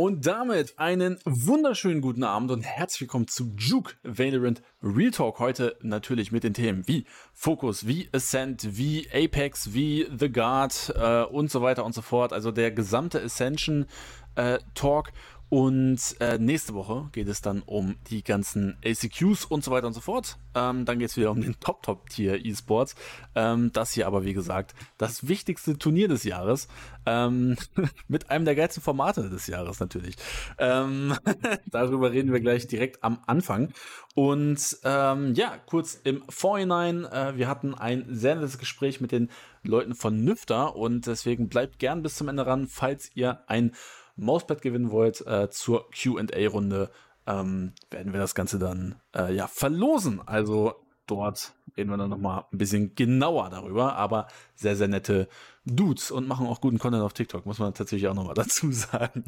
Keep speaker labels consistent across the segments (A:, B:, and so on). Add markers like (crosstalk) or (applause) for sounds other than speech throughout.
A: Und damit einen wunderschönen guten Abend und herzlich willkommen zu Juke Valorant Real Talk. Heute natürlich mit den Themen wie Focus, wie Ascent, wie Apex, wie The Guard äh, und so weiter und so fort. Also der gesamte Ascension äh, Talk und äh, nächste Woche geht es dann um die ganzen ACQs und so weiter und so fort. Ähm, dann geht es wieder um den Top-Top-Tier E-Sports. Ähm, das hier aber, wie gesagt, das wichtigste Turnier des Jahres. Ähm, (laughs) mit einem der geilsten Formate des Jahres natürlich. Ähm, (laughs) darüber reden wir gleich direkt am Anfang. Und ähm, ja, kurz im Vorhinein, äh, wir hatten ein sehr nettes Gespräch mit den Leuten von Nüfter und deswegen bleibt gern bis zum Ende ran, falls ihr ein Mauspad gewinnen wollt äh, zur QA-Runde, ähm, werden wir das Ganze dann äh, ja verlosen. Also dort reden wir dann nochmal ein bisschen genauer darüber, aber sehr, sehr nette Dudes und machen auch guten Content auf TikTok, muss man tatsächlich auch nochmal (laughs) dazu sagen.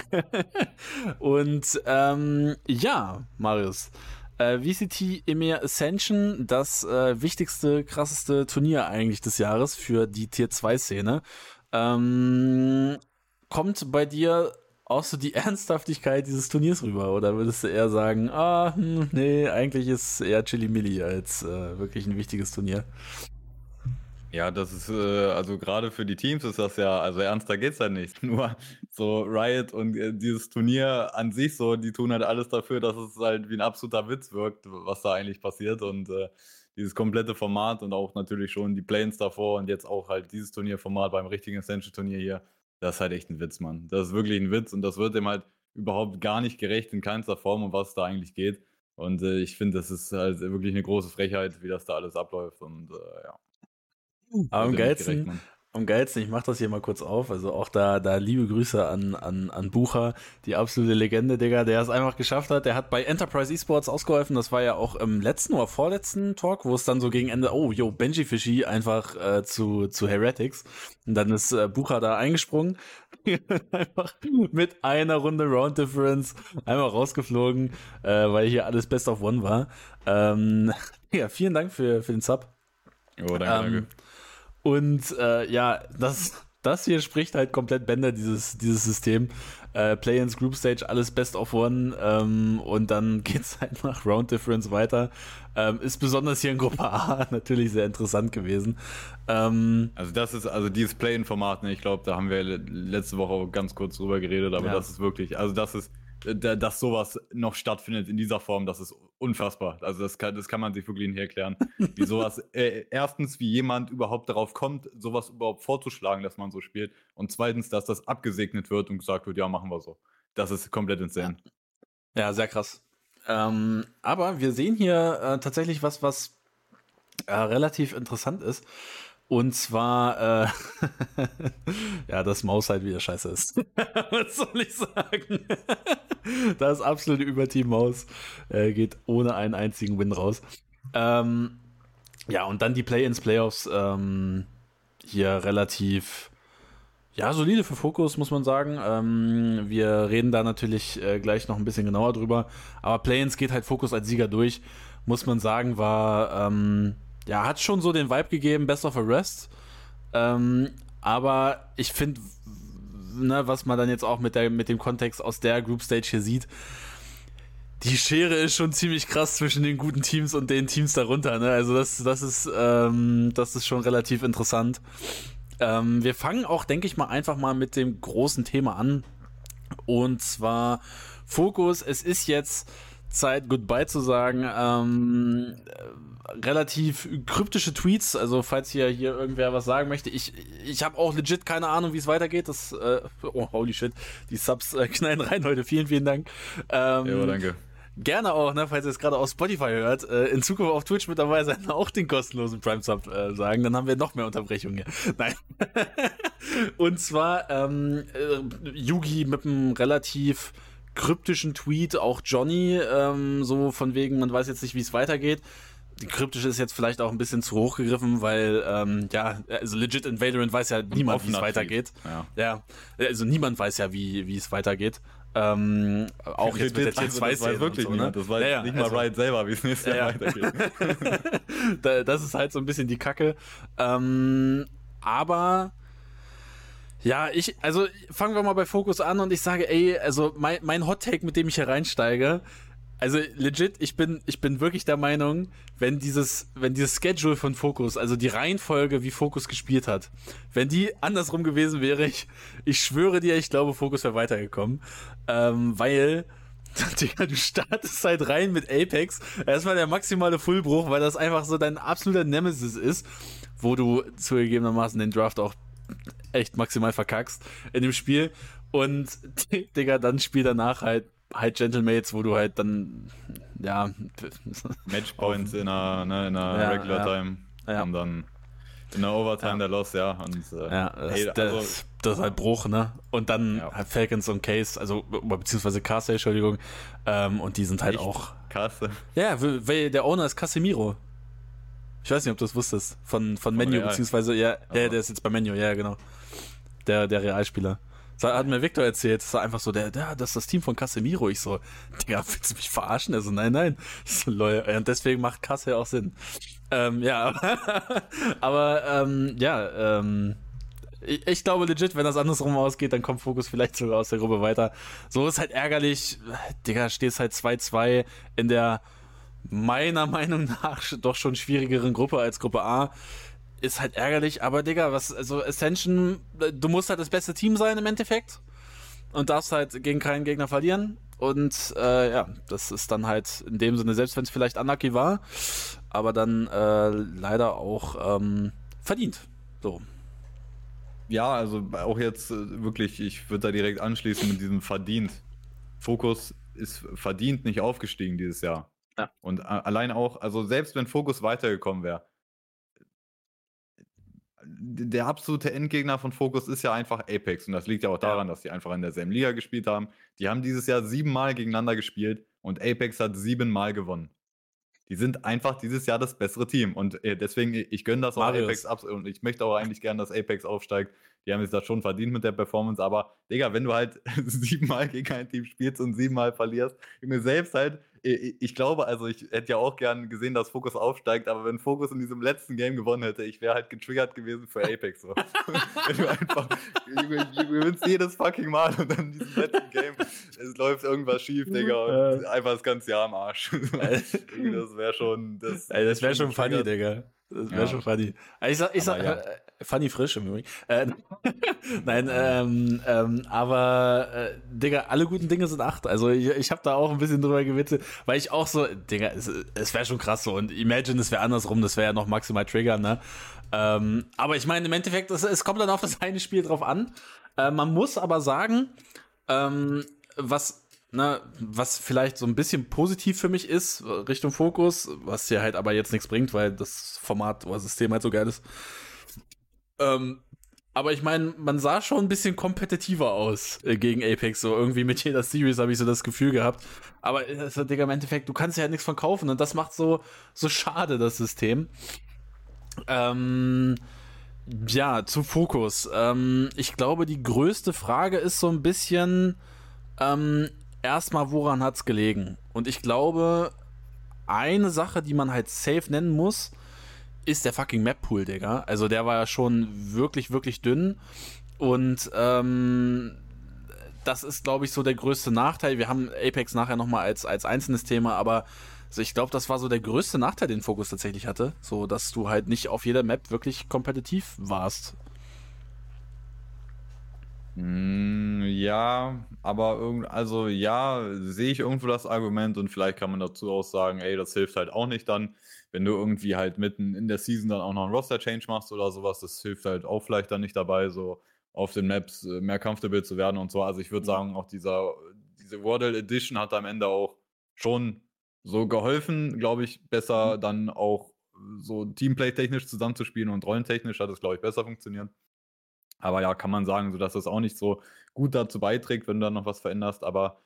A: und ähm, ja, Marius. Äh, VCT EMEA Ascension, das äh, wichtigste, krasseste Turnier eigentlich des Jahres für die Tier 2 Szene. Ähm, kommt bei dir auch so die (laughs) Ernsthaftigkeit dieses Turniers rüber? Oder würdest du eher sagen, ah, hm, nee, eigentlich ist eher Chili Milli als äh, wirklich ein wichtiges Turnier?
B: Ja, das ist, äh, also gerade für die Teams ist das ja, also ernster geht's ja nicht. (laughs) Nur so Riot und äh, dieses Turnier an sich so, die tun halt alles dafür, dass es halt wie ein absoluter Witz wirkt, was da eigentlich passiert und äh, dieses komplette Format und auch natürlich schon die Planes davor und jetzt auch halt dieses Turnierformat beim richtigen Essential-Turnier hier das ist halt echt ein Witz, Mann. Das ist wirklich ein Witz und das wird dem halt überhaupt gar nicht gerecht in keinster Form, um was da eigentlich geht. Und äh, ich finde, das ist halt wirklich eine große Frechheit, wie das da alles abläuft und äh, ja.
A: Aber am geilsten, am geilsten, ich mach das hier mal kurz auf. Also auch da, da liebe Grüße an, an, an Bucher, die absolute Legende, Digga, der es einfach geschafft hat. Der hat bei Enterprise Esports ausgeholfen. Das war ja auch im letzten oder vorletzten Talk, wo es dann so gegen Ende, oh, yo, Benji Fishy einfach äh, zu, zu Heretics. Und dann ist äh, Bucher da eingesprungen. (laughs) einfach mit einer Runde Round Difference einmal rausgeflogen, äh, weil hier alles Best of One war. Ähm, (laughs) ja, vielen Dank für, für den Sub.
B: Oh, danke, ähm, danke.
A: Und äh, ja, das, das hier spricht halt komplett Bänder, dieses, dieses System. Äh, Play-ins Group Stage, alles Best of One ähm, und dann (laughs) geht's halt nach Round Difference weiter. Ähm, ist besonders hier in Gruppe A (laughs) natürlich sehr interessant gewesen.
B: Ähm, also das ist, also dieses Play-in-Format, ne, ich glaube, da haben wir letzte Woche ganz kurz drüber geredet, aber ja. das ist wirklich, also das ist dass sowas noch stattfindet in dieser Form, das ist unfassbar. Also das kann, das kann man sich wirklich nicht erklären. Wie sowas, (laughs) äh, erstens, wie jemand überhaupt darauf kommt, sowas überhaupt vorzuschlagen, dass man so spielt. Und zweitens, dass das abgesegnet wird und gesagt wird, ja, machen wir so. Das ist komplett insane.
A: Ja, ja sehr krass. Ähm, aber wir sehen hier äh, tatsächlich was, was äh, relativ interessant ist. Und zwar, äh, (laughs) ja, dass Maus halt wieder scheiße ist. (laughs) Was soll ich sagen? (laughs) das absolute Überteam Maus äh, geht ohne einen einzigen Win raus. Ähm, ja, und dann die Play-ins, Playoffs ähm, hier relativ, ja, solide für Fokus, muss man sagen. Ähm, wir reden da natürlich äh, gleich noch ein bisschen genauer drüber. Aber Play-ins geht halt Fokus als Sieger durch, muss man sagen, war ähm, ja, hat schon so den Vibe gegeben, Best of a Rest. Ähm, aber ich finde, ne, was man dann jetzt auch mit, der, mit dem Kontext aus der Group Stage hier sieht, die Schere ist schon ziemlich krass zwischen den guten Teams und den Teams darunter. Ne? Also das, das, ist, ähm, das ist schon relativ interessant. Ähm, wir fangen auch, denke ich mal, einfach mal mit dem großen Thema an. Und zwar Fokus. Es ist jetzt Zeit, Goodbye zu sagen. Ähm, relativ kryptische Tweets, also falls hier, hier irgendwer was sagen möchte. Ich, ich habe auch legit keine Ahnung, wie es weitergeht. Das, äh, oh, holy shit, die Subs äh, (laughs) knallen rein heute. Vielen, vielen Dank.
B: Ähm, ja, danke.
A: Gerne auch, ne, falls ihr es gerade auf Spotify hört, äh, in Zukunft auf Twitch mit dabei sein, (laughs) auch den kostenlosen Prime Sub äh, sagen, dann haben wir noch mehr Unterbrechungen hier. (laughs) Nein. Und zwar ähm, äh, Yugi mit einem relativ kryptischen Tweet, auch Johnny, ähm, so von wegen, man weiß jetzt nicht, wie es weitergeht. Die kryptische ist jetzt vielleicht auch ein bisschen zu hoch gegriffen, weil, ähm, ja, also legit in Valorant weiß ja niemand, wie es weitergeht. Ja. ja. Also niemand weiß ja, wie, wie es weitergeht. Ähm, auch jetzt mit der Tier 2
B: Das weiß wirklich so, ne? Das weiß ja, ja, nicht mal also, Riot selber, wie es nächstes Jahr weitergeht. (laughs)
A: das ist halt so ein bisschen die Kacke. Ähm, aber Ja, ich, also fangen wir mal bei Fokus an und ich sage, ey, also mein, mein Hot Take, mit dem ich hier reinsteige, also legit, ich bin, ich bin wirklich der Meinung, wenn dieses, wenn dieses Schedule von Focus, also die Reihenfolge, wie Focus gespielt hat, wenn die andersrum gewesen wäre, ich, ich schwöre dir, ich glaube, Focus wäre weitergekommen. Ähm, weil, (laughs) Digga, du startest halt rein mit Apex. Erstmal der maximale Fullbruch, weil das einfach so dein absoluter Nemesis ist, wo du zugegebenermaßen den Draft auch echt maximal verkackst in dem Spiel. Und, (laughs) Digga, dann Spiel danach halt halt Gentlemates, wo du halt dann, ja. (laughs)
B: Matchpoints in einer, ne, in einer ja, Regular ja. Time ja. und dann in der Overtime der Loss, ja. Und,
A: äh, ja, das, hey, also, das, das, ist halt Bruch, ne? Und dann halt Falcons und Case, also beziehungsweise Castle, Entschuldigung, ähm, und die sind halt Echt? auch.
B: Kasse.
A: Ja, weil der Owner ist Casemiro. Ich weiß nicht, ob du das wusstest. Von, von, von Menu, Real. beziehungsweise, ja, ja, der ist jetzt bei Menu, ja, genau. Der, der Realspieler. Das hat mir Victor erzählt, das war einfach so, der, der, das ist das Team von Casemiro. Ich so, Digga, willst du mich verarschen? Er so, nein, nein. So, Und deswegen macht Kasse auch Sinn. Ähm, ja, (laughs) aber ähm, ja, ähm, ich, ich, glaube legit, wenn das andersrum ausgeht, dann kommt Fokus vielleicht sogar aus der Gruppe weiter. So ist halt ärgerlich. Digga, stehst halt 2-2 in der meiner Meinung nach doch schon schwierigeren Gruppe als Gruppe A ist halt ärgerlich, aber Digga, was, also Ascension, du musst halt das beste Team sein im Endeffekt und darfst halt gegen keinen Gegner verlieren. Und äh, ja, das ist dann halt in dem Sinne, selbst wenn es vielleicht unlucky war, aber dann äh, leider auch ähm, verdient. So.
B: Ja, also auch jetzt äh, wirklich, ich würde da direkt anschließen mit diesem verdient. Fokus ist verdient nicht aufgestiegen dieses Jahr. Ja. Und allein auch, also selbst wenn Fokus weitergekommen wäre, der absolute Endgegner von Focus ist ja einfach Apex. Und das liegt ja auch daran, ja. dass die einfach in derselben Liga gespielt haben. Die haben dieses Jahr siebenmal gegeneinander gespielt und Apex hat siebenmal gewonnen. Die sind einfach dieses Jahr das bessere Team. Und äh, deswegen, ich gönne das auch Marius. Apex ab. Und ich möchte auch eigentlich gerne, dass Apex aufsteigt. Die haben es das schon verdient mit der Performance. Aber, Digga, wenn du halt (laughs) siebenmal gegen ein Team spielst und siebenmal verlierst, Junge, selbst halt ich glaube, also ich hätte ja auch gern gesehen, dass Fokus aufsteigt, aber wenn Fokus in diesem letzten Game gewonnen hätte, ich wäre halt getriggert gewesen für Apex. So. (laughs) wenn du einfach, du gewinnst jedes fucking Mal und dann in diesem letzten Game, es läuft irgendwas schief, Digga, und einfach das ganze Jahr am Arsch. (laughs) das wäre schon,
A: das, das wäre schon funny, Digga. Das wäre ja. schon funny. Ich sag, ich sag, ja. Funny frisch im Übrigen. Äh, (laughs) Nein, ähm, ähm, aber, äh, Digga, alle guten Dinge sind acht. Also ich, ich habe da auch ein bisschen drüber gewitzelt, weil ich auch so, Digga, es, es wäre schon krass so. Und Imagine, es wäre andersrum, das wäre ja noch maximal Trigger, ne? Ähm, aber ich meine, im Endeffekt, es, es, kommt dann auf das eine Spiel drauf an. Äh, man muss aber sagen, ähm, was ne, was vielleicht so ein bisschen positiv für mich ist, Richtung Fokus, was hier halt aber jetzt nichts bringt, weil das Format oder System halt so geil ist. Ähm, aber ich meine, man sah schon ein bisschen kompetitiver aus äh, gegen Apex. So irgendwie mit jeder Series habe ich so das Gefühl gehabt. Aber also, Digga, im Endeffekt, du kannst ja halt nichts von kaufen und das macht so, so schade, das System. Ähm, ja, zu Fokus. Ähm, ich glaube, die größte Frage ist so ein bisschen, ähm, erstmal, woran hat es gelegen? Und ich glaube, eine Sache, die man halt safe nennen muss, ist der fucking Map-Pool, Digga. Also der war ja schon wirklich, wirklich dünn. Und ähm, das ist, glaube ich, so der größte Nachteil. Wir haben Apex nachher nochmal als, als einzelnes Thema, aber also ich glaube, das war so der größte Nachteil, den Fokus tatsächlich hatte. So, dass du halt nicht auf jeder Map wirklich kompetitiv warst.
B: Hm, ja, aber irgend, also ja, sehe ich irgendwo das Argument und vielleicht kann man dazu auch sagen, ey, das hilft halt auch nicht dann, wenn du irgendwie halt mitten in der Season dann auch noch einen Roster-Change machst oder sowas, das hilft halt auch vielleicht dann nicht dabei, so auf den Maps äh, mehr comfortable zu werden und so. Also ich würde mhm. sagen, auch dieser, diese Wardell Edition hat am Ende auch schon so geholfen, glaube ich, besser mhm. dann auch so Teamplay-technisch zusammenzuspielen und rollentechnisch hat es, glaube ich, besser funktioniert. Aber ja, kann man sagen, so dass das auch nicht so gut dazu beiträgt, wenn du dann noch was veränderst. Aber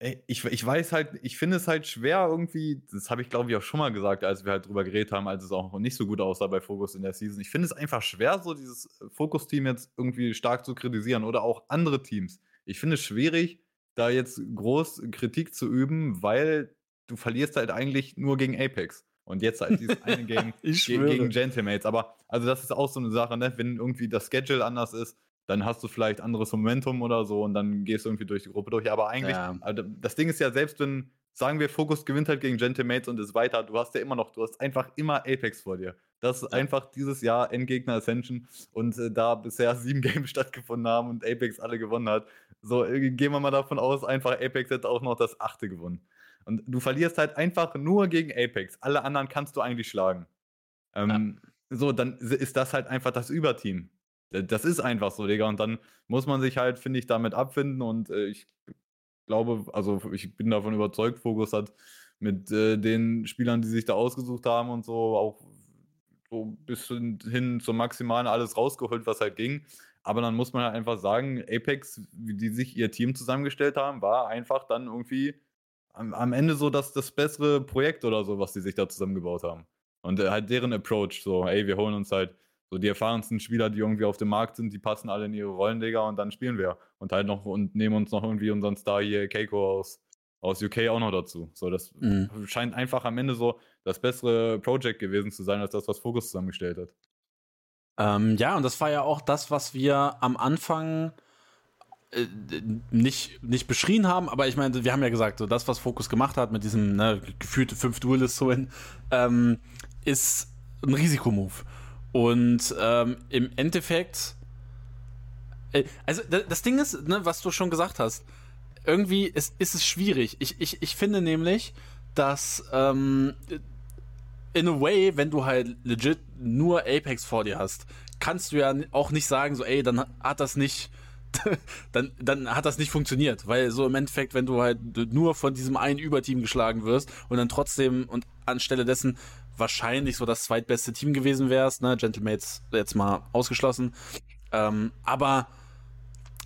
B: ich, ich weiß halt, ich finde es halt schwer irgendwie, das habe ich glaube ich auch schon mal gesagt, als wir halt drüber geredet haben, als es auch nicht so gut aussah bei Focus in der Season. Ich finde es einfach schwer, so dieses Focus-Team jetzt irgendwie stark zu kritisieren oder auch andere Teams. Ich finde es schwierig, da jetzt groß Kritik zu üben, weil du verlierst halt eigentlich nur gegen Apex. Und jetzt halt dieses eine Game (laughs) gegen Gentlemates. Aber also das ist auch so eine Sache, ne? wenn irgendwie das Schedule anders ist, dann hast du vielleicht anderes Momentum oder so und dann gehst du irgendwie durch die Gruppe durch. Aber eigentlich, ja. also das Ding ist ja, selbst wenn, sagen wir, Focus gewinnt halt gegen Gentleman's und ist weiter, du hast ja immer noch, du hast einfach immer Apex vor dir. Das ist einfach dieses Jahr Endgegner Ascension und äh, da bisher (laughs) sieben Games stattgefunden haben und Apex alle gewonnen hat. So, äh, gehen wir mal davon aus, einfach Apex hätte auch noch das achte gewonnen. Und du verlierst halt einfach nur gegen Apex. Alle anderen kannst du eigentlich schlagen. Ähm, ja. So, dann ist das halt einfach das Überteam. Das ist einfach so, Digga. Und dann muss man sich halt, finde ich, damit abfinden. Und äh, ich glaube, also ich bin davon überzeugt, Fokus hat mit äh, den Spielern, die sich da ausgesucht haben und so, auch so bis hin, zum Maximalen alles rausgeholt, was halt ging. Aber dann muss man halt einfach sagen, Apex, wie die sich ihr Team zusammengestellt haben, war einfach dann irgendwie am, am Ende so das, das bessere Projekt oder so, was die sich da zusammengebaut haben. Und äh, halt deren Approach, so, ey, wir holen uns halt so die erfahrensten Spieler, die irgendwie auf dem Markt sind, die passen alle in ihre Rollen, Digga, und dann spielen wir. Und halt noch und nehmen uns noch irgendwie unseren Star hier, Keiko aus, aus UK auch noch dazu. So, das mhm. scheint einfach am Ende so das bessere Project gewesen zu sein, als das, was Focus zusammengestellt hat.
A: Ähm, ja, und das war ja auch das, was wir am Anfang äh, nicht, nicht beschrien haben, aber ich meine, wir haben ja gesagt, so das, was Focus gemacht hat mit diesem ne, gefühlte fünf Duelists so hin, ähm, ist ein Risikomove. Und ähm, im Endeffekt, äh, also das Ding ist, ne, was du schon gesagt hast, irgendwie ist, ist es schwierig. Ich, ich, ich finde nämlich, dass ähm, in a way, wenn du halt legit nur Apex vor dir hast, kannst du ja auch nicht sagen, so, ey, dann hat das nicht (laughs) dann, dann hat das nicht funktioniert, weil so im Endeffekt, wenn du halt nur von diesem einen Überteam geschlagen wirst und dann trotzdem und anstelle dessen wahrscheinlich so das zweitbeste Team gewesen wärst, ne, Gentlemates jetzt mal ausgeschlossen, ähm, aber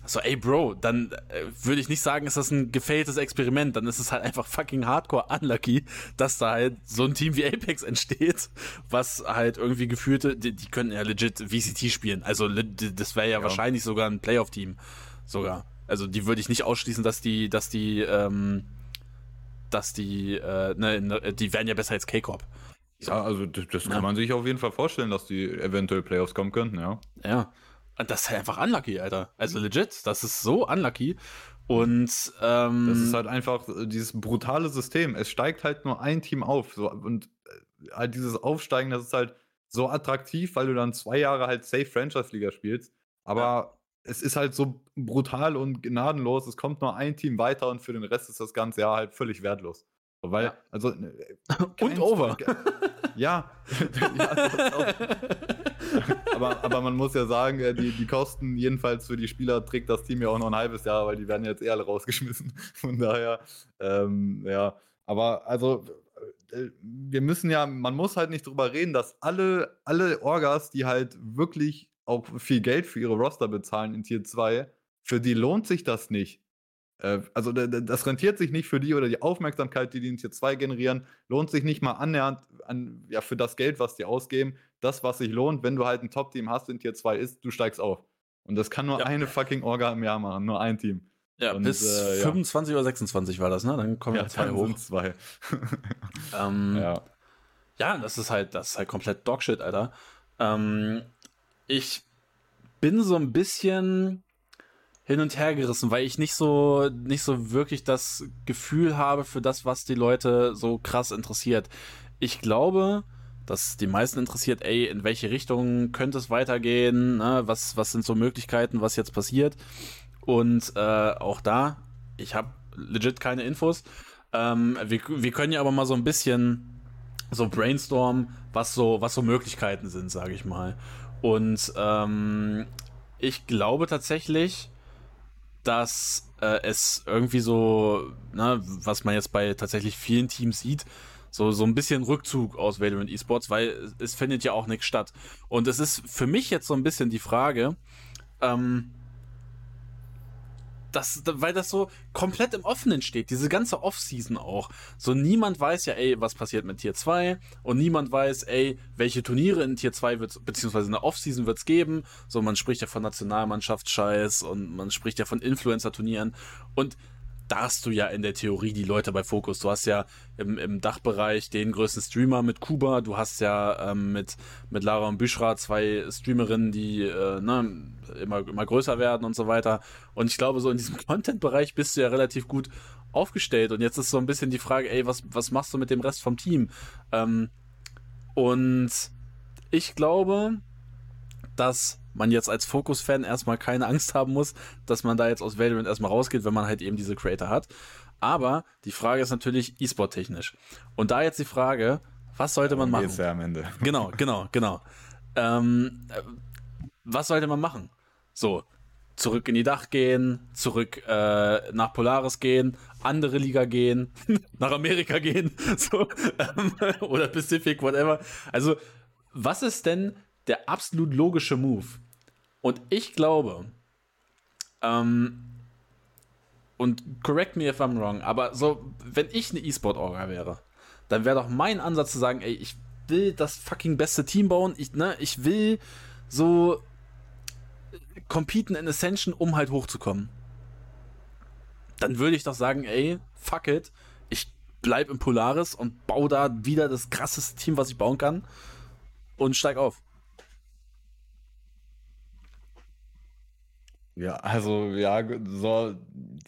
A: so, ey Bro, dann äh, würde ich nicht sagen, ist das ein gefälltes Experiment, dann ist es halt einfach fucking hardcore unlucky, dass da halt so ein Team wie Apex entsteht, was halt irgendwie geführte, die, die könnten ja legit VCT spielen, also das wäre ja, ja, wahrscheinlich sogar ein Playoff-Team, sogar. Also die würde ich nicht ausschließen, dass die, dass die, ähm, dass die, äh, ne, die wären ja besser als K-Corp.
B: Ja, also das, das ja. kann man sich auf jeden Fall vorstellen, dass die eventuell Playoffs kommen könnten, ja.
A: Ja. Das ist halt einfach unlucky, Alter. Also legit, das ist so unlucky. Und ähm,
B: das ist halt einfach dieses brutale System. Es steigt halt nur ein Team auf. So, und äh, halt dieses Aufsteigen, das ist halt so attraktiv, weil du dann zwei Jahre halt Safe Franchise-Liga spielst. Aber ja. es ist halt so brutal und gnadenlos. Es kommt nur ein Team weiter und für den Rest ist das ganze Jahr halt völlig wertlos. Weil, ja. also. Äh, (laughs)
A: und over.
B: Ja. (laughs) (laughs) ja also aber, aber man muss ja sagen, äh, die, die Kosten jedenfalls für die Spieler trägt das Team ja auch noch ein halbes Jahr, weil die werden jetzt eher alle rausgeschmissen. Von daher, ähm, ja. Aber also, äh, wir müssen ja, man muss halt nicht drüber reden, dass alle, alle Orgas, die halt wirklich auch viel Geld für ihre Roster bezahlen in Tier 2, für die lohnt sich das nicht. Äh, also das rentiert sich nicht für die oder die Aufmerksamkeit, die die in Tier 2 generieren, lohnt sich nicht mal annähernd an, ja, für das Geld, was die ausgeben. Das, was sich lohnt, wenn du halt ein Top-Team hast in Tier 2 ist, du steigst auf. Und das kann nur ja. eine fucking Orga im Jahr machen, nur ein Team.
A: Ja,
B: und,
A: bis äh, 25 oder 26 war das, ne? Dann kommen ja zwei hoch.
B: zwei. (laughs)
A: ähm, ja. ja, das ist halt, das ist halt komplett Dogshit, Alter. Ähm, ich bin so ein bisschen hin und her gerissen, weil ich nicht so, nicht so wirklich das Gefühl habe für das, was die Leute so krass interessiert. Ich glaube, dass die meisten interessiert, ey, in welche Richtung könnte es weitergehen, ne? was, was sind so Möglichkeiten, was jetzt passiert. Und äh, auch da, ich habe legit keine Infos. Ähm, wir, wir können ja aber mal so ein bisschen so brainstormen, was so, was so Möglichkeiten sind, sage ich mal. Und ähm, ich glaube tatsächlich, dass äh, es irgendwie so, ne, was man jetzt bei tatsächlich vielen Teams sieht, so, so ein bisschen Rückzug aus Valorant Esports, weil es findet ja auch nichts statt. Und es ist für mich jetzt so ein bisschen die Frage, ähm, das, weil das so komplett im Offenen steht, diese ganze Off-Season auch. So niemand weiß ja, ey, was passiert mit Tier 2 und niemand weiß, ey, welche Turniere in Tier 2 wird beziehungsweise in der Off-Season wird es geben. So, man spricht ja von Nationalmannschaftsscheiß und man spricht ja von Influencer-Turnieren und da hast du ja in der Theorie die Leute bei Focus. Du hast ja im, im Dachbereich den größten Streamer mit Kuba, du hast ja ähm, mit, mit Lara und Büschra zwei Streamerinnen, die äh, ne, immer, immer größer werden und so weiter. Und ich glaube, so in diesem (laughs) Content-Bereich bist du ja relativ gut aufgestellt. Und jetzt ist so ein bisschen die Frage, ey, was, was machst du mit dem Rest vom Team? Ähm, und ich glaube, dass man jetzt als Focus-Fan erstmal keine Angst haben muss, dass man da jetzt aus Valorant erstmal rausgeht, wenn man halt eben diese Creator hat. Aber die Frage ist natürlich E-Sport-technisch. Und da jetzt die Frage, was sollte man machen? Jetzt
B: ja am Ende.
A: Genau, genau, genau. Ähm, was sollte man machen? So, zurück in die Dach gehen, zurück äh, nach Polaris gehen, andere Liga gehen, (laughs) nach Amerika gehen, (laughs) so, ähm, oder Pacific, whatever. Also, was ist denn der absolut logische Move? Und ich glaube, ähm, und correct me if I'm wrong, aber so, wenn ich eine E-Sport-Orga wäre, dann wäre doch mein Ansatz zu sagen, ey, ich will das fucking beste Team bauen, ich, ne, ich will so competen in Ascension, um halt hochzukommen. Dann würde ich doch sagen, ey, fuck it, ich bleib im Polaris und baue da wieder das krasseste Team, was ich bauen kann und steig auf.
B: Ja, also ja, so,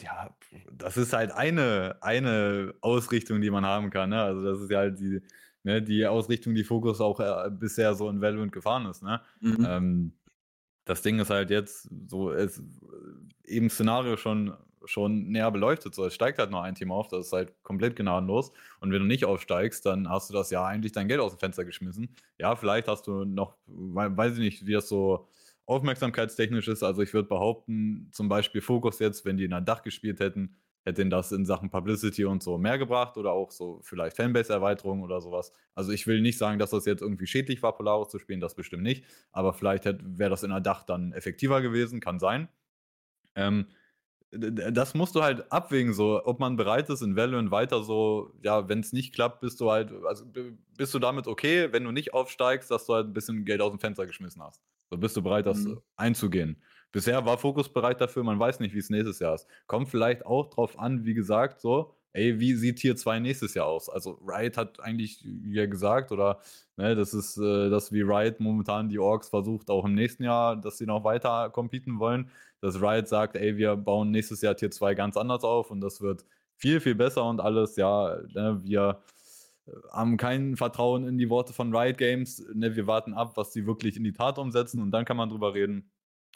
B: ja, das ist halt eine, eine Ausrichtung, die man haben kann. Ne? Also das ist ja halt die, ne, die Ausrichtung, die Fokus auch äh, bisher so in Valorant gefahren ist. Ne? Mhm. Ähm, das Ding ist halt jetzt so, es eben Szenario schon, schon näher beleuchtet. So, es steigt halt noch ein Team auf, das ist halt komplett gnadenlos. Und wenn du nicht aufsteigst, dann hast du das ja eigentlich dein Geld aus dem Fenster geschmissen. Ja, vielleicht hast du noch, weiß ich nicht, wie das so aufmerksamkeitstechnisch ist. Also ich würde behaupten, zum Beispiel Fokus jetzt, wenn die in ein Dach gespielt hätten, hätte ihnen das in Sachen Publicity und so mehr gebracht oder auch so vielleicht Fanbase-Erweiterung oder sowas. Also ich will nicht sagen, dass das jetzt irgendwie schädlich war, Polaris zu spielen, das bestimmt nicht. Aber vielleicht wäre das in der Dach dann effektiver gewesen, kann sein. Ähm, das musst du halt abwägen, so, ob man bereit ist, in Valorant weiter so, ja, wenn es nicht klappt, bist du halt, also bist du damit okay, wenn du nicht aufsteigst, dass du halt ein bisschen Geld aus dem Fenster geschmissen hast. So bist du bereit, das mhm. einzugehen. Bisher war Fokus bereit dafür, man weiß nicht, wie es nächstes Jahr ist. Kommt vielleicht auch drauf an, wie gesagt, so, ey, wie sieht Tier 2 nächstes Jahr aus? Also Riot hat eigentlich ja gesagt, oder ne, das ist äh, das, wie Riot momentan die Orks versucht, auch im nächsten Jahr, dass sie noch weiter competen wollen, dass Riot sagt, ey, wir bauen nächstes Jahr Tier 2 ganz anders auf und das wird viel, viel besser und alles, ja, ne, wir haben kein Vertrauen in die Worte von Riot Games. Ne, wir warten ab, was sie wirklich in die Tat umsetzen und dann kann man drüber reden.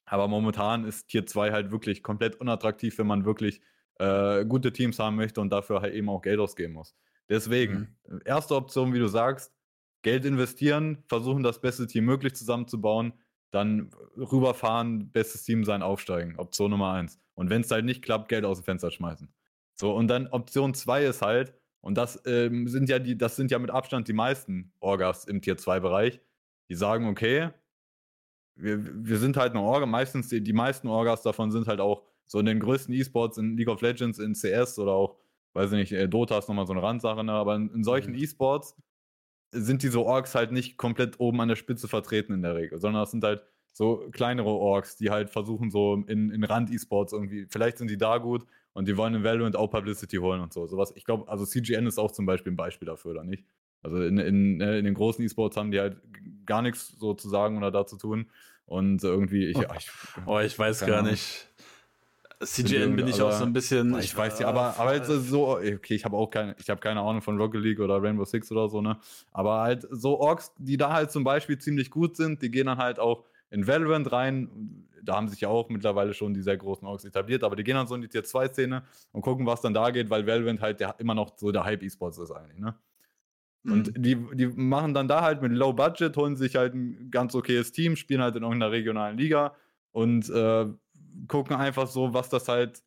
B: Aber momentan ist Tier 2 halt wirklich komplett unattraktiv, wenn man wirklich äh, gute Teams haben möchte und dafür halt eben auch Geld ausgeben muss. Deswegen, mhm. erste Option, wie du sagst, Geld investieren, versuchen das beste Team möglich zusammenzubauen, dann rüberfahren, bestes Team sein, aufsteigen. Option Nummer eins. Und wenn es halt nicht klappt, Geld aus dem Fenster schmeißen. So, und dann Option zwei ist halt, und das ähm, sind ja die, das sind ja mit Abstand die meisten Orgas im Tier 2-Bereich, die sagen, okay, wir, wir sind halt eine Orga, meistens die, die meisten Orgas davon sind halt auch so in den größten E-Sports in League of Legends, in CS oder auch, weiß ich nicht, äh, Dota ist nochmal so eine Randsache, ne? aber in, in solchen mhm. E-Sports sind diese Orks halt nicht komplett oben an der Spitze vertreten in der Regel, sondern das sind halt so kleinere Orks, die halt versuchen, so in, in Rand-E-Sports irgendwie, vielleicht sind die da gut, und die wollen in Valorant auch Publicity holen und so. Sowas. Ich glaube, also CGN ist auch zum Beispiel ein Beispiel dafür, oder nicht? Also in, in, ne, in den großen E-Sports haben die halt gar nichts so zu sagen oder da zu tun. Und irgendwie, ich,
A: oh, ich, oh, ich weiß gar nicht. CGN bin ich auch so ein bisschen.
B: Ich weiß ja, aber, aber halt so, okay, ich habe auch keine, ich habe keine Ahnung von Rocket League oder Rainbow Six oder so, ne? Aber halt so Orks, die da halt zum Beispiel ziemlich gut sind, die gehen dann halt auch in Valorant rein. Da haben sich ja auch mittlerweile schon die sehr großen Orks etabliert, aber die gehen dann so in die Tier 2 Szene und gucken, was dann da geht, weil Valorant halt der, immer noch so der Hype E-Sports ist eigentlich, ne? Mhm. Und die, die machen dann da halt mit Low Budget, holen sich halt ein ganz okayes Team, spielen halt in irgendeiner regionalen Liga und äh, gucken einfach so, was das halt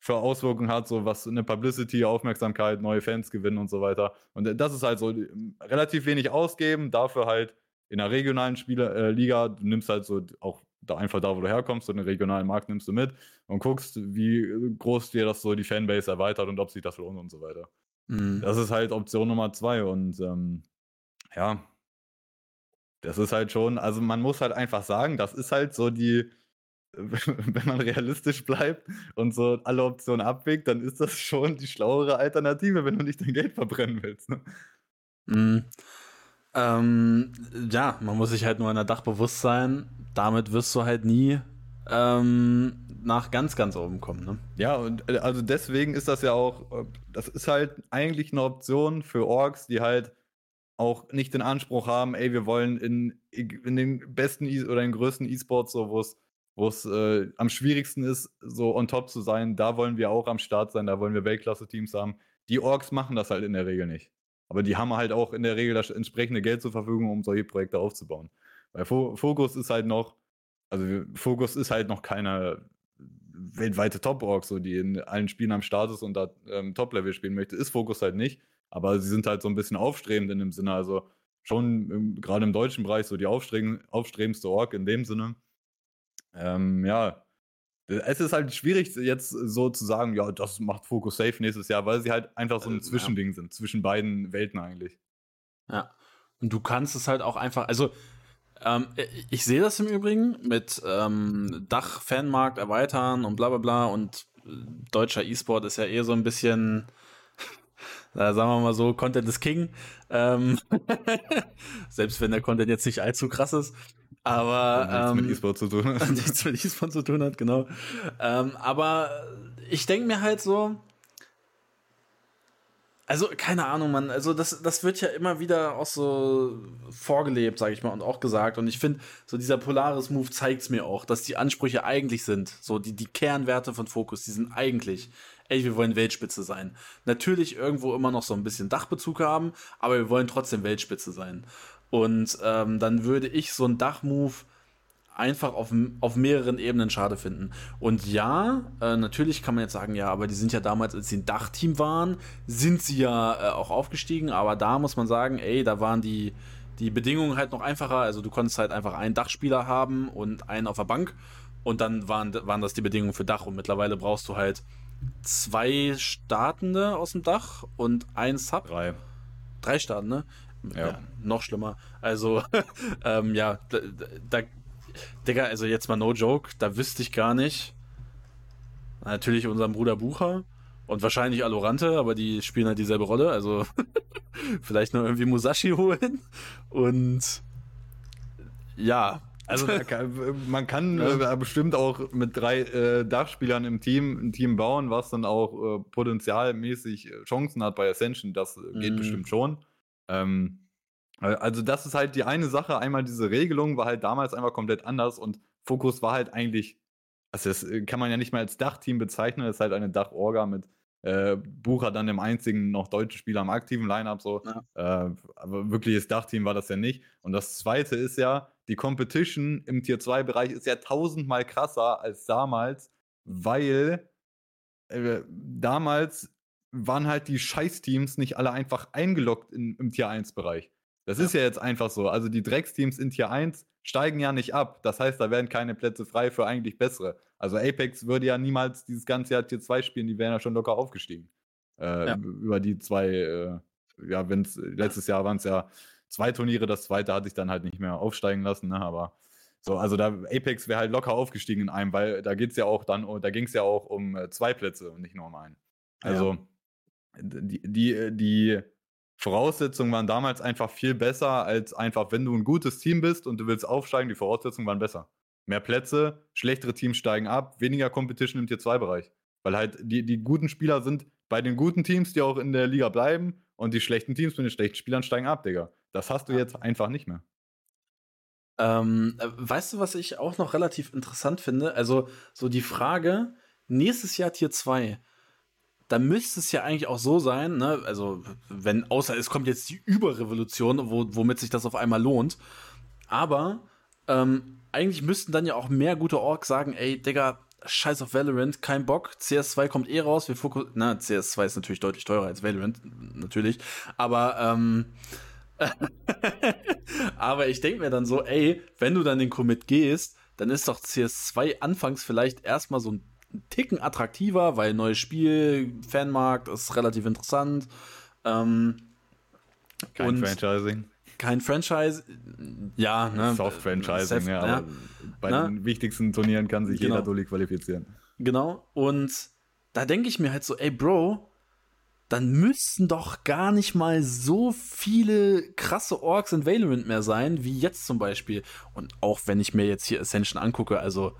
B: für Auswirkungen hat, so was eine Publicity, Aufmerksamkeit, neue Fans gewinnen und so weiter. Und das ist halt so relativ wenig ausgeben, dafür halt in einer regionalen Spieler, äh, Liga, du nimmst halt so auch da einfach da, wo du herkommst, so den regionalen Markt nimmst du mit und guckst, wie groß dir das so die Fanbase erweitert und ob sich das lohnt und so weiter. Mhm. Das ist halt Option Nummer zwei und ähm, ja, das ist halt schon, also man muss halt einfach sagen, das ist halt so die, (laughs) wenn man realistisch bleibt und so alle Optionen abwägt, dann ist das schon die schlauere Alternative, wenn du nicht dein Geld verbrennen willst. Ne?
A: Mm. Ähm, ja, man muss sich halt nur in der Dach bewusst sein. Damit wirst du halt nie ähm, nach ganz, ganz oben kommen. Ne?
B: Ja, und äh, also deswegen ist das ja auch, äh, das ist halt eigentlich eine Option für Orks, die halt auch nicht den Anspruch haben, ey, wir wollen in, in den besten e oder den größten E-Sports, so wo es wo es äh, am schwierigsten ist, so on top zu sein, da wollen wir auch am Start sein, da wollen wir Weltklasse-Teams haben. Die Orks machen das halt in der Regel nicht. Aber die haben halt auch in der Regel das entsprechende Geld zur Verfügung, um solche Projekte aufzubauen. Weil Fokus ist halt noch, also Fokus ist halt noch keine weltweite Top-Org, so die in allen Spielen am Start ist und da ähm, Top-Level spielen möchte, ist Fokus halt nicht. Aber sie sind halt so ein bisschen aufstrebend in dem Sinne, also schon gerade im deutschen Bereich so die aufstrebendste Org in dem Sinne. Ähm, ja, es ist halt schwierig, jetzt so zu sagen, ja, das macht Focus safe nächstes Jahr, weil sie halt einfach so ein äh, Zwischending ja. sind, zwischen beiden Welten eigentlich.
A: Ja. Und du kannst es halt auch einfach, also ähm, ich sehe das im Übrigen mit ähm, Dach-Fanmarkt erweitern und bla bla bla und äh, deutscher E-Sport ist ja eher so ein bisschen, (laughs) äh, sagen wir mal so, Content is King. Ähm, (laughs) selbst wenn der Content jetzt nicht allzu krass ist. Aber
B: nichts ähm, mit E-Sport zu tun (laughs)
A: hat. nichts mit E-Sport zu tun hat, genau. Ähm, aber ich denke mir halt so, also keine Ahnung, man, also das, das wird ja immer wieder auch so vorgelebt, sage ich mal, und auch gesagt. Und ich finde, so dieser Polaris-Move zeigt es mir auch, dass die Ansprüche eigentlich sind, so die, die Kernwerte von Focus, die sind eigentlich, ey, wir wollen Weltspitze sein. Natürlich irgendwo immer noch so ein bisschen Dachbezug haben, aber wir wollen trotzdem Weltspitze sein. Und ähm, dann würde ich so einen Dachmove einfach auf, auf mehreren Ebenen schade finden. Und ja, äh, natürlich kann man jetzt sagen, ja, aber die sind ja damals, als sie ein Dachteam waren, sind sie ja äh, auch aufgestiegen. Aber da muss man sagen, ey, da waren die, die Bedingungen halt noch einfacher. Also du konntest halt einfach einen Dachspieler haben und einen auf der Bank. Und dann waren, waren das die Bedingungen für Dach. Und mittlerweile brauchst du halt zwei Startende aus dem Dach und ein Sub.
B: Drei.
A: Drei Startende. Ja. ja. noch schlimmer. Also, (laughs) ähm, ja, da, da, Digga, also jetzt mal no joke, da wüsste ich gar nicht. Natürlich unseren Bruder Bucher und wahrscheinlich Alorante, aber die spielen halt dieselbe Rolle. Also (laughs) vielleicht noch irgendwie Musashi holen. Und ja.
B: Also (laughs) man kann ja. äh, bestimmt auch mit drei äh, Dachspielern im Team ein Team bauen, was dann auch äh, potenzialmäßig äh, Chancen hat bei Ascension. Das geht mhm. bestimmt schon. Ähm, also das ist halt die eine Sache. Einmal diese Regelung war halt damals einfach komplett anders und Fokus war halt eigentlich, also das äh, kann man ja nicht mal als Dachteam bezeichnen, das ist halt eine Dachorga mit äh, Bucher dann dem einzigen noch deutschen Spieler am aktiven Lineup so. Ja. Äh, aber wirkliches Dachteam war das ja nicht. Und das zweite ist ja, die Competition im Tier 2 Bereich ist ja tausendmal krasser als damals, weil äh, damals waren halt die Scheißteams nicht alle einfach eingeloggt in, im Tier 1 Bereich. Das ja. ist ja jetzt einfach so. Also die Drecksteams in Tier 1 steigen ja nicht ab. Das heißt, da werden keine Plätze frei für eigentlich bessere. Also Apex würde ja niemals dieses ganze Jahr Tier 2 spielen, die wären ja schon locker aufgestiegen. Äh, ja. Über die zwei, äh, ja, wenn es letztes Jahr waren es ja zwei Turniere, das zweite hatte ich dann halt nicht mehr aufsteigen lassen, ne? aber so, also da Apex wäre halt locker aufgestiegen in einem, weil da geht's ja auch dann, da ging es ja auch um äh, zwei Plätze und nicht nur um einen. Also ja. Die, die, die Voraussetzungen waren damals einfach viel besser als einfach, wenn du ein gutes Team bist und du willst aufsteigen, die Voraussetzungen waren besser. Mehr Plätze, schlechtere Teams steigen ab, weniger Competition im Tier 2 Bereich. Weil halt die, die guten Spieler sind bei den guten Teams, die auch in der Liga bleiben und die schlechten Teams mit den schlechten Spielern steigen ab, Digga. Das hast du jetzt einfach nicht mehr.
A: Ähm, äh, weißt du, was ich auch noch relativ interessant finde? Also, so die Frage, nächstes Jahr Tier 2, da müsste es ja eigentlich auch so sein, ne? also wenn, außer es kommt jetzt die Überrevolution, wo, womit sich das auf einmal lohnt, aber ähm, eigentlich müssten dann ja auch mehr gute Orks sagen, ey, Digga, scheiß auf Valorant, kein Bock, CS2 kommt eh raus, wir fokussieren, na, CS2 ist natürlich deutlich teurer als Valorant, natürlich, aber, ähm, (laughs) aber ich denke mir dann so, ey, wenn du dann den Commit gehst, dann ist doch CS2 anfangs vielleicht erstmal so ein Ticken attraktiver, weil neues Spiel, Fanmarkt ist relativ interessant. Ähm,
B: Kein Franchising.
A: kein Franchise. Ja, ne?
B: Soft Franchising, ja, ja. bei ne? den wichtigsten Turnieren kann sich genau. jeder Dulli qualifizieren.
A: Genau. Und da denke ich mir halt so, ey, Bro, dann müssten doch gar nicht mal so viele krasse Orks in Valorant mehr sein, wie jetzt zum Beispiel. Und auch wenn ich mir jetzt hier Ascension angucke, also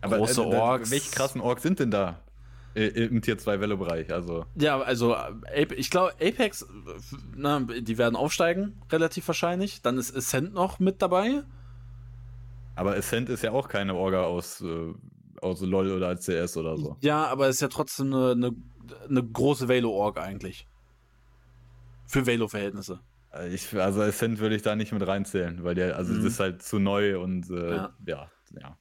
B: Aber, große äh, Orks. Welche krassen Orks sind denn da? Im Tier 2 Velo-Bereich, also.
A: Ja, also ich glaube, Apex, na, die werden aufsteigen, relativ wahrscheinlich. Dann ist Ascent noch mit dabei.
B: Aber Ascent ist ja auch keine Orga aus, äh, aus LOL oder CS oder so.
A: Ja, aber es ist ja trotzdem eine, eine, eine große Velo-Org eigentlich. Für Velo-Verhältnisse.
B: Ich, also Ascent würde ich da nicht mit reinzählen, weil der, also mhm. das ist halt zu neu und äh, ja. ja, ja.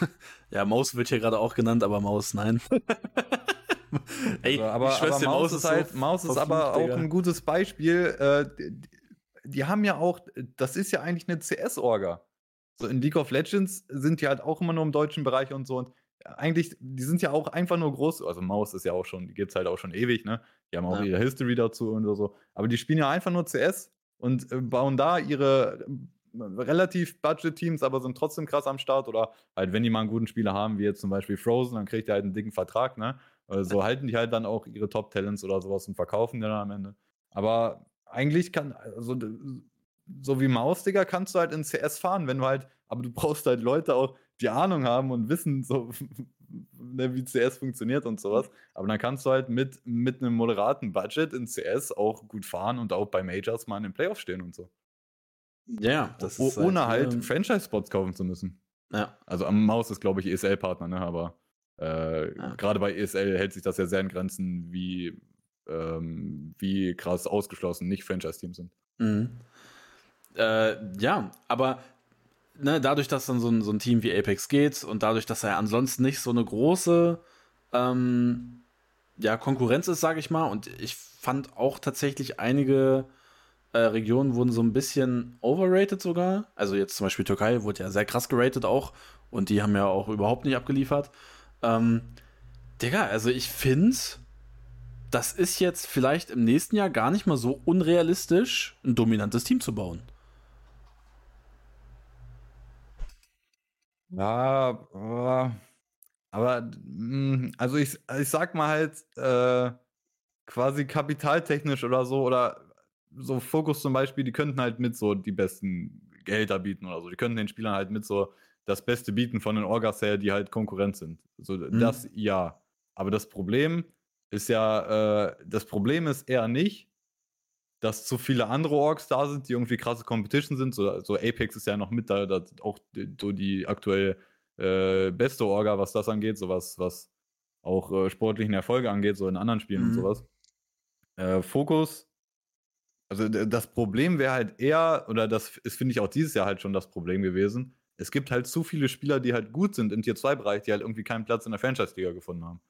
B: (laughs)
A: ja, Maus wird hier gerade auch genannt, aber Maus, nein. (laughs)
B: Ey, also, aber, aber dir, Maus, ist halt, so Maus ist aber auch ein gutes Beispiel. Äh, die, die, haben ja auch, das ist ja eigentlich eine CS-Orga. So in League of Legends sind die halt auch immer nur im deutschen Bereich und so. Und eigentlich, die sind ja auch einfach nur groß. Also Maus ist ja auch schon, die gibt es halt auch schon ewig, ne? Die haben auch ja. ihre History dazu und so. Aber die spielen ja einfach nur CS und äh, bauen da ihre relativ Budget-Teams, aber sind trotzdem krass am Start. Oder halt, wenn die mal einen guten Spieler haben, wie jetzt zum Beispiel Frozen, dann kriegt er halt einen dicken Vertrag, ne? So also halten die halt dann auch ihre Top-Talents oder sowas und verkaufen die dann am Ende. Aber eigentlich kann, also so wie Maus, Digga, kannst du halt in CS fahren, wenn du halt, aber du brauchst halt Leute auch, die Ahnung haben und wissen, so, (laughs) ne, wie CS funktioniert und sowas. Aber dann kannst du halt mit, mit einem moderaten Budget in CS auch gut fahren und auch bei Majors mal in den Playoffs stehen und so.
A: Ja,
B: das o ist ohne halt, halt Franchise-Spots kaufen zu müssen.
A: Ja.
B: Also am Maus ist, glaube ich, ESL-Partner, ne? Aber äh, ja. gerade bei ESL hält sich das ja sehr in Grenzen, wie, ähm, wie krass ausgeschlossen nicht Franchise-Teams sind.
A: Mhm. Äh, ja, aber ne, dadurch, dass dann so ein, so ein Team wie Apex geht und dadurch, dass er ansonsten nicht so eine große ähm, ja, Konkurrenz ist, sage ich mal, und ich fand auch tatsächlich einige äh, Regionen wurden so ein bisschen overrated sogar. Also jetzt zum Beispiel Türkei wurde ja sehr krass geratet auch und die haben ja auch überhaupt nicht abgeliefert. Ähm, Digga, also ich finde, das ist jetzt vielleicht im nächsten Jahr gar nicht mal so unrealistisch, ein dominantes Team zu bauen.
B: Ja, aber hm, also ich, ich sag mal halt äh, quasi kapitaltechnisch oder so oder so Fokus zum Beispiel, die könnten halt mit so die besten Gehälter bieten oder so. Die könnten den Spielern halt mit so das Beste bieten von den Orgas her, die halt Konkurrent sind. So, mhm. das ja. Aber das Problem ist ja, äh, das Problem ist eher nicht, dass zu viele andere Orks da sind, die irgendwie krasse Competition sind. So, so Apex ist ja noch mit da, da auch so die aktuell äh, beste Orga, was das angeht, sowas, was auch äh, sportlichen Erfolge angeht, so in anderen Spielen mhm. und sowas. Äh, Fokus also das Problem wäre halt eher, oder das ist, finde ich, auch dieses Jahr halt schon das Problem gewesen. Es gibt halt zu viele Spieler, die halt gut sind im Tier 2-Bereich, die halt irgendwie keinen Platz in der Franchise-Liga gefunden haben.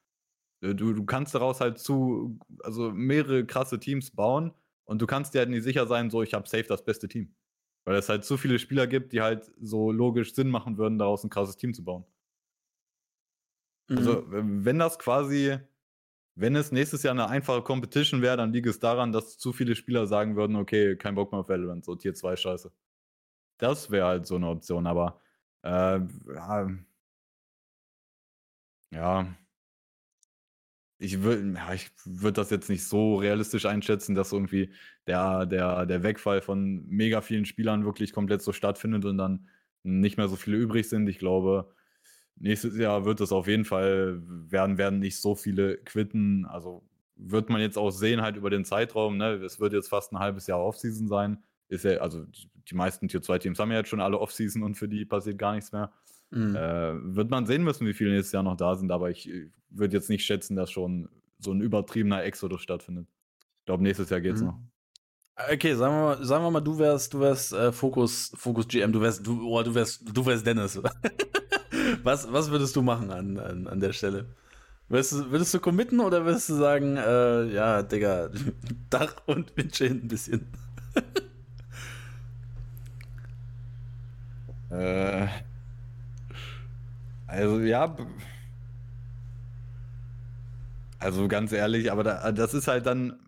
B: Äh, du, du kannst daraus halt zu, also mehrere krasse Teams bauen und du kannst dir halt nicht sicher sein, so ich habe safe das beste Team. Weil es halt zu viele Spieler gibt, die halt so logisch Sinn machen würden, daraus ein krasses Team zu bauen. Also, mhm. Also, wenn das quasi wenn es nächstes Jahr eine einfache Competition wäre, dann liegt es daran, dass zu viele Spieler sagen würden, okay, kein Bock mehr auf Valorant, so Tier 2 Scheiße. Das wäre halt so eine Option, aber äh, ja, ja, ich würde ja, ich würd das jetzt nicht so realistisch einschätzen, dass irgendwie der, der, der Wegfall von mega vielen Spielern wirklich komplett so stattfindet und dann nicht mehr so viele übrig sind. Ich glaube, nächstes Jahr wird es auf jeden Fall, werden, werden nicht so viele quitten. Also wird man jetzt auch sehen, halt über den Zeitraum. Ne? Es wird jetzt fast ein halbes Jahr Offseason sein. Ist ja, also die meisten Tier 2 Teams haben ja jetzt schon alle Offseason und für die passiert gar nichts mehr. Mhm. Äh, wird man sehen müssen, wie viele nächstes Jahr noch da sind, aber ich würde jetzt nicht schätzen, dass schon so ein übertriebener Exodus stattfindet. Ich glaube, nächstes Jahr geht's mhm. noch.
A: Okay, sagen wir mal, sagen wir mal, du wärst, du wärst äh, Fokus, Fokus GM, du wärst, du, oh, du wärst, du wärst Dennis. (laughs) was, was würdest du machen an, an, an der Stelle? Würdest du, würdest du committen oder würdest du sagen, äh, ja, Digga, (laughs) Dach und Windschild ein bisschen? (laughs)
B: äh, also, ja. Also, ganz ehrlich, aber da, das ist halt dann.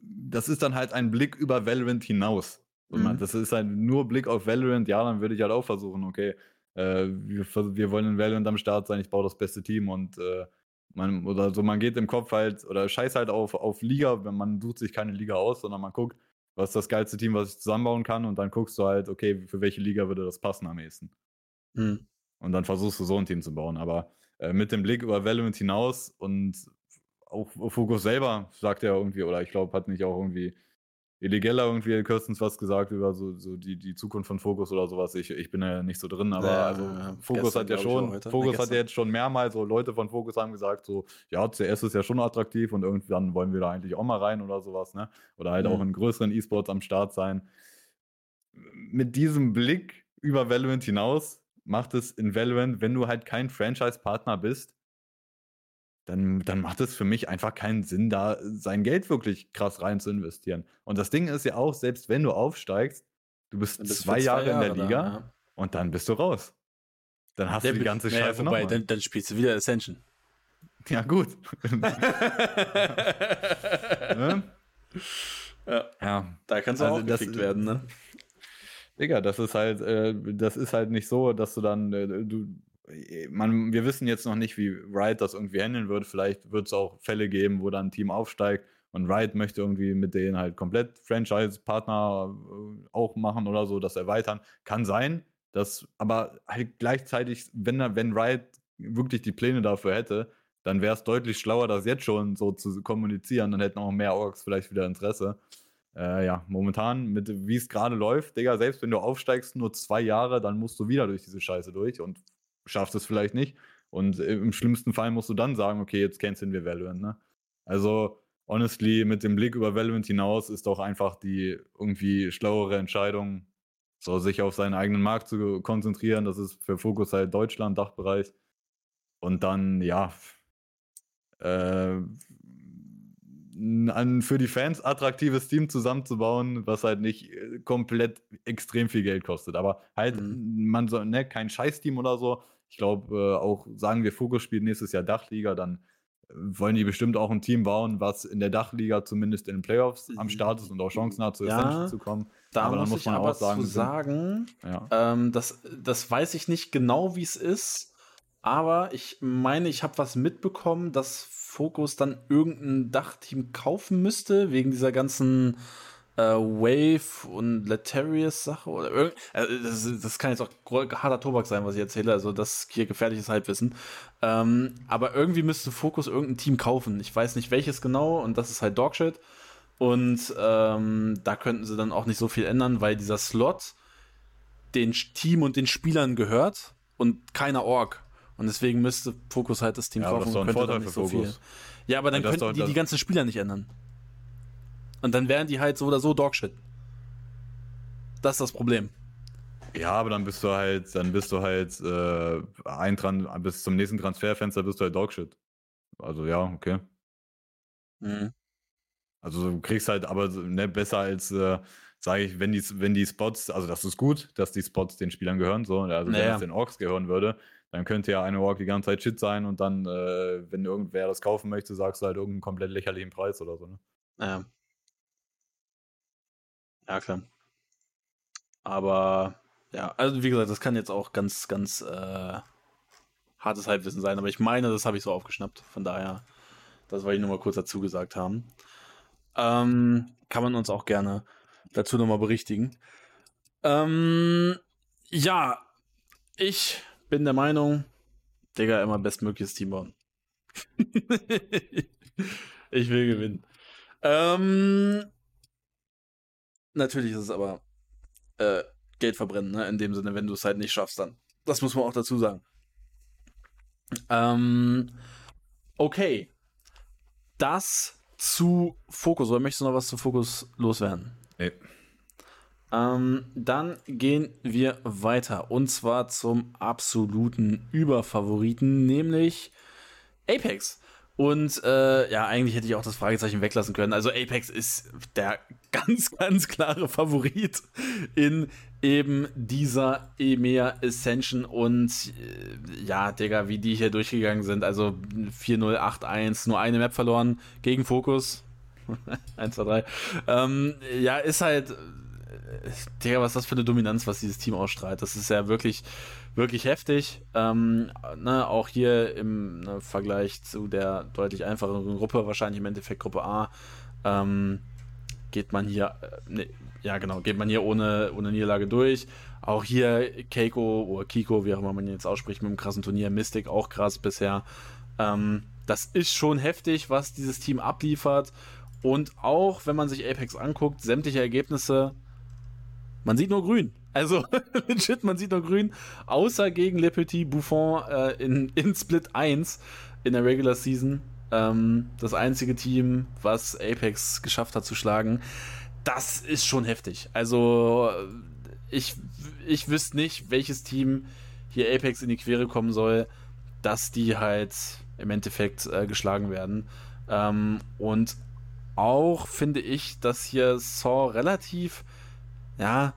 B: Das ist dann halt ein Blick über Valorant hinaus. Und man, das ist halt nur Blick auf Valorant, ja, dann würde ich halt auch versuchen, okay, äh, wir, wir wollen in Valorant am Start sein, ich baue das beste Team und äh, man, oder so, man geht im Kopf halt, oder scheiß halt auf, auf Liga, wenn man sucht sich keine Liga aus, sondern man guckt, was ist das geilste Team, was ich zusammenbauen kann und dann guckst du halt, okay, für welche Liga würde das passen am ehesten. Mhm. Und dann versuchst du so ein Team zu bauen. Aber äh, mit dem Blick über Valorant hinaus und auch Fokus selber sagt er irgendwie, oder ich glaube, hat nicht auch irgendwie Illegella irgendwie kürzens was gesagt über so, so die, die Zukunft von Fokus oder sowas. Ich, ich bin ja nicht so drin, aber ja, also ja, Fokus hat ja schon, Fokus hat ja jetzt schon mehrmals, so Leute von Fokus haben gesagt, so, ja, CS ist ja schon attraktiv und irgendwann wollen wir da eigentlich auch mal rein oder sowas, ne? Oder halt mhm. auch in größeren E-Sports am Start sein. Mit diesem Blick über Valorant hinaus macht es in Valorant, wenn du halt kein Franchise-Partner bist, dann, dann macht es für mich einfach keinen Sinn, da sein Geld wirklich krass rein zu investieren. Und das Ding ist ja auch, selbst wenn du aufsteigst, du bist, bist zwei, Jahre, Jahre in der Liga da, ja. und dann bist du raus. Dann hast der du die ganze naja, Scheiße wobei,
A: dann, dann, spielst du wieder Ascension. (laughs)
B: Ja, gut.
A: ne? (laughs) ja. ja. Da kannst du also auch gekickt werden, ne?
B: Digga, das ist halt, äh, das ist halt nicht so, dass du dann, äh, du, man, wir wissen jetzt noch nicht, wie Wright das irgendwie handeln wird. Vielleicht wird es auch Fälle geben, wo dann ein Team aufsteigt und Wright möchte irgendwie mit denen halt komplett Franchise-Partner äh, auch machen oder so, das erweitern. Kann sein, dass, aber halt gleichzeitig, wenn, wenn Wright wirklich die Pläne dafür hätte, dann wäre es deutlich schlauer, das jetzt schon so zu kommunizieren. Dann hätten auch mehr Orks vielleicht wieder Interesse. Äh, ja, momentan, wie es gerade läuft, Digga, selbst wenn du aufsteigst, nur zwei Jahre, dann musst du wieder durch diese Scheiße durch und schaffst es vielleicht nicht. Und im schlimmsten Fall musst du dann sagen, okay, jetzt canceln wir Valorant, ne? Also, honestly, mit dem Blick über Valorant hinaus ist doch einfach die irgendwie schlauere Entscheidung, so sich auf seinen eigenen Markt zu konzentrieren. Das ist für Fokus halt Deutschland, Dachbereich. Und dann, ja, äh, ein für die Fans attraktives Team zusammenzubauen, was halt nicht äh, komplett extrem viel Geld kostet. Aber halt, mhm. man soll, ne, kein Scheißteam oder so, ich glaube, äh, auch sagen wir, Fokus spielt nächstes Jahr Dachliga, dann äh, wollen die bestimmt auch ein Team bauen, was in der Dachliga zumindest in den Playoffs am Start ist und auch Chancen hat, zu ja, Essential zu kommen.
A: Da aber muss, muss man auch sagen, sagen ja. ähm, das, das weiß ich nicht genau, wie es ist, aber ich meine, ich habe was mitbekommen, dass Focus dann irgendein Dachteam kaufen müsste, wegen dieser ganzen äh, Wave und Letarius Sache oder irgend, also das, das, kann jetzt auch harter Tobak sein, was ich erzähle, also das hier gefährliches Halbwissen. Ähm, aber irgendwie müsste Focus irgendein Team kaufen. Ich weiß nicht welches genau und das ist halt Dogshit. Und ähm, da könnten sie dann auch nicht so viel ändern, weil dieser Slot den Team und den Spielern gehört und keiner Org. Und deswegen müsste Focus halt das Team
B: ja, kaufen. Das doch ein Vorteil für so Fokus.
A: Viel. Ja, aber dann könnten die die ganzen Spieler nicht ändern. Und dann wären die halt so oder so Dogshit. Das ist das Problem.
B: Ja, aber dann bist du halt, dann bist du halt äh, ein Tran bis zum nächsten Transferfenster bist du halt Dogshit. Also ja, okay. Mhm. Also du kriegst halt aber ne, besser als, äh, sage ich, wenn die, wenn die Spots, also das ist gut, dass die Spots den Spielern gehören, so, also naja. wenn es den Orks gehören würde, dann könnte ja eine Ork die ganze Zeit Shit sein und dann, äh, wenn irgendwer das kaufen möchte, sagst du halt irgendeinen komplett lächerlichen Preis oder so, ne?
A: Ja. Ja, klar. Aber ja, also wie gesagt, das kann jetzt auch ganz, ganz äh, hartes Halbwissen sein, aber ich meine, das habe ich so aufgeschnappt. Von daher, das wollte ich nur mal kurz dazu gesagt haben. Ähm, kann man uns auch gerne dazu nochmal berichtigen. Ähm, ja, ich bin der Meinung, Digga, immer bestmögliches Team bauen. (laughs) ich will gewinnen. Ähm, natürlich ist es aber äh, Geld verbrennen, ne? in dem Sinne, wenn du es halt nicht schaffst, dann. Das muss man auch dazu sagen. Ähm, okay. Das zu Fokus. Oder möchtest du noch was zu Fokus loswerden?
B: Nee.
A: Ähm, dann gehen wir weiter. Und zwar zum absoluten Überfavoriten, nämlich Apex. Und äh, ja, eigentlich hätte ich auch das Fragezeichen weglassen können. Also Apex ist der (laughs) ganz, ganz klare Favorit in eben dieser EMEA Ascension. Und äh, ja, Digga, wie die hier durchgegangen sind. Also 4-0, 8-1, nur eine Map verloren gegen Focus. 1, 2, 3. Ähm, ja, ist halt Digga, was ist das für eine Dominanz, was dieses Team ausstrahlt? Das ist ja wirklich, wirklich heftig. Ähm, ne, auch hier im ne, Vergleich zu der deutlich einfacheren Gruppe, wahrscheinlich im Endeffekt Gruppe A, ähm, geht man hier, äh, ne, ja genau, geht man hier ohne, ohne Niederlage durch. Auch hier Keiko oder Kiko, wie auch immer man jetzt ausspricht, mit dem krassen Turnier, Mystic auch krass bisher. Ähm, das ist schon heftig, was dieses Team abliefert. Und auch wenn man sich Apex anguckt, sämtliche Ergebnisse, man sieht nur grün. Also (laughs) legit, man sieht nur grün, außer gegen Le Petit Buffon äh, in, in Split 1 in der Regular Season. Ähm, das einzige Team, was Apex geschafft hat zu schlagen. Das ist schon heftig. Also ich, ich wüsste nicht, welches Team hier Apex in die Quere kommen soll, dass die halt im Endeffekt äh, geschlagen werden. Ähm, und auch finde ich, dass hier Saw relativ, ja,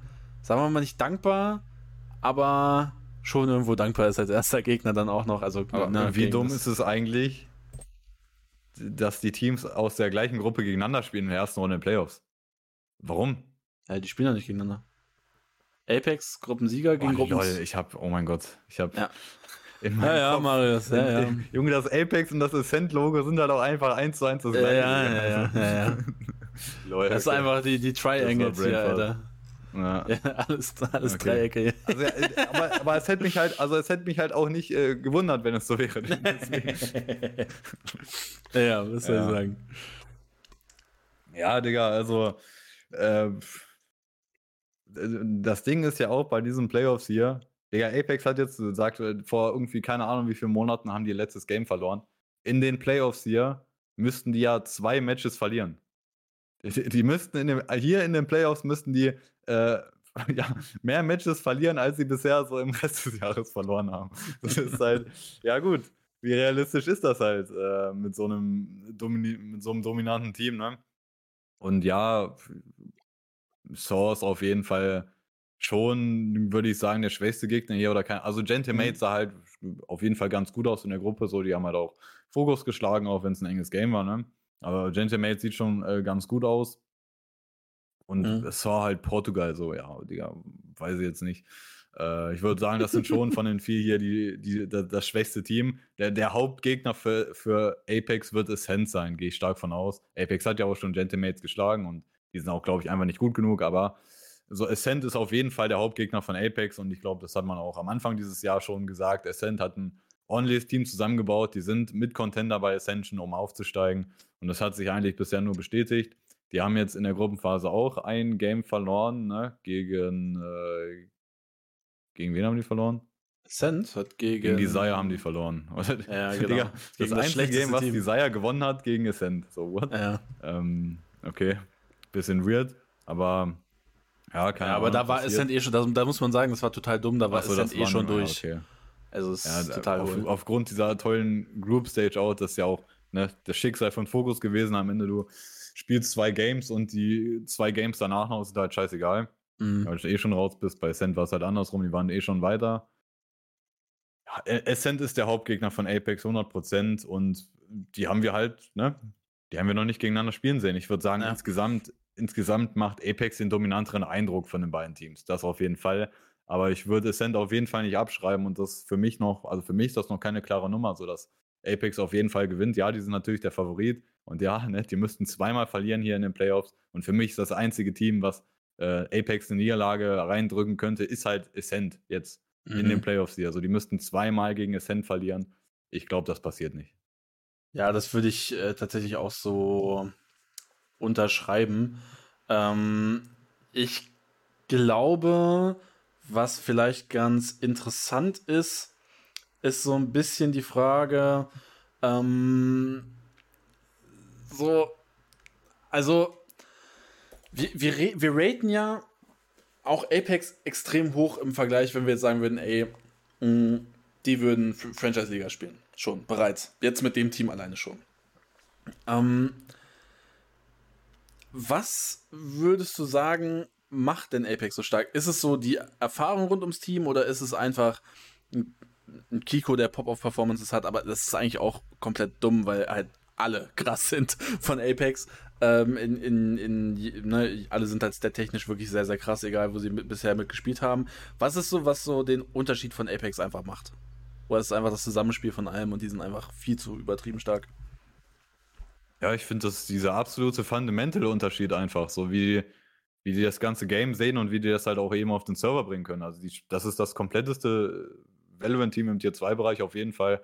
A: sagen wir mal nicht dankbar, aber schon irgendwo dankbar ist als erster Gegner dann auch noch. Also,
B: ne, wie dumm ist es eigentlich, dass die Teams aus der gleichen Gruppe gegeneinander spielen in der ersten Runde in Playoffs? Warum?
A: Ja, die spielen ja nicht gegeneinander. Apex, Gruppensieger gegen oh, Gruppen.
B: ich hab, oh mein Gott, ich hab
A: ja. (laughs) Ja, ja, Kopf. Marius. Ja, ja.
B: Junge, das Apex und das Ascent-Logo sind halt auch einfach eins zu eins das
A: gleiche. Ja, ja, ja. ja, (laughs) ja. Leute, das ist einfach die, die Triangles hier, Alter. Ja. (laughs) ja. alles, alles okay. Dreiecke.
B: Also, aber, aber es hätte mich halt, also es hätte mich halt auch nicht äh, gewundert, wenn es so wäre. (laughs)
A: ja, was soll ich sagen?
B: Ja, Digga, also äh, das Ding ist ja auch bei diesen Playoffs hier, Digga, Apex hat jetzt gesagt, äh, vor irgendwie keine Ahnung wie vielen Monaten haben die ihr letztes Game verloren. In den Playoffs hier müssten die ja zwei Matches verlieren. Die, die müssten in dem, hier in den Playoffs müssten die äh, (laughs) ja, mehr Matches verlieren, als sie bisher so im Rest des Jahres verloren haben. (laughs) Das ist halt, ja gut, wie realistisch ist das halt äh, mit, so einem mit so einem dominanten Team, ne? Und ja, Source auf jeden Fall schon, würde ich sagen, der schwächste Gegner hier oder kein. Also Gentemate mhm. sah halt auf jeden Fall ganz gut aus in der Gruppe. So, die haben halt auch Fokus geschlagen, auch wenn es ein enges Game war, ne? Aber Gentemate sieht schon äh, ganz gut aus. Und mhm. es war halt Portugal so, ja, Digga, weiß ich jetzt nicht. Äh, ich würde sagen, das sind schon von den (laughs) vier hier die, die, das, das schwächste Team. Der, der Hauptgegner für, für Apex wird Ascent sein, gehe ich stark von aus. Apex hat ja auch schon Gentimates geschlagen und die sind auch, glaube ich, einfach nicht gut genug, aber so Ascent ist auf jeden Fall der Hauptgegner von Apex und ich glaube, das hat man auch am Anfang dieses Jahr schon gesagt. Ascent hat ein ordentliches Team zusammengebaut. Die sind mit Contender bei Ascension, um aufzusteigen. Und das hat sich eigentlich bisher nur bestätigt. Die haben jetzt in der Gruppenphase auch ein Game verloren, ne? Gegen. Äh, gegen wen haben die verloren?
A: Ascent hat gegen.
B: Gegen Desire haben die verloren. (laughs)
A: Ja, (laughs) genau. Digga,
B: das, das einzige Game, was Team. Desire gewonnen hat, gegen Ascent. So, what?
A: Ja.
B: Ähm, okay. Bisschen weird, aber ja, keine ja,
A: aber da war Ascent eh schon, da, da, muss man sagen, das war total dumm, da war so, Ascent eh schon durch. Okay. Also es ist ja, total
B: auf, Aufgrund dieser tollen Group Stage Out, das ist ja auch ne, das Schicksal von Fokus gewesen. Am Ende du spielst zwei Games und die zwei Games danach noch sind halt scheißegal. Mhm. Weil du eh schon raus bist. Bei Ascent war es halt andersrum, die waren eh schon weiter. Ja, Ascent ist der Hauptgegner von Apex 100% und die haben wir halt, ne? Die haben wir noch nicht gegeneinander spielen sehen. Ich würde sagen, ja. insgesamt insgesamt macht Apex den dominanteren Eindruck von den beiden Teams. Das auf jeden Fall. Aber ich würde Ascent auf jeden Fall nicht abschreiben und das für mich noch, also für mich ist das noch keine klare Nummer, sodass Apex auf jeden Fall gewinnt. Ja, die sind natürlich der Favorit und ja, ne, die müssten zweimal verlieren hier in den Playoffs und für mich ist das einzige Team, was äh, Apex eine Niederlage reindrücken könnte, ist halt Ascent jetzt mhm. in den mhm. Playoffs hier. Also die müssten zweimal gegen Ascent verlieren. Ich glaube, das passiert nicht.
A: Ja, das würde ich äh, tatsächlich auch so unterschreiben. Ähm, ich glaube, was vielleicht ganz interessant ist, ist so ein bisschen die Frage, ähm, so, also, wir, wir, wir raten ja auch Apex extrem hoch im Vergleich, wenn wir jetzt sagen würden, ey, mh, mm, die würden Franchise-Liga spielen. Schon, bereits. Jetzt mit dem Team alleine schon. Ähm, was würdest du sagen, macht denn Apex so stark? Ist es so die Erfahrung rund ums Team oder ist es einfach ein, Kiko, der Pop-Off-Performances hat, aber das ist eigentlich auch komplett dumm, weil halt alle krass sind (laughs) von Apex. Ähm, in, in, in, ne, alle sind halt stat-technisch wirklich sehr, sehr krass, egal wo sie mit, bisher mitgespielt haben. Was ist so, was so den Unterschied von Apex einfach macht? Oder ist es einfach das Zusammenspiel von allem und die sind einfach viel zu übertrieben stark?
B: Ja, ich finde, das ist dieser absolute fundamentale Unterschied einfach, so wie, wie die das ganze Game sehen und wie die das halt auch eben auf den Server bringen können. Also die, das ist das kompletteste Valorant-Team im Tier 2-Bereich auf jeden Fall.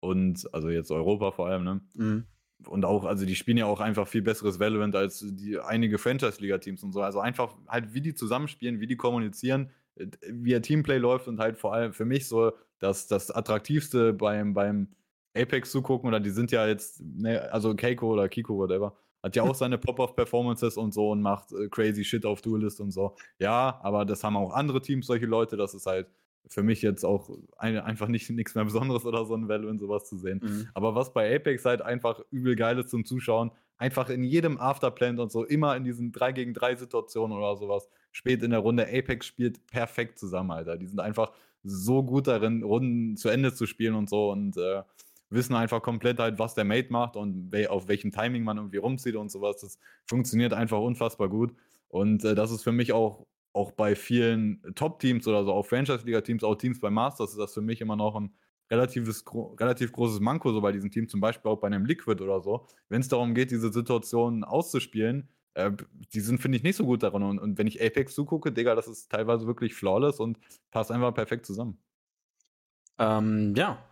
B: Und also jetzt Europa vor allem, ne? Mhm. Und auch, also die spielen ja auch einfach viel besseres Valorant als die einige Franchise-Liga-Teams und so. Also einfach halt, wie die zusammenspielen, wie die kommunizieren, wie ihr Teamplay läuft und halt vor allem für mich so das, das Attraktivste beim, beim Apex zugucken. Oder die sind ja jetzt, ne, also Keiko oder Kiko, whatever, hat ja (laughs) auch seine Pop-Off-Performances und so und macht äh, crazy Shit auf Duelist und so. Ja, aber das haben auch andere Teams, solche Leute. Das ist halt für mich jetzt auch ein, einfach nicht nichts mehr Besonderes oder so ein Value und sowas zu sehen. Mhm. Aber was bei Apex halt einfach übel geil ist zum Zuschauen, einfach in jedem Afterplant und so, immer in diesen 3 gegen 3 Situationen oder sowas, spät in der Runde, Apex spielt perfekt zusammen, Alter. Die sind einfach so gut darin, Runden zu Ende zu spielen und so und äh, wissen einfach komplett halt, was der Mate macht und we auf welchem Timing man irgendwie rumzieht und sowas. Das funktioniert einfach unfassbar gut. Und äh, das ist für mich auch auch bei vielen Top-Teams oder so, auch Franchise-Liga-Teams, auch Teams bei Masters, ist das für mich immer noch ein relatives, relativ großes Manko, so bei diesen Teams, zum Beispiel auch bei einem Liquid oder so. Wenn es darum geht, diese Situation auszuspielen, äh, die sind, finde ich, nicht so gut darin. Und, und, wenn ich Apex zugucke, Digga, das ist teilweise wirklich flawless und passt einfach perfekt zusammen.
A: Ähm, ja.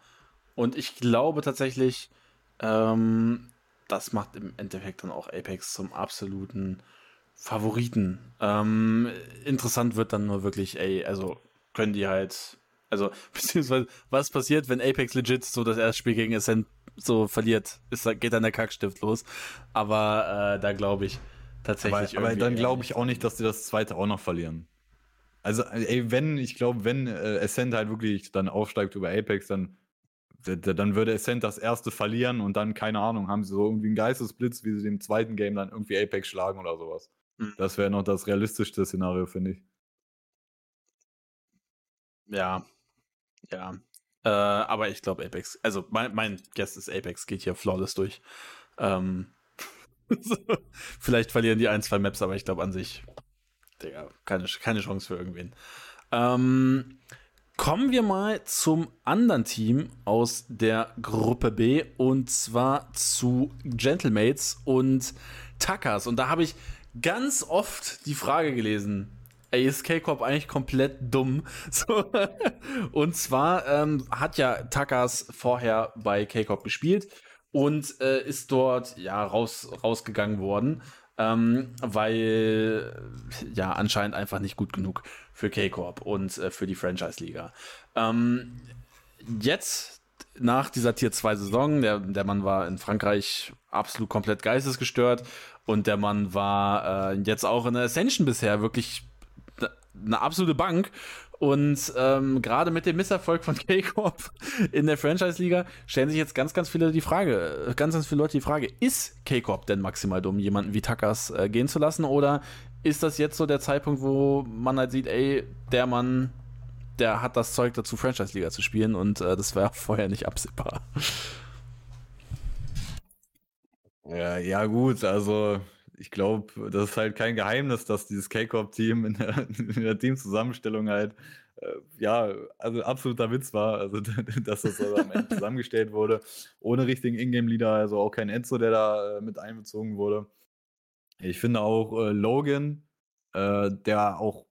A: Und ich glaube tatsächlich, ähm, das macht im Endeffekt dann auch Apex zum absoluten Favoriten. Ähm, interessant wird dann nur wirklich, ey, also können die halt, also, (laughs) beziehungsweise, was passiert, wenn Apex legit so das erste Spiel gegen Ascent so verliert? Ist, geht dann der Kackstift los. Aber äh, da glaube ich tatsächlich.
B: Aber, aber dann glaube ich auch nicht, dass die das zweite auch noch verlieren. Also, ey, wenn, ich glaube, wenn äh, Ascent halt wirklich dann aufsteigt über Apex, dann dann würde Ascent das erste verlieren und dann, keine Ahnung, haben sie so irgendwie einen Geistesblitz, wie sie im zweiten Game dann irgendwie Apex schlagen oder sowas. Mhm. Das wäre noch das realistischste Szenario, finde ich.
A: Ja, ja. Äh, aber ich glaube Apex, also mein, mein Guess ist Apex geht hier flawless durch. Ähm, (laughs) vielleicht verlieren die ein, zwei Maps, aber ich glaube an sich, Digga, keine, keine Chance für irgendwen. Ähm, kommen wir mal zum anderen Team aus der Gruppe B und zwar zu Gentlemates und Takas. Und da habe ich ganz oft die Frage gelesen, ey, ist K-Corp eigentlich komplett dumm? (laughs) So, und zwar ähm, hat ja Takas vorher bei K-Corp gespielt und äh, ist dort ja raus, rausgegangen worden, ähm, weil ja anscheinend einfach nicht gut genug für K-Corp und äh, für die Franchise-Liga. Ähm, jetzt nach dieser Tier 2 Saison, der, der Mann war in Frankreich absolut komplett geistesgestört und der Mann war äh, jetzt auch in der Ascension bisher wirklich eine absolute Bank. Und ähm, gerade mit dem Misserfolg von (laughs) K-Corp in der Franchise-Liga stellen sich jetzt ganz, ganz viele die Frage, ganz, ganz viele Leute die Frage, ist K-Corp denn maximal dumm, jemanden wie Takas äh, gehen zu lassen? Oder ist das jetzt so der Zeitpunkt, wo man halt sieht, ey, der Mann, der hat das Zeug dazu, Franchise-Liga zu spielen und äh, das war (laughs) vorher nicht absehbar.
B: Ja, ja, gut, also ich glaube, das ist halt kein Geheimnis, dass dieses K-Corp-Team in der, (laughs) der Teamzusammenstellung halt, äh, ja, also absoluter Witz war, also (laughs) dass das also am Ende zusammengestellt wurde, ohne richtigen Ingame-Leader, also auch kein Enzo, der da äh, mit einbezogen wurde. Ich finde auch äh, Logan, äh, der auch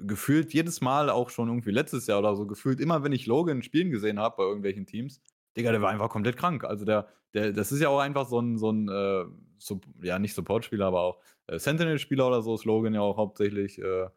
B: gefühlt jedes Mal, auch schon irgendwie letztes Jahr oder so, gefühlt immer, wenn ich Logan spielen gesehen habe bei irgendwelchen Teams, Digga, der war einfach komplett krank. Also der, der, das ist ja auch einfach so ein, so ein äh, so, ja, nicht Support-Spieler, aber auch äh, Sentinel-Spieler oder so, Slogan ja auch hauptsächlich. Äh,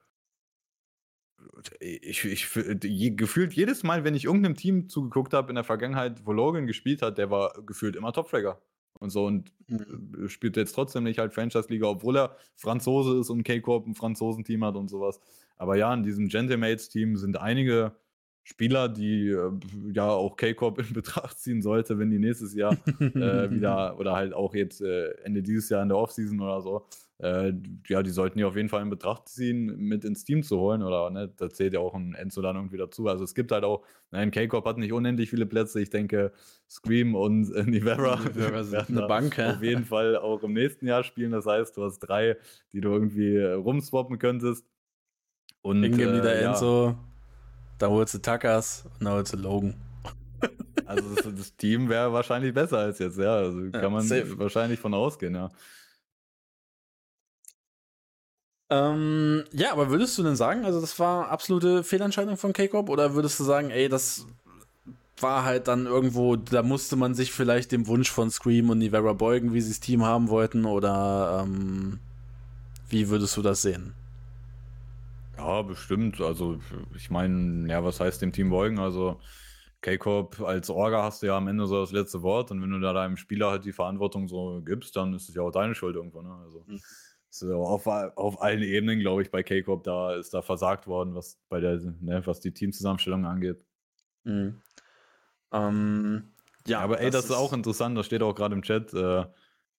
B: ich, ich, je, gefühlt jedes Mal, wenn ich irgendeinem Team zugeguckt habe in der Vergangenheit, wo Logan gespielt hat, der war gefühlt immer Topfragger. Und so und mhm. spielt jetzt trotzdem nicht halt Franchise-Liga, obwohl er Franzose ist und K-Corp ein Franzosen-Team hat und sowas. Aber ja, in diesem Gentlemates-Team sind einige Spieler, die äh, ja auch K-Corp in (laughs) Betracht ziehen sollte, wenn die nächstes Jahr äh, wieder (laughs) oder halt auch jetzt äh, Ende dieses Jahr in der Offseason oder so äh, ja, die sollten die auf jeden Fall in Betracht ziehen, mit ins Team zu holen. Oder ne, da zählt ja auch ein Enzo dann irgendwie dazu. Also es gibt halt auch, nein, K-Corp hat nicht unendlich viele Plätze. Ich denke, Scream und äh, Nivera (laughs)
A: werden eine Bank, ja.
B: auf jeden Fall auch im nächsten Jahr spielen. Das heißt, du hast drei, die du irgendwie äh, rumswappen könntest.
A: Und Ingame äh, wieder ja. Enzo, da holst du Takas und dann holst du Logan.
B: Also das, das Team wäre wahrscheinlich besser als jetzt, ja. Also ja, kann man safe. wahrscheinlich von ausgehen, ja.
A: Ähm, ja, aber würdest du denn sagen, also das war absolute Fehlentscheidung von K-Corp oder würdest du sagen, ey, das war halt dann irgendwo, da musste man sich vielleicht dem Wunsch von Scream und Nivera beugen, wie sie das Team haben wollten oder ähm, wie würdest du das sehen?
B: Ja, bestimmt. Also ich meine, ja, was heißt dem Team beugen? Also K-Corp als Orga hast du ja am Ende so das letzte Wort und wenn du da deinem Spieler halt die Verantwortung so gibst, dann ist es ja auch deine Schuld irgendwo. Ne? Also mhm. So, auf, auf allen Ebenen, glaube ich, bei K-Corp, da ist da versagt worden, was bei der, ne, was die Teamzusammenstellung angeht. Mhm. Ähm, ja, aber ey, das, ist auch interessant, das steht auch gerade im Chat. Äh,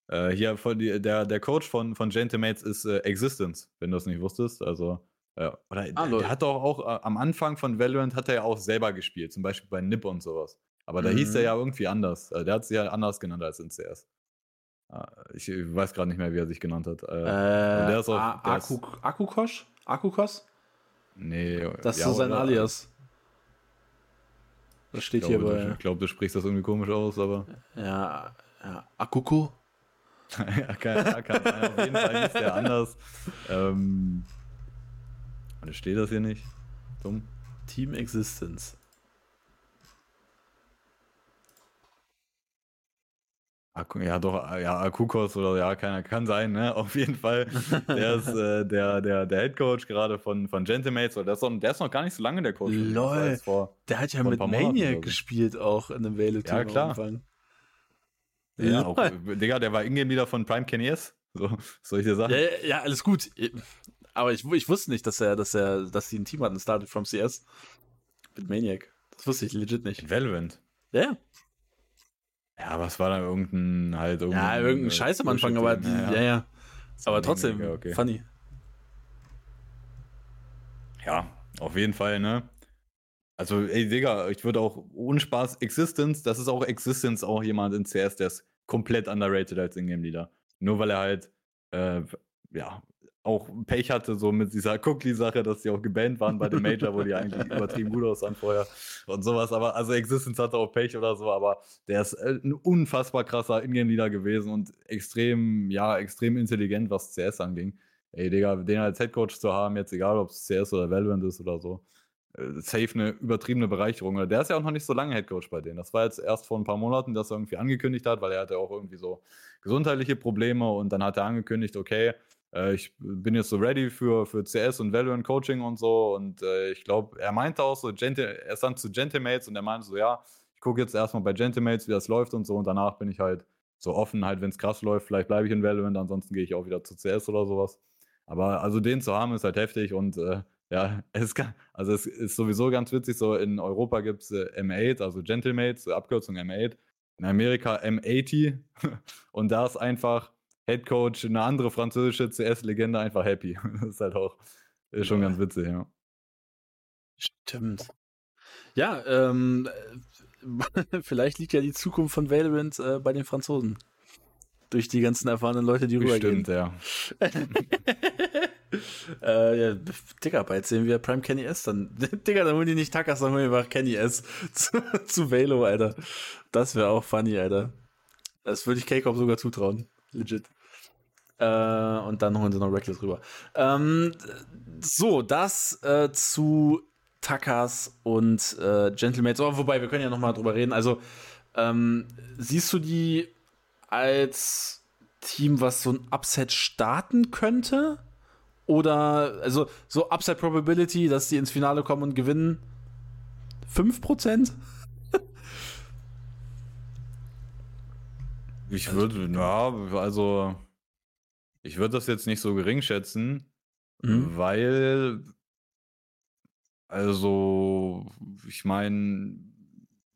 B: äh, hier von die, der, der Coach von, von Gentemates ist äh, Existence, wenn du das nicht wusstest. Also, äh, oder ah, der, der, hat doch auch äh, am Anfang von Valorant hat er ja auch selber gespielt, zum Beispiel bei Nip und sowas. Aber da mhm. hieß er ja irgendwie anders. Äh, der hat sich ja anders genannt als in CS. Ah, ich weiß gerade nicht mehr, wie er sich genannt hat. Äh,
A: der ist auf, Akku, Akkukosch? Akkukos?
B: Nee.
A: Das ist ja, so sein oder, Alias. Das steht
B: glaube,
A: hier bei.
B: Ich glaube, du sprichst das irgendwie komisch aus, aber.
A: Ja, ja. Akuko? (laughs)
B: ja, kann, kann, auf jeden Fall ist der anders. Ähm, steht das hier nicht? Dumm.
A: Team Existence.
B: Ja, doch, ja, Akukos oder ja, keiner kann sein, ne? (laughs) Auf jeden Fall. Der ist äh, der, der, der Head Coach gerade von, von Gentlemates. Der ist, noch, der ist noch gar nicht so lange der Coach.
A: Lol. Vor, der hat ja mit Maniac gespielt auch in dem Vale
B: Ja, klar. Ja, auch, Digga, der war ingame wieder von Prime Kenny's. So, (laughs) soll ich dir sagen?
A: Ja, ja, alles gut. Aber ich, ich wusste nicht, dass er, dass er, dass sie ein Team hatten, Started from CS. Mit Maniac. Das wusste ich legit nicht.
B: Valorant.
A: Ja.
B: Ja, was war da irgendein halt
A: irgendein, Ja, irgendein Scheiß am Anfang, aber die, ja, ja. ja. Aber trotzdem, okay, okay. funny.
B: Ja, auf jeden Fall, ne? Also, ey, Digga, ich würde auch ohne Spaß Existence, das ist auch Existence auch jemand in CS, der ist komplett underrated als Ingame-Leader. Nur weil er halt, äh, ja, auch Pech hatte, so mit dieser Cookie-Sache, dass die auch gebannt waren bei dem Major, wo die eigentlich (laughs) übertrieben gut aussahen vorher und sowas. Aber also Existence hatte auch Pech oder so, aber der ist äh, ein unfassbar krasser Ingame-Leader gewesen und extrem, ja, extrem intelligent, was CS anging. Ey, Digga, den als Headcoach zu haben, jetzt egal, ob es CS oder Valorant ist oder so, äh, safe eine übertriebene Bereicherung. Der ist ja auch noch nicht so lange Headcoach bei denen. Das war jetzt erst vor ein paar Monaten, dass er irgendwie angekündigt hat, weil er hatte auch irgendwie so gesundheitliche Probleme und dann hat er angekündigt, okay, äh, ich bin jetzt so ready für, für CS und Valorant Coaching und so. Und äh, ich glaube, er meinte auch so, Gentle, er stand zu Gentimates und er meinte so, ja, ich gucke jetzt erstmal bei Gentimates, wie das läuft und so. Und danach bin ich halt so offen, halt, wenn es krass läuft, vielleicht bleibe ich in Valorant, ansonsten gehe ich auch wieder zu CS oder sowas. Aber also den zu haben ist halt heftig und äh, ja, (laughs) es kann, also es ist sowieso ganz witzig, so in Europa gibt es äh, M8, also Gentlemates, Abkürzung M8, in Amerika M80 (laughs) und da ist einfach Head Coach, eine andere französische CS-Legende einfach happy. (laughs) Das ist halt auch ist schon ja. ganz witzig, ja.
A: Stimmt. Ja, ähm, (laughs) vielleicht liegt ja die Zukunft von Valorant äh, bei den Franzosen. Durch die ganzen erfahrenen Leute, die rübergehen.
B: Stimmt, ja. (laughs)
A: äh, ja, Digga, bald sehen wir Prime Kenny S. Dann, Digga, dann holen die nicht Takas, dann holen die einfach Kenny S. zu, zu Valo, Alter. Das wäre auch funny, Alter. Das würde ich K-Cop sogar zutrauen. Legit. Äh, und dann holen sie noch Reckless rüber. Ähm, so, das äh, zu Takas und äh, Gentlemates. Oh, wobei, wir können ja noch mal drüber reden. Also, ähm, siehst du die als Team, was so ein Upset starten könnte? Oder, also, so Upset Probability, dass die ins Finale kommen und gewinnen? 5%?
B: ich würde, ja, also ich würde das jetzt nicht so gering schätzen, mhm. weil, also, ich meine,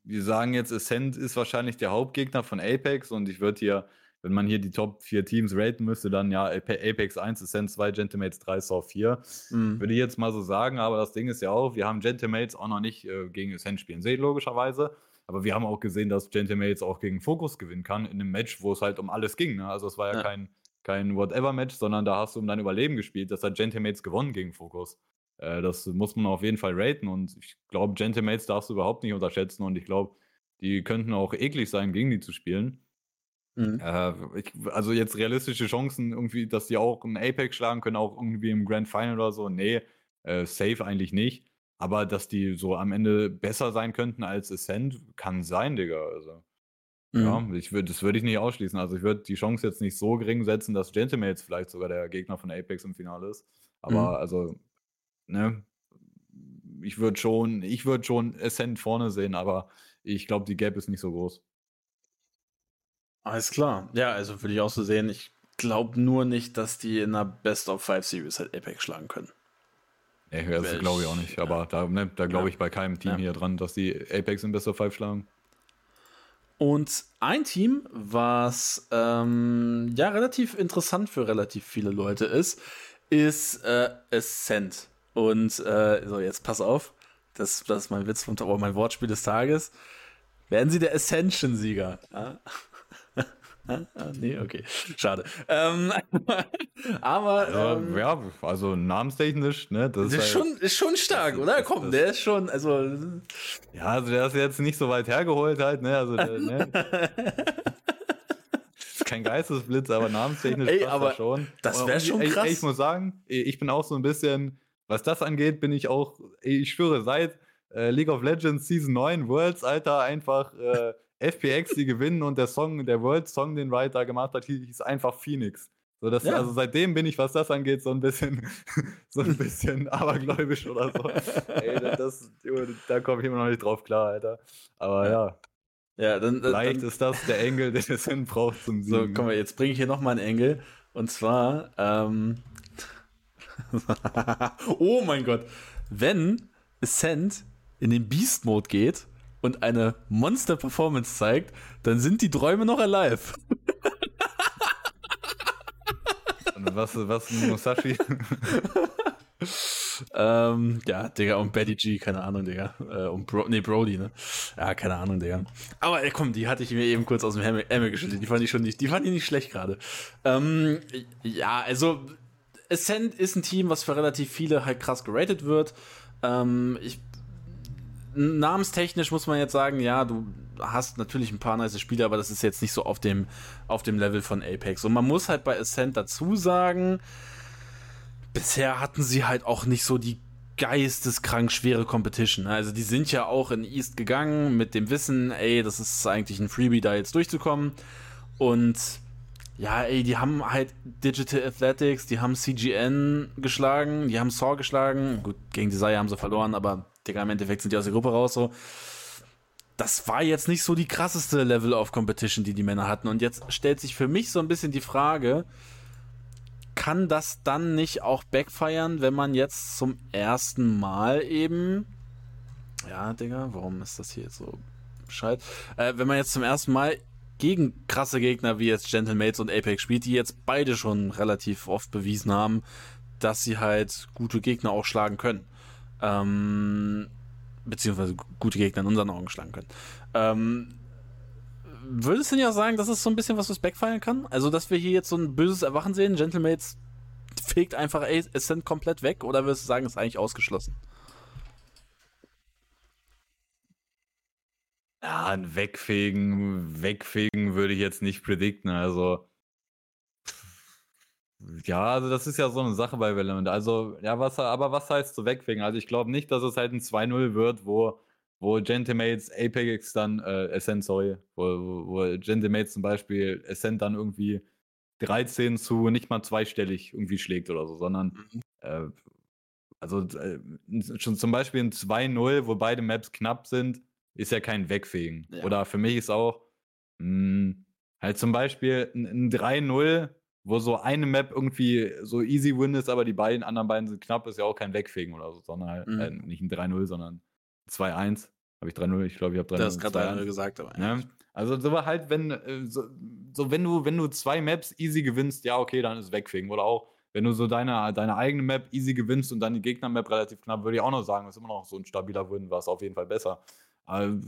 B: wir sagen jetzt, Ascent ist wahrscheinlich der Hauptgegner von Apex und ich würde hier wenn man hier die Top 4 Teams raten müsste, dann ja Apex 1, Ascent 2, Gentimates 3, Saw 4. Mhm. Würde ich jetzt mal so sagen, aber das Ding ist ja auch, wir haben Gentimates auch noch nicht äh, gegen Ascent spielen sehen, logischerweise. Aber wir haben auch gesehen, dass Gentimates auch gegen Focus gewinnen kann in einem Match, wo es halt um alles ging. Ne? Also es war ja, ja. kein, kein Whatever-Match, sondern da hast du um dein Überleben gespielt. Das hat Gentimates gewonnen gegen Focus. Äh, das muss man auf jeden Fall raten und ich glaube, Gentimates darfst du überhaupt nicht unterschätzen und ich glaube, die könnten auch eklig sein, gegen die zu spielen. Mhm. Äh, ich, also jetzt realistische Chancen, irgendwie, dass die auch einen Apex schlagen können, auch irgendwie im Grand Final oder so. Nee, äh, safe eigentlich nicht. Aber dass die so am Ende besser sein könnten als Ascent, kann sein, Digga. Also. Mhm. Ja, ich würd, das würde ich nicht ausschließen. Also ich würde die Chance jetzt nicht so gering setzen, dass Gentleman vielleicht sogar der Gegner von Apex im Finale ist. Aber mhm. also, ne, ich würde schon, ich würde schon Ascent vorne sehen, aber ich glaube, die Gap ist nicht so groß.
A: Alles klar. Ja, also würde ich auch so sehen. Ich glaube nur nicht, dass die in einer Best of Five Series halt Apex schlagen können.
B: Nee, das glaube ich auch nicht. Aber ja. da, ne, da glaube ich bei keinem Team ja. hier dran, dass die Apex in Best of Five schlagen.
A: Und ein Team, was ähm, ja relativ interessant für relativ viele Leute ist, ist äh, Ascent. Und äh, so, jetzt pass auf, das, das ist mein Witz vom oh, mein Wortspiel des Tages. Werden sie der Ascension-Sieger? Ja? Ah, nee, okay. Schade. Ähm, (laughs) aber.
B: Ähm, ja, also namenstechnisch, ne?
A: Das, ist, halt, schon, ist schon stark, oder? Das, Komm, das, der ist schon, also.
B: Ja, also der ist jetzt nicht so weit hergeholt halt, ne? Also, der, ne? (laughs) ist kein Geistesblitz, aber namenstechnisch
A: ey, aber das schon. Das wäre schon krass.
B: Ey, ich muss sagen, ich bin auch so ein bisschen, was das angeht, bin ich auch, ich schwöre, seit äh, League of Legends Season 9 Worlds, Alter, einfach. Äh, FPX, die gewinnen und der Song, der World Song, den Wright gemacht hat, hieß einfach Phoenix. So, das, ja. Also seitdem bin ich, was das angeht, so ein bisschen, (laughs) so ein bisschen (laughs) abergläubisch oder so. Ey, das, da komme ich immer noch nicht drauf klar, Alter. Aber ja.
A: Ja, dann,
B: Vielleicht dann, ist das der Engel, der es hin braucht zum
A: Siegen. So, komm mal, jetzt bringe ich hier nochmal einen Engel. Und zwar, ähm, (laughs) oh mein Gott, wenn Ascent in den Beast-Mode geht und eine Monster-Performance zeigt, dann sind die Träume noch alive.
B: Und was, was ein Musashi? (laughs)
A: ähm, ja, Digga, und Betty G, keine Ahnung, Digga. Äh, und Bro, nee, Brody, ne? Ja, keine Ahnung, Digga. Aber ey, komm, die hatte ich mir eben kurz aus dem Ärmel geschüttelt. Die fand ich schon nicht, die fand ich nicht schlecht gerade. Ähm, ja, also, Ascent ist ein Team, was für relativ viele halt krass geratet wird. Ähm, ich namenstechnisch muss man jetzt sagen, ja, du hast natürlich ein paar nice Spiele, aber das ist jetzt nicht so auf dem, auf dem Level von Apex. Und man muss halt bei Ascent dazu sagen, bisher hatten sie halt auch nicht so die geisteskrank schwere Competition. Also die sind ja auch in East gegangen mit dem Wissen, ey, das ist eigentlich ein Freebie, da jetzt durchzukommen. Und ja, ey, die haben halt Digital Athletics, die haben CGN geschlagen, die haben Saw geschlagen. Gut, gegen Desire haben sie verloren, aber Digga, im Endeffekt sind die aus der Gruppe raus, so. Das war jetzt nicht so die krasseste Level of Competition, die die Männer hatten. Und jetzt stellt sich für mich so ein bisschen die Frage, kann das dann nicht auch backfeiern, wenn man jetzt zum ersten Mal eben. Ja, Digga, warum ist das hier jetzt so bescheid? Äh, wenn man jetzt zum ersten Mal gegen krasse Gegner wie jetzt Gentlemates und Apex spielt, die jetzt beide schon relativ oft bewiesen haben, dass sie halt gute Gegner auch schlagen können. Ähm, beziehungsweise gute Gegner in unseren Augen schlagen können. Ähm, würdest du nicht auch sagen, dass es so ein bisschen was, was backfeiern kann? Also, dass wir hier jetzt so ein böses Erwachen sehen, Gentlemates fegt einfach Ascent komplett weg, oder würdest du sagen, ist eigentlich ausgeschlossen?
B: Ja, ein Wegfegen, Wegfegen würde ich jetzt nicht predikten. Also, ja, also das ist ja so eine Sache bei Valorant. Also, ja, was, aber was heißt so wegfegen? Also ich glaube nicht, dass es halt ein 2-0 wird, wo, wo Gentimates Apex dann, äh, Ascent, sorry, wo, wo Gentimates zum Beispiel Ascent dann irgendwie 13 zu nicht mal zweistellig irgendwie schlägt oder so, sondern mhm. äh, also äh, schon zum Beispiel ein 2-0, wo beide Maps knapp sind, ist ja kein Wegfegen. Ja. Oder für mich ist auch mh, hm, halt zum Beispiel ein, ein 3-0 wo so eine Map irgendwie so easy win ist, aber die beiden anderen beiden sind knapp, ist ja auch kein Wegfegen oder so, sondern halt mhm. äh, nicht ein 3-0, sondern 2-1. Weißt Habe ich 3-0, ich glaube, ich habe 3-0.
A: Du hast gerade 3-0 gesagt, aber.
B: Ja. Also so war halt, wenn, äh, so, so, wenn du, wenn du zwei Maps easy gewinnst, ja, okay, dann ist wegfegen. Oder auch, wenn du so deine, deine eigene Map easy gewinnst und dann die Gegner-Map relativ knapp, würde ich auch noch sagen, ist immer noch so ein stabiler Win, war es auf jeden Fall besser. Ja,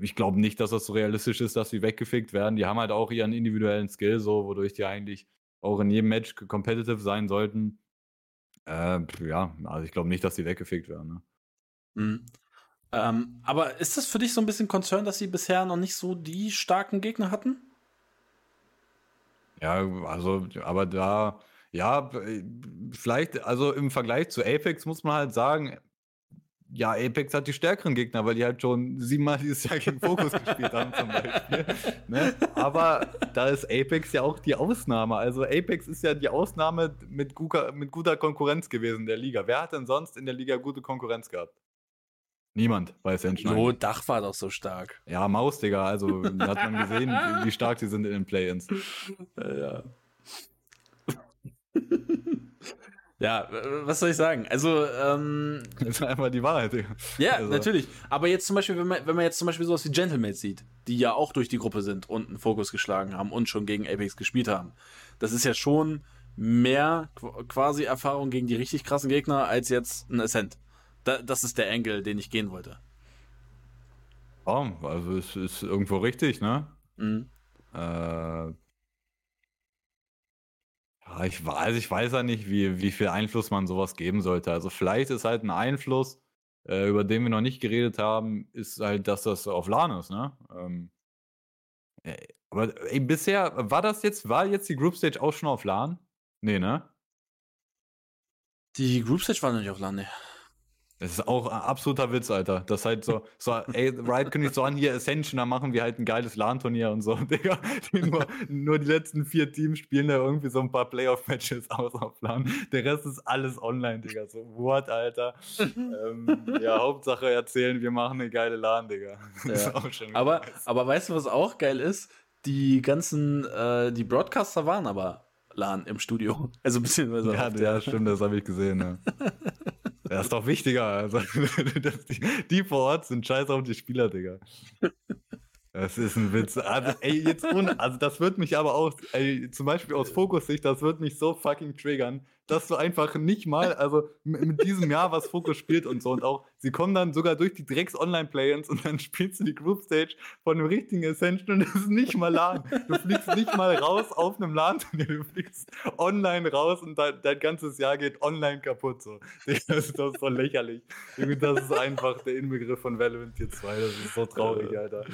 B: ich glaube nicht, dass das so realistisch ist, dass sie weggefickt werden. Die haben halt auch ihren individuellen Skill, so, wodurch die eigentlich auch in jedem Match competitive sein sollten. Äh, ja, also ich glaube nicht, dass die weggefickt werden. Ne?
A: Mhm. Ähm, aber ist das für dich so ein bisschen Concern, dass sie bisher noch nicht so die starken Gegner hatten?
B: Ja, also, aber da, ja, vielleicht, also im Vergleich zu Apex muss man halt sagen, ja, Apex hat die stärkeren Gegner, weil die halt schon siebenmal dieses Jahr gegen Fokus gespielt haben, zum Beispiel. Ne? Aber da ist Apex ja auch die Ausnahme. Also Apex ist ja die Ausnahme mit guter, mit guter Konkurrenz gewesen in der Liga. Wer hat denn sonst in der Liga gute Konkurrenz gehabt? Niemand bei Ascension.
A: Jo, Dach war doch so stark.
B: Ja, Maus, Digga. Also hat man gesehen, wie, wie stark die sind in den Play-Ins.
A: ja. (laughs) Ja, was soll ich sagen? Also, ähm. (laughs)
B: Das ist einfach die Wahrheit, Digga.
A: Ja, also. natürlich. Aber jetzt zum Beispiel, wenn man, wenn man jetzt zum Beispiel sowas wie Gentlemates sieht, die ja auch durch die Gruppe sind und einen Fokus geschlagen haben und schon gegen Apex gespielt haben, das ist ja schon mehr quasi Erfahrung gegen die richtig krassen Gegner als jetzt ein Ascent. Da, das ist der Angle, den ich gehen wollte.
B: Oh, also es ist irgendwo richtig, ne? Mhm. Äh, ja, ich weiß, also ich weiß ja nicht, wie, wie viel Einfluss man sowas geben sollte. Also vielleicht ist halt ein Einfluss, äh, über den wir noch nicht geredet haben, ist halt, dass das auf LAN ist, ne? Ähm, äh, aber ey, bisher, war das jetzt, war jetzt die Group Stage auch schon auf LAN? Nee, ne?
A: Die Group Stage war noch nicht auf LAN, ne.
B: Das ist auch ein absoluter Witz, Alter. Das ist halt so, so ey, Riot kündigt so an, hier Ascension, da machen wir halt ein geiles LAN-Turnier und so, (laughs) Digga. nur, nur die letzten vier Teams spielen da irgendwie so ein paar Playoff-Matches aus auf LAN. Der Rest ist alles online, Digga. So, what, Alter? ähm, ja, Hauptsache erzählen, wir machen eine geile LAN, Digga.
A: Ja. aber, aber weißt du, was auch geil ist? Die ganzen, äh, die Broadcaster waren aber LAN im Studio. Also beziehungsweise.
B: Ja, ja stimmt, das habe ich gesehen, ja. (laughs) Das ist doch wichtiger. Also, (laughs) die, die, vor Ort sind scheiß auf die Spieler, Digga. (laughs) Das ist ein Witz. Also, ey, jetzt ohne, also das wird mich aber auch, ey, zum Beispiel aus Fokus-Sicht, das wird mich so fucking triggern, dass du einfach nicht mal, also mit diesem Jahr, was Fokus spielt und so und auch, sie kommen dann sogar durch die Drecks-Online-Play-Ins und dann (laughs) spielst du die Group-Stage von einem richtigen Ascension und das ist nicht mal LAN. Du fliegst nicht mal raus auf einem LAN-Turnier, (laughs) du fliegst online raus und dein, dein, ganzes Jahr geht online kaputt. So. (laughs) Das ist doch so lächerlich. Das ist einfach der Inbegriff von Valorant hier 2. Das ist so traurig, Alter.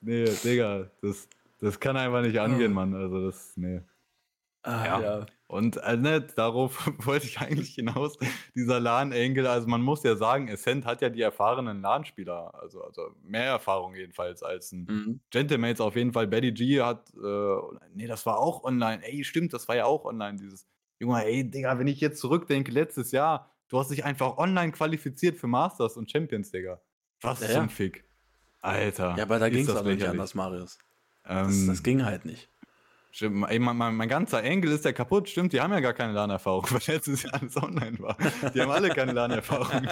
B: Nee, Digga, das, das kann einfach nicht angehen, Mann. Also das, nee. Ah, ja. ja. Und äh, ne, darauf (laughs) wollte ich eigentlich hinaus, dieser LAN-Engel, also man muss ja sagen, Ascent hat ja die erfahrenen LAN-Spieler, also, also mehr Erfahrung jedenfalls als ein mhm. Gentlemates auf jeden Fall. Betty G hat, äh, nee, das war auch online, ey, stimmt, das war ja auch online, dieses, Junge, ey, Digga, wenn ich jetzt zurückdenke, letztes Jahr, du hast dich einfach online qualifiziert für Masters und Champions, Digga. Was ja, zum Fick. Alter.
A: Ja, aber da ging es auch nicht anders, Marius. Ähm, das, das ging halt nicht.
B: Stimmt, ey, mein, mein, ganzer Engel ist ja kaputt. Stimmt, die haben ja gar keine LAN-Erfahrung, (laughs) weil letztes Jahr alles online war. Die haben alle keine LAN-Erfahrung. (laughs)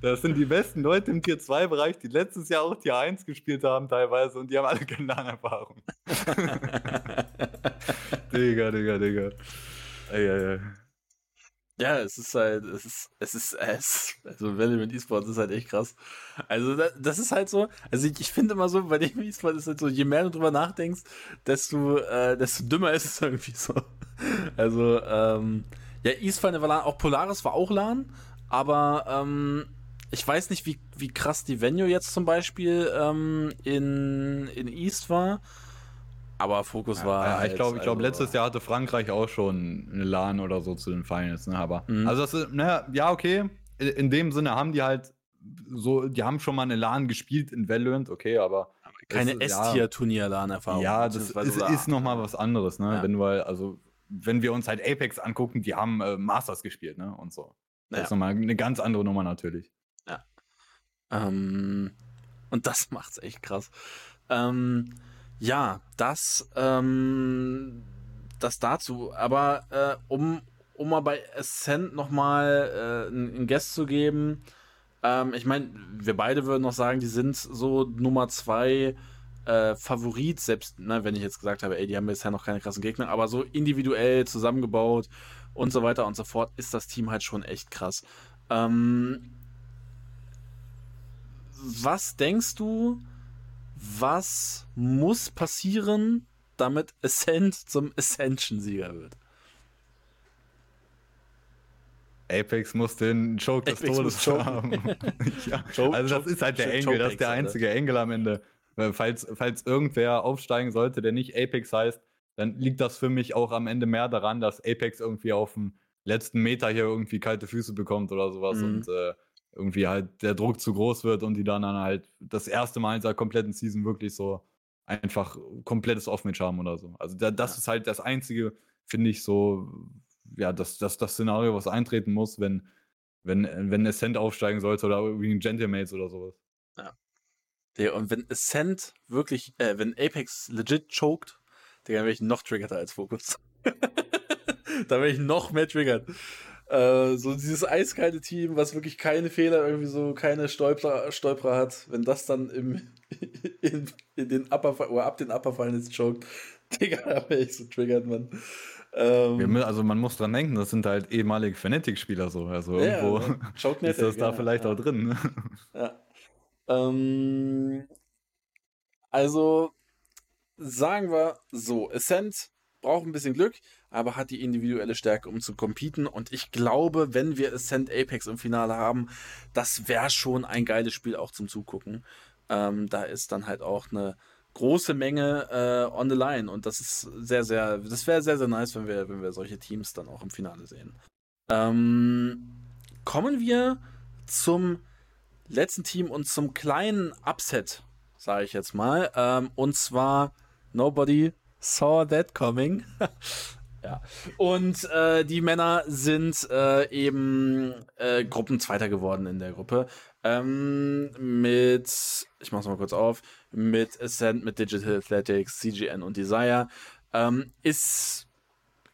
B: das sind die besten Leute im Tier 2-Bereich, die letztes Jahr auch Tier 1 gespielt haben teilweise und die haben alle keine LAN-Erfahrung. (laughs) Digga, Digga, Digga. Ey, ey, ey.
A: Ja, es ist halt, es ist, es ist, es, also Valorant E-Sports ist halt echt krass. Also das, das ist halt so, also ich, ich finde immer so, bei dem E-Sport ist halt so, je mehr du drüber nachdenkst, desto, äh, desto dümmer ist es (laughs) irgendwie so. Also, ähm, ja, E-Sport war LAN, auch Polaris war auch LAN, aber ähm, ich weiß nicht, wie, wie krass die Venue jetzt zum Beispiel ähm, in, in East war. Aber Fokus war.
B: Ja, halt, ich glaube, ich glaube, also, letztes Jahr hatte Frankreich auch schon eine LAN oder so zu den Finals, ne? Aber mhm. also das ist, ne, ja, okay. In dem Sinne haben die halt so, die haben schon mal eine LAN gespielt in Valorant, okay, aber.
A: Keine S-Tier-Turnier-LAN-Erfahrung.
B: Ja, das ist, ist nochmal was anderes, ne? Ja. Wenn wir, also, wenn wir uns halt Apex angucken, die haben äh, Masters gespielt, ne? Und so. Das ja. ist nochmal eine ganz andere Nummer natürlich.
A: Ja. Ähm, und das macht's echt krass. Ähm, ja, das, ähm, das dazu. Aber äh, um, um mal bei Ascent nochmal äh, einen Guest zu geben. Ähm, ich meine, wir beide würden noch sagen, die sind so Nummer zwei äh, Favorit, selbst ne, wenn ich jetzt gesagt habe, ey, die haben bisher noch keine krassen Gegner, aber so individuell zusammengebaut und so weiter und so fort, ist das Team halt schon echt krass. Ähm, was denkst du, was muss passieren, damit Ascent zum Ascension-Sieger wird?
B: Apex muss den Choke des Todes haben. (laughs) ja. Choke, also das ist halt der Engel, das ist der einzige Engel am Ende. Falls, falls irgendwer aufsteigen sollte, der nicht Apex heißt, dann liegt das für mich auch am Ende mehr daran, dass Apex irgendwie auf dem letzten Meter hier irgendwie kalte Füße bekommt oder sowas mhm. und äh, irgendwie halt der Druck zu groß wird und die dann, dann halt das erste Mal in seiner kompletten Season wirklich so einfach komplettes Offmatch haben oder so. Also da, das ja. ist halt das einzige, finde ich, so, ja, das, das, das Szenario, was eintreten muss, wenn, wenn, wenn Ascent aufsteigen sollte oder irgendwie ein Gentlemates oder sowas.
A: Ja. Und wenn Ascent wirklich, äh, wenn Apex legit choked, dann wäre ich noch triggerter als Fokus. (laughs) da wäre ich noch mehr triggert. Äh, so dieses eiskalte Team, was wirklich keine Fehler, irgendwie so keine Stolperer, Stolperer hat, wenn das dann im, (laughs) in, in den Upper oder ab den Upper Finals choked, (laughs) Digga, da wäre ich so triggert, Mann.
B: Ähm, also man muss dran denken, das sind halt ehemalige Fnatic-Spieler so. Also ja, irgendwo ja, (laughs) ist das da vielleicht ja. auch drin. Ne?
A: Ja. Ähm, also sagen wir so, Ascent braucht ein bisschen Glück, aber hat die individuelle Stärke, um zu competen. Und ich glaube, wenn wir Ascent Apex im Finale haben, das wäre schon ein geiles Spiel auch zum Zugucken. Ähm, da ist dann halt auch eine große Menge äh, on the line und das ist sehr, sehr, das wäre sehr, sehr nice, wenn wir, wenn wir solche Teams dann auch im Finale sehen. Ähm, kommen wir zum letzten Team und zum kleinen Upset, sage ich jetzt mal. Ähm, und zwar Nobody saw that coming. (laughs) ja. Und äh, die Männer sind äh, eben äh, Gruppenzweiter geworden in der Gruppe. Ähm, mit, ich mach's mal kurz auf, mit Ascent, mit Digital Athletics, CGN und Desire. Ähm, ist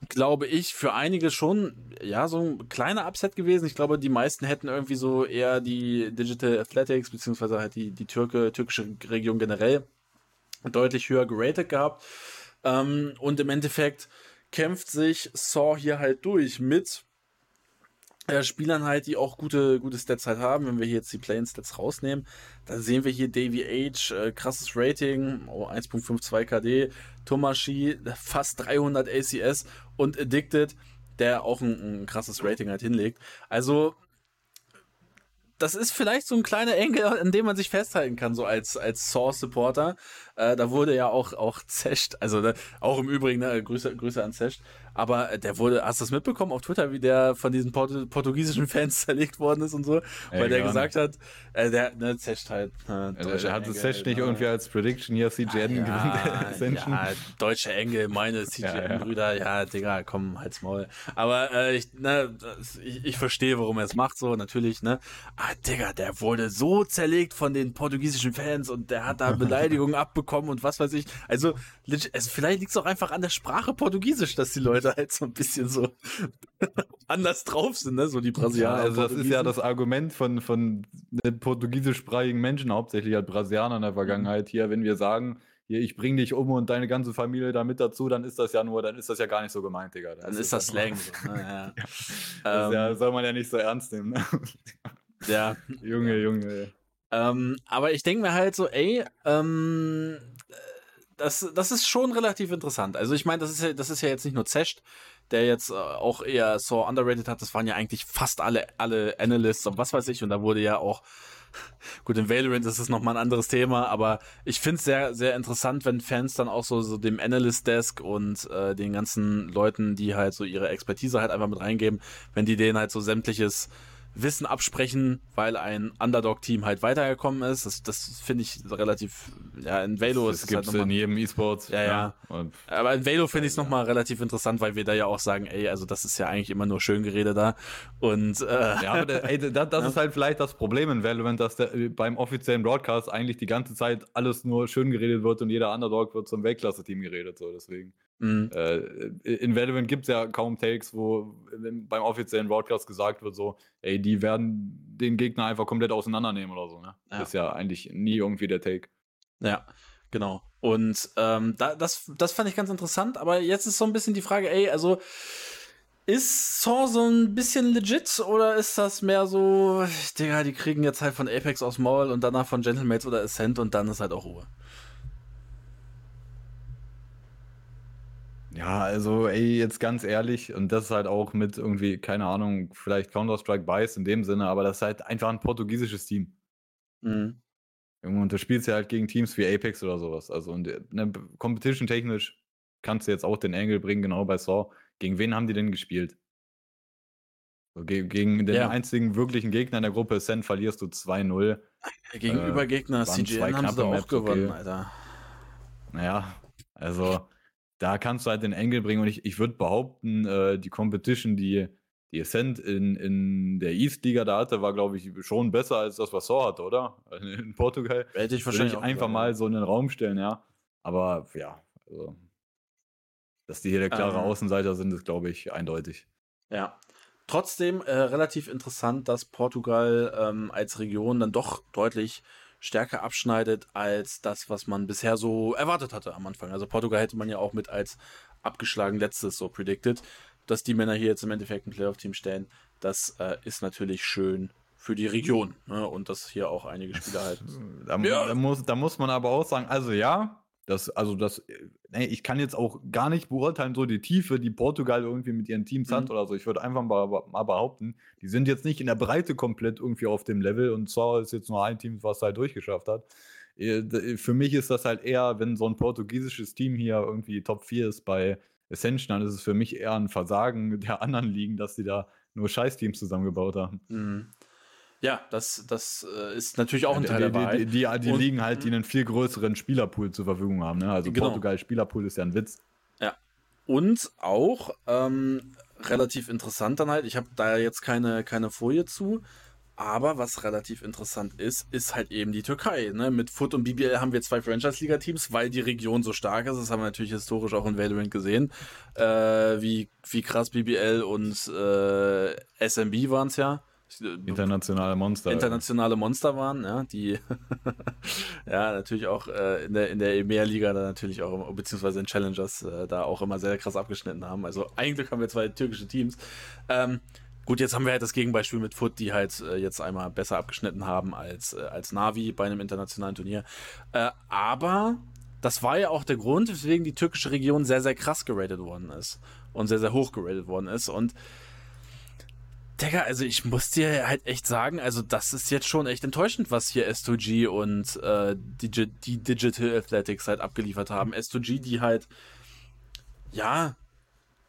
A: glaube ich, für einige schon, ja, so ein kleiner Upset gewesen. Ich glaube, die meisten hätten irgendwie so eher die Digital Athletics, beziehungsweise halt die, die Türke, türkische Region generell deutlich höher geratet gehabt. Ähm, und im Endeffekt kämpft sich Saw hier halt durch mit äh, Spielern halt, die auch gute, gute Stats halt haben. Wenn wir hier jetzt die Play-In-Stats rausnehmen, dann sehen wir hier Davy H, äh, krasses Rating, oh, 1.52 KD, Tomashi, fast 300 ACS und Addicted, der auch ein, ein krasses Rating halt hinlegt. Also das ist vielleicht so ein kleiner Engel, an dem man sich festhalten kann, so als, als Source-Supporter. Äh, da wurde ja auch, auch Zescht, also ne, auch im Übrigen, ne, Grüße, Grüße an Zescht, aber der wurde, hast du das mitbekommen auf Twitter, wie der von diesen Port portugiesischen Fans (laughs) zerlegt worden ist und so? Ey, weil der gesagt hat, äh, der, ne, Zest halt.
B: Äh, also, er hat das Zest nicht irgendwie als Prediction hier CGN
A: ja, gewinnt. Ja, deutsche Engel, meine CGN-Brüder, ja, ja. Digga, komm, halt's Maul. Aber äh, ich, ne, ich, ich verstehe, warum er es macht, so, natürlich, ne? Ah, Digga, der wurde so zerlegt von den portugiesischen Fans und der hat da (laughs) Beleidigungen abbekommen und was weiß ich. Also, also vielleicht liegt es auch einfach an der Sprache Portugiesisch, dass die Leute halt so ein bisschen so (laughs) anders drauf sind, ne? So die Brasilianer. Ja,
B: also das ist ja das Argument von, von den portugiesischsprachigen Menschen, hauptsächlich halt Brasilianer in der Vergangenheit hier, wenn wir sagen, hier, ich bring dich um und deine ganze Familie da mit dazu, dann ist das ja nur, dann ist das ja gar nicht so gemeint, Digga.
A: Dann, dann ist, ist das Slang. So, (laughs) ne?
B: ja. Das ja, ähm, soll man ja nicht so ernst nehmen. Ne?
A: Ja. (laughs)
B: Junge, Junge.
A: Ähm, aber ich denke mir halt so, ey, ähm, das, das ist schon relativ interessant. Also ich meine, das ist ja, das ist ja jetzt nicht nur Zesht, der jetzt äh, auch eher so underrated hat. Das waren ja eigentlich fast alle, alle Analysts und was weiß ich. Und da wurde ja auch, (laughs) gut, in Valorant ist es nochmal ein anderes Thema, aber ich finde es sehr, sehr interessant, wenn Fans dann auch so, so dem Analyst-Desk und äh, den ganzen Leuten, die halt so ihre Expertise halt einfach mit reingeben, wenn die denen halt so sämtliches Wissen absprechen, weil ein Underdog-Team halt weitergekommen ist. Das, das finde ich relativ, ja, in Velo
B: das ist es halt nochmal, in jedem E-Sport.
A: Ja, ja. ja. Aber in Velo finde ich es ja. nochmal relativ interessant, weil wir da ja auch sagen, ey, also das ist ja eigentlich immer nur Schöngerede da. Und, äh,
B: Ja, aber der, ey, das, das (laughs) ja. ist halt vielleicht das Problem in Valorant, dass der, beim offiziellen Broadcast eigentlich die ganze Zeit alles nur schön geredet wird und jeder Underdog wird zum Weltklasse-Team geredet, so deswegen. Mhm. Äh, in Valorant gibt es ja kaum Takes, wo beim offiziellen Broadcast gesagt wird, so, ey, die werden den Gegner einfach komplett auseinandernehmen oder so. Ne? Ja. Das ist ja eigentlich nie irgendwie der Take.
A: Ja, genau. Und ähm, da, das, das fand ich ganz interessant, aber jetzt ist so ein bisschen die Frage, ey, also ist Saw so ein bisschen legit oder ist das mehr so, Digga, die kriegen jetzt halt von Apex aus Maul und danach von Gentlemates oder Ascent und dann ist halt auch Ruhe?
B: Ja, also, ey, jetzt ganz ehrlich, und das ist halt auch mit irgendwie, keine Ahnung, vielleicht Counter-Strike Bias in dem Sinne, aber das ist halt einfach ein portugiesisches Team. Mhm. Und du spielst ja halt gegen Teams wie Apex oder sowas. Also, und ne, competition-technisch kannst du jetzt auch den Angle bringen, genau bei Saw. Gegen wen haben die denn gespielt? So, ge gegen den ja. einzigen wirklichen Gegner in der Gruppe Sen verlierst du 2-0.
A: Gegenüber äh, Gegner CGN haben sie auch gewonnen, okay. Alter.
B: Naja, also da kannst du halt den Engel bringen und ich, ich würde behaupten, äh, die Competition, die, die Ascent in, in der East-Liga da hatte, war, glaube ich, schon besser als das, was Saw hatte, oder? (laughs) In Portugal.
A: Hätte ich wahrscheinlich
B: ich einfach mal so in den Raum stellen, ja. Aber ja, also, dass die hier der klare ähm, Außenseiter sind, ist, glaube ich, eindeutig.
A: Ja. Trotzdem äh, relativ interessant, dass Portugal ähm, als Region dann doch deutlich stärker abschneidet als das, was man bisher so erwartet hatte am Anfang. Also Portugal hätte man ja auch mit als abgeschlagen letztes so predicted. Dass die Männer hier jetzt im Endeffekt ein Playoff-Team stellen, das äh, ist natürlich schön für die Region. Ne? Und dass hier auch einige Spieler halt. (laughs)
B: Da, ja. da, muss, da muss man aber auch sagen, also ja, das, also das, nee, ich kann jetzt auch gar nicht beurteilen, so die Tiefe, die Portugal irgendwie mit ihren Teams mhm. hat oder so. Ich würde einfach mal, mal, behaupten, die sind jetzt nicht in der Breite komplett irgendwie auf dem Level und zwar ist jetzt nur ein Team, was halt durchgeschafft hat. Äh, für mich ist das halt eher, wenn so ein portugiesisches Team hier irgendwie Top 4 ist bei Ascension, dann ist es für mich eher ein Versagen der anderen Ligen, dass sie da nur Scheißteams zusammengebaut haben.
A: Mhm. Ja, das, das äh, ist natürlich auch ein Teil
B: die, der Wahrheit. Die, die, die, die liegen halt, die einen viel größeren Spielerpool zur Verfügung haben. Ne? Also genau. Portugal Spielerpool ist ja ein Witz.
A: Ja. Und auch ähm, relativ interessant dann halt, ich habe da jetzt keine, keine Folie zu, aber was relativ interessant ist, ist halt eben die Türkei. Ne? Mit Foot und BBL haben wir zwei Franchise-Liga-Teams, weil die Region so stark ist. Das haben wir natürlich historisch auch in Valorant gesehen. Äh, wie, wie krass BBL und äh, SMB waren es ja.
B: Internationale Monster.
A: Internationale Monster waren, ja, die (laughs) ja natürlich auch äh, in der, in der EMEA-Liga da natürlich auch, beziehungsweise in Challengers äh, da auch immer sehr krass abgeschnitten haben. Also eigentlich haben wir zwei türkische Teams. Ähm, gut, jetzt haben wir halt das Gegenbeispiel mit Foot, die halt äh, jetzt einmal besser abgeschnitten haben als, äh, als Navi bei einem internationalen Turnier. Äh, aber das war ja auch der Grund, weswegen die türkische Region sehr, sehr krass geratet worden ist und sehr, sehr hoch geratet worden ist und Digga, also ich muss dir halt echt sagen, also das ist jetzt schon echt enttäuschend, was hier S2G und äh, die, die Digital Athletics halt abgeliefert haben. S2G, die halt, ja,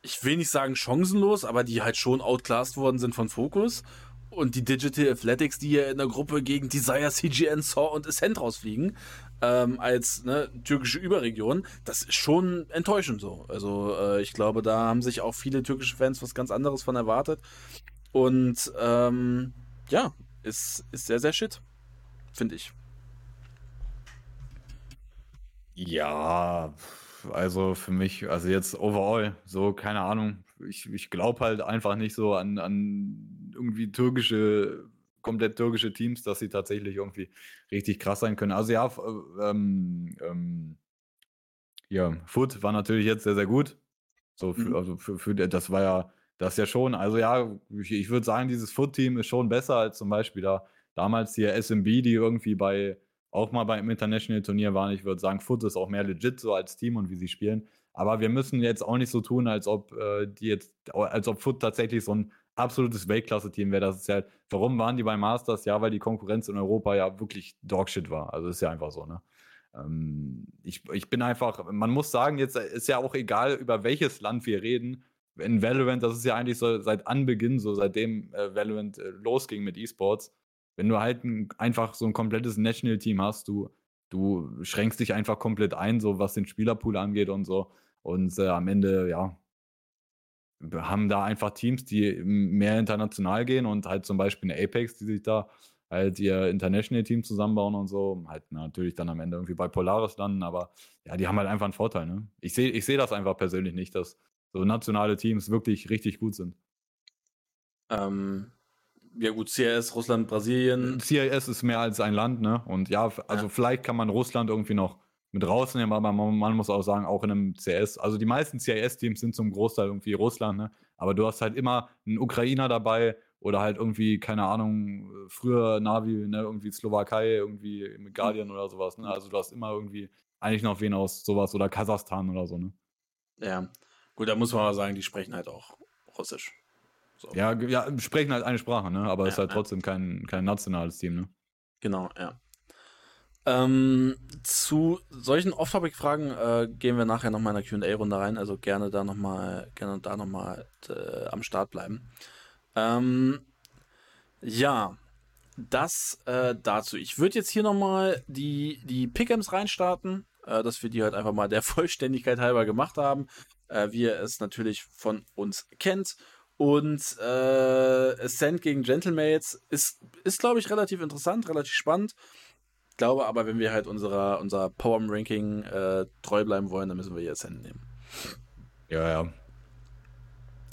A: ich will nicht sagen chancenlos, aber die halt schon outclassed worden sind von Focus. Und die Digital Athletics, die hier in der Gruppe gegen Desire, CGN, Saw und Ascent rausfliegen, ähm, als ne, türkische Überregion, das ist schon enttäuschend so. Also äh, ich glaube, da haben sich auch viele türkische Fans was ganz anderes von erwartet. Und ähm, ja, ist, ist sehr, sehr shit, finde ich.
B: Ja, also für mich, also jetzt overall, so keine Ahnung. Ich, ich glaube halt einfach nicht so an, an irgendwie türkische, komplett türkische Teams, dass sie tatsächlich irgendwie richtig krass sein können. Also ja, ähm, ähm, ja, Foot war natürlich jetzt sehr, sehr gut. So, für, mhm. also für, für, das war ja das ja schon, also ja, ich, ich würde sagen, dieses Foot-Team ist schon besser als zum Beispiel da damals hier SMB, die irgendwie bei auch mal beim International-Turnier waren. Ich würde sagen, Foot ist auch mehr legit so als Team und wie sie spielen. Aber wir müssen jetzt auch nicht so tun, als ob äh, die jetzt, als ob Foot tatsächlich so ein absolutes Weltklasse-Team wäre. Das ist ja, warum waren die bei Masters? Ja, weil die Konkurrenz in Europa ja wirklich Dogshit war. Also ist ja einfach so, ne? Ähm, ich, ich bin einfach, man muss sagen, jetzt ist ja auch egal, über welches Land wir reden in Valorant, das ist ja eigentlich so seit Anbeginn, so seitdem äh, Valorant äh, losging mit E-Sports, wenn du halt ein, einfach so ein komplettes National-Team hast, du, du schränkst dich einfach komplett ein, so was den Spielerpool angeht und so. Und äh, am Ende, ja, haben da einfach Teams, die mehr international gehen und halt zum Beispiel eine Apex, die sich da halt ihr International-Team zusammenbauen und so. Halt natürlich dann am Ende irgendwie bei Polaris landen, aber ja, die haben halt einfach einen Vorteil. Ne? Ich sehe ich seh das einfach persönlich nicht, dass so nationale Teams wirklich richtig gut sind.
A: Ähm, ja gut, CIS, Russland, Brasilien.
B: CIS ist mehr als ein Land, ne? Und ja, also ja. vielleicht kann man Russland irgendwie noch mit rausnehmen, aber man, man, muss auch sagen, auch in einem CS, also die meisten CIS-Teams sind zum Großteil irgendwie Russland, ne? Aber du hast halt immer einen Ukrainer dabei oder halt irgendwie, keine Ahnung, früher Navi, ne, irgendwie Slowakei, irgendwie mit Guardian oder sowas, ne? Also du hast immer irgendwie eigentlich noch wen aus sowas oder Kasachstan oder so, ne?
A: Ja. Gut, da muss man aber sagen, die sprechen halt auch Russisch.
B: So. Ja, ja, sprechen halt eine Sprache, ne? Aber es ja, ist halt ja. trotzdem kein, kein nationales Team, ne?
A: Genau, ja. Ähm, zu solchen Off-Topic-Fragen äh, gehen wir nachher nochmal in der QA-Runde rein, also gerne da nochmal, gerne da nochmal äh, am Start bleiben. Ähm, ja, das äh, dazu. Ich würde jetzt hier nochmal die, die Pickems reinstarten, äh, dass wir die halt einfach mal der (laughs) Vollständigkeit halber gemacht haben, äh, wie ihr es natürlich von uns kennt. Und äh, Ascent gegen Gentlemates ist, ist glaube ich, relativ interessant, relativ spannend glaube aber, wenn wir halt unserer, unserer Power-Ranking äh, treu bleiben wollen, dann müssen wir hier Ascent nehmen.
B: Ja, ja.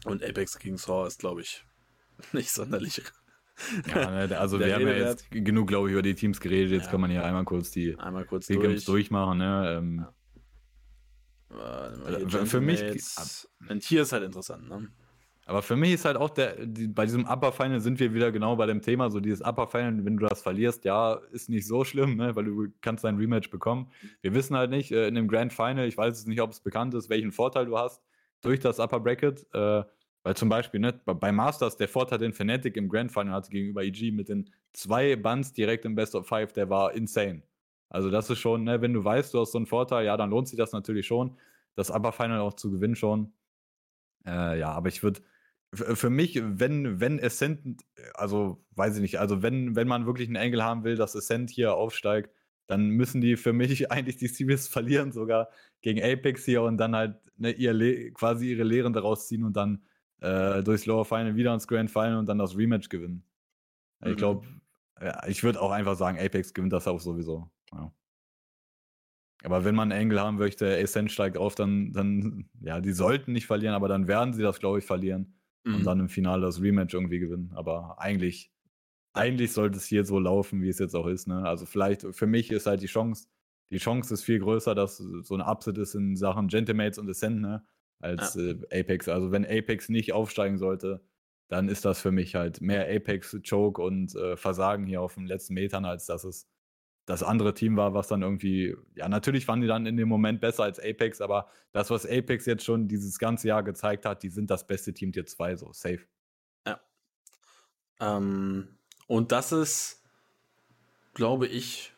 A: Und Apex gegen Saw ist, glaube ich, (laughs) nicht sonderlich. (laughs)
B: Ja, ne, also wir haben ja jetzt genug, glaube ich, über die Teams geredet. Jetzt ja. kann man hier einmal kurz die
A: einmal kurz durch.
B: durchmachen. Ne? Ähm,
A: ja. Äh, für mich. Ein Tier ist halt interessant, ne?
B: Aber für mich ist halt auch der, die, bei diesem Upper Final sind wir wieder genau bei dem Thema, so dieses Upper Final, wenn du das verlierst, ja, ist nicht so schlimm, ne, weil du kannst dein Rematch bekommen. Wir wissen halt nicht, äh, in dem Grand Final, ich weiß es nicht, ob es bekannt ist, welchen Vorteil du hast durch das Upper Bracket, äh, weil zum Beispiel, ne, bei Masters, der Vorteil, den Fnatic im Grand Final hatte gegenüber EG mit den zwei Buns direkt im Best of Five, der war insane. Also das ist schon, ne, wenn du weißt, du hast so einen Vorteil, ja, dann lohnt sich das natürlich schon, das Upper Final auch zu gewinnen schon. Äh, ja, aber ich würde für mich, wenn, wenn Ascent, also weiß ich nicht, also wenn, wenn man wirklich einen Engel haben will, dass Ascent hier aufsteigt, dann müssen die für mich (laughs) eigentlich die Series verlieren, sogar gegen Apex hier und dann halt ne, ihr quasi ihre Lehren daraus ziehen und dann äh, durchs Lower Final wieder ins Grand Final und dann das Rematch gewinnen. Mhm. Ich glaube, ja, ich würde auch einfach sagen, Apex gewinnt das auch sowieso. Ja. Aber wenn man Engel haben möchte, Ascent steigt auf, dann, dann, ja, die sollten nicht verlieren, aber dann werden sie das, glaube ich, verlieren mhm. und dann im Finale das Rematch irgendwie gewinnen. Aber eigentlich, eigentlich sollte es hier so laufen, wie es jetzt auch ist. Ne? Also vielleicht, für mich ist halt die Chance, die Chance ist viel größer, dass so ein Upset ist in Sachen Gentlemates und Ascent, ne? Als ja. äh, Apex. Also wenn Apex nicht aufsteigen sollte, dann ist das für mich halt mehr Apex, Choke und äh, Versagen hier auf den letzten Metern, als dass es das andere Team war, was dann irgendwie, ja, natürlich waren die dann in dem Moment besser als Apex, aber das, was Apex jetzt schon dieses ganze Jahr gezeigt hat, die sind das beste Team Tier 2, so safe.
A: Ja. Ähm, und das ist, glaube ich,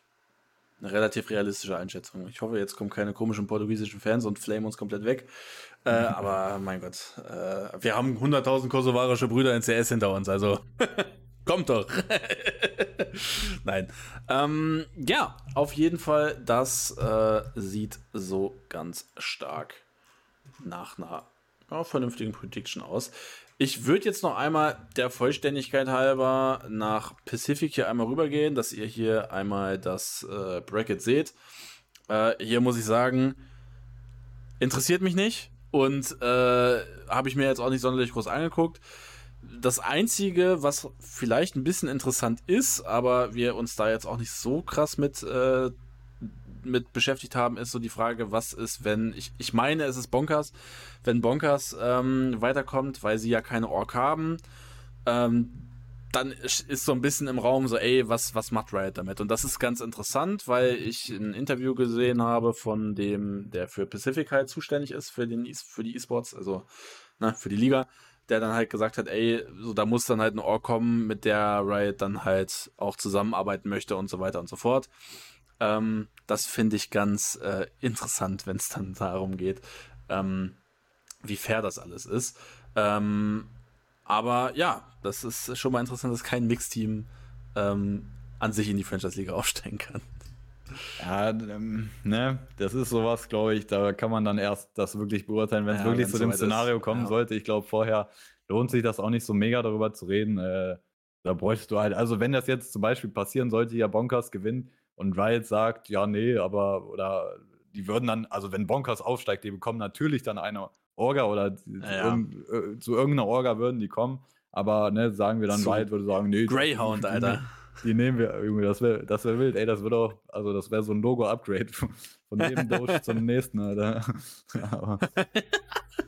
A: eine relativ realistische Einschätzung. Ich hoffe, jetzt kommen keine komischen portugiesischen Fans und flamen uns komplett weg. Äh, (laughs) aber mein Gott, äh, wir haben 100.000 kosovarische Brüder in CS hinter uns, also (laughs) kommt doch. (laughs) (laughs) Nein. Ähm, ja, auf jeden Fall, das äh, sieht so ganz stark nach einer ja, vernünftigen Prediction aus. Ich würde jetzt noch einmal der Vollständigkeit halber nach Pacific hier einmal rübergehen, dass ihr hier einmal das äh, Bracket seht. Äh, hier muss ich sagen, interessiert mich nicht und äh, habe ich mir jetzt auch nicht sonderlich groß angeguckt das Einzige, was vielleicht ein bisschen interessant ist, aber wir uns da jetzt auch nicht so krass mit, äh, mit beschäftigt haben, ist so die Frage, was ist, wenn, ich, ich meine, es ist Bonkers, wenn Bonkers ähm, weiterkommt, weil sie ja keine Ork haben, ähm, dann ist so ein bisschen im Raum so, ey, was, was macht Riot damit? Und das ist ganz interessant, weil ich ein Interview gesehen habe von dem, der für Pacific halt zuständig ist, für, den, e für die E-Sports, also ne, für die Liga der dann halt gesagt hat, ey, so da muss dann halt ein Ohr kommen, mit der Riot dann halt auch zusammenarbeiten möchte und so weiter und so fort. Ähm, das finde ich ganz äh, interessant, wenn es dann (laughs) darum geht, ähm, wie fair das alles ist. Ähm, aber ja, das ist schon mal interessant, dass kein Mixteam ähm, an sich in die Franchise-Liga aufsteigen kann.
B: Ja, ähm, ne, das ist sowas, glaube ich, da kann man dann erst das wirklich beurteilen, wenn es ja, wirklich zu dem Szenario ist. kommen ja. sollte. Ich glaube, vorher lohnt sich das auch nicht so mega darüber zu reden. Äh, Da bräuchtest du halt, also wenn das jetzt zum Beispiel passieren sollte, ja, Bonkers gewinnt und Riot sagt, ja, nee, aber, oder die würden dann, also wenn Bonkers aufsteigt, die bekommen natürlich dann eine Orga oder ja, zu, ja. zu, irgendeiner Orga würden die kommen. Aber ne, sagen wir dann, so Riot würde sagen, nee.
A: Greyhound, Alter.
B: Die nehmen wir irgendwie, das wäre das wär wild, ey, das wird auch, also das wäre so ein Logo-Upgrade von (laughs) dem Doge zum nächsten, Alter. (laughs) Aber,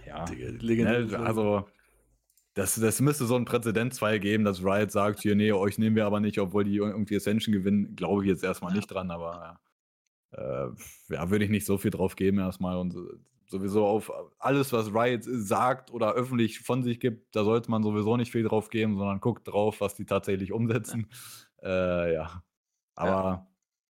B: ja, (laughs) ne, also das, das müsste so einen Präzedenzfall geben, dass Riot sagt, hier, nee, euch nehmen wir aber nicht, obwohl die irgendwie Ascension gewinnen, glaube ich jetzt erstmal ja. nicht dran, aber äh, ja würde ich nicht so viel drauf geben erstmal und sowieso auf alles, was Riot sagt oder öffentlich von sich gibt, da sollte man sowieso nicht viel drauf geben, sondern guckt drauf, was die tatsächlich umsetzen. Ja, äh, ja. aber ja.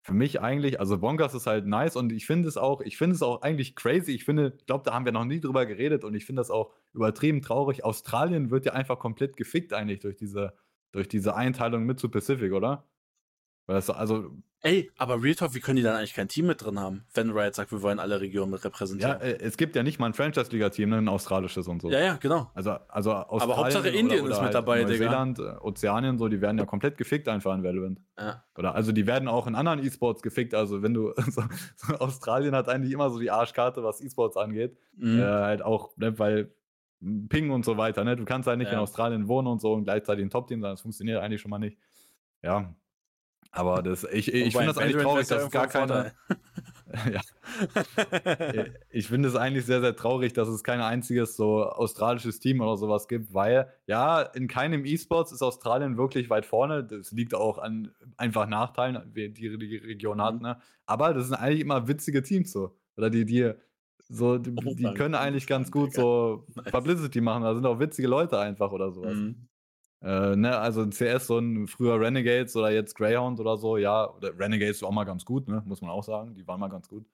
B: für mich eigentlich, also Bonkers ist halt nice und ich finde es auch, ich finde es auch eigentlich crazy. Ich finde, ich glaube, da haben wir noch nie drüber geredet und ich finde das auch übertrieben traurig. Australien wird ja einfach komplett gefickt eigentlich durch diese, durch diese Einteilung mit zu Pacific, oder? Weil das, also
A: Ey, aber Real Talk, wie können die dann eigentlich kein Team mit drin haben, wenn Riot sagt, wir wollen alle Regionen mit repräsentieren?
B: Ja, äh, es gibt ja nicht mal ein Franchise-Liga-Team, ne, ein australisches und so.
A: Ja, ja, genau.
B: Also, also
A: Australien aber Hauptsache Indien oder, oder ist mit halt dabei,
B: Neuseeland, Digga. Äh, Ozeanien, so, die werden ja komplett gefickt einfach in Valorant. Ja. Oder, also die werden auch in anderen E-Sports gefickt. Also wenn du, (laughs) so, so Australien hat eigentlich immer so die Arschkarte, was E-Sports angeht. Mhm. Äh, halt auch, ne, weil Ping und so weiter, ne? Du kannst halt nicht ja. in Australien wohnen und so und gleichzeitig ein Top-Team sein, das funktioniert eigentlich schon mal nicht. Ja, aber das, ich, ich finde das eigentlich traurig, dass es gar keine. (laughs) ja. (laughs) ich finde es eigentlich sehr, sehr traurig, dass es kein einziges so australisches Team oder sowas gibt, weil ja, in keinem E-Sports ist Australien wirklich weit vorne. Das liegt auch an einfach Nachteilen, die die Region hat, mhm. ne? Aber das sind eigentlich immer witzige Teams so. Oder die, die, so, die, oh, die können eigentlich ganz gut so Publicity machen. Da sind auch witzige Leute einfach oder sowas. Mhm. Äh, ne, also in CS so ein früher Renegades oder jetzt Greyhound oder so, ja, oder Renegades war auch mal ganz gut, ne, muss man auch sagen, die waren mal ganz gut.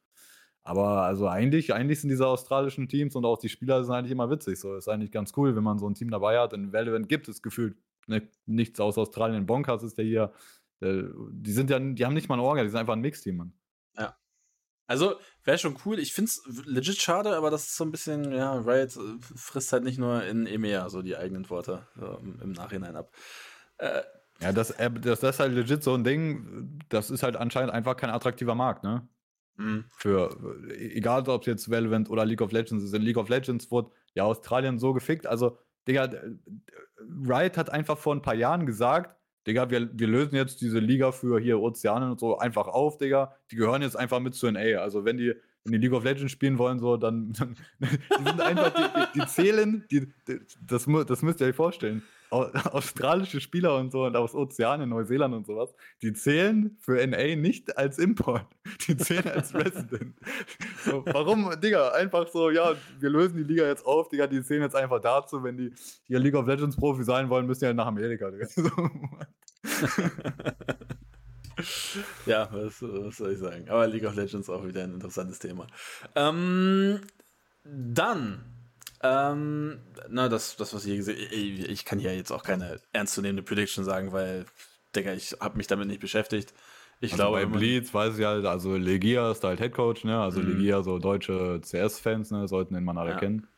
B: Aber also eigentlich, eigentlich sind diese australischen Teams und auch die Spieler sind eigentlich immer witzig. So ist eigentlich ganz cool, wenn man so ein Team dabei hat. In Valorant gibt es gefühlt ne, nichts aus Australien. Bonkers ist der hier. Der, die sind ja, die haben nicht mal ein Orga, die sind einfach ein Mixteam, Mann.
A: Also, wäre schon cool. Ich finde es legit schade, aber das ist so ein bisschen, ja, Riot äh, frisst halt nicht nur in EMEA so die eigenen Worte so im, Nachhinein ab.
B: Äh, ja, das, äh, das, das ist halt legit so ein Ding, das ist halt anscheinend einfach kein attraktiver Markt, ne? Mhm. Für, egal ob es jetzt Valorant oder League of Legends ist. In League of Legends wurde ja Australien so gefickt. Also, Digga, Riot hat einfach vor ein paar Jahren gesagt, Digga, wir, wir lösen jetzt diese Liga für hier Ozeane und so einfach auf, Digga. Die gehören jetzt einfach mit zu NA. Also wenn die, wenn die League of Legends spielen wollen, so, dann, dann (laughs) die sind einfach, die, die zählen, die, das, das müsst ihr euch vorstellen (laughs) australische Spieler und so und aus Ozeanien, Neuseeland und sowas, die zählen für NA nicht als Import. (laughs) Die zählen als (laughs) Resident. So, warum, Digga? Einfach so, ja, wir lösen die Liga jetzt auf, Digga, die zählen jetzt einfach dazu, wenn die hier League of Legends Profi sein wollen, müssen die halt nach Amerika, Digga. So,
A: ja, was, was, soll ich sagen? Aber League of Legends auch wieder ein interessantes Thema. Ähm, dann ähm, na, das, das, was ich hier gesehen ich, ich kann hier jetzt auch keine ernstzunehmende Prediction sagen, weil, Digga, ich habe mich damit nicht beschäftigt. Ich
B: also
A: glaube,
B: bei Bleeds weiß ich halt, also Legia ist halt Headcoach, ne? Also mhm. Legia, so deutsche CS-Fans, ne, sollten den Mann alle ja. kennen.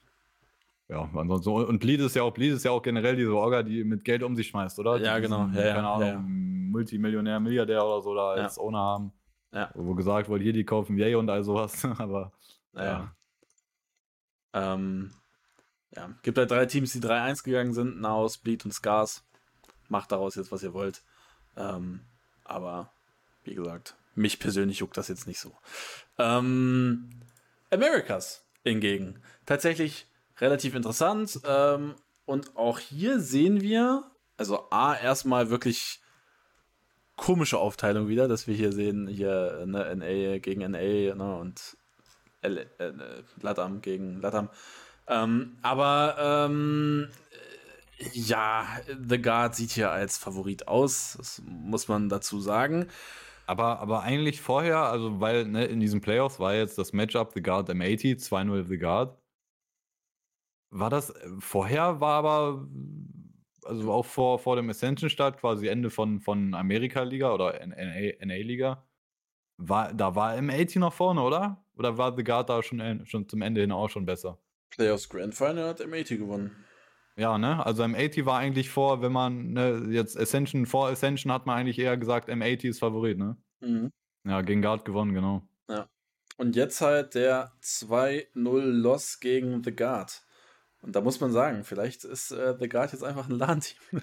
B: Ja, ansonsten, und Bleed ist ja auch, Bleed ist ja auch generell diese Orga, die mit Geld um sich schmeißt, oder?
A: Ja,
B: die
A: genau. Diesen, ja,
B: keine Ahnung,
A: ja,
B: Multimillionär, Milliardär oder so da als Owner haben. Ja. Wo gesagt wurde, hier, die kaufen Yay und all sowas, (laughs) aber.
A: Ja. Ähm, ja, gibt halt drei Teams, die 3-1 gegangen sind, Naos, Bleed und Scars. Macht daraus jetzt, was ihr wollt. Ähm, aber, wie gesagt, mich persönlich juckt das jetzt nicht so. Ähm, Americas hingegen. Tatsächlich relativ interessant. Ähm, und auch hier sehen wir, also A, erstmal wirklich komische Aufteilung wieder, dass wir hier sehen, hier ne, NA gegen NA ne, und L, äh, Latam gegen Latam. Ähm, aber ähm, ja, The Guard sieht hier als Favorit aus, das muss man dazu sagen.
B: Aber, aber eigentlich vorher, also weil ne, in diesen Playoffs war jetzt das Matchup The Guard M80, 2-0 The Guard. War das, vorher war aber, also auch vor, vor dem Ascension-Start, quasi Ende von, von Amerika-Liga oder NA-Liga, war, da war M80 noch vorne, oder? Oder war The Guard da schon, schon zum Ende hin auch schon besser?
A: Playoffs Grand Final hat M80 gewonnen.
B: Ja, ne? Also M80 war eigentlich vor, wenn man ne, jetzt Ascension, vor Ascension hat man eigentlich eher gesagt, M80 ist Favorit, ne? Mhm. Ja, gegen Guard gewonnen, genau.
A: Ja. Und jetzt halt der 2-0-Loss gegen The Guard. Und da muss man sagen, vielleicht ist äh, The Guard jetzt einfach ein LAN-Team. (laughs)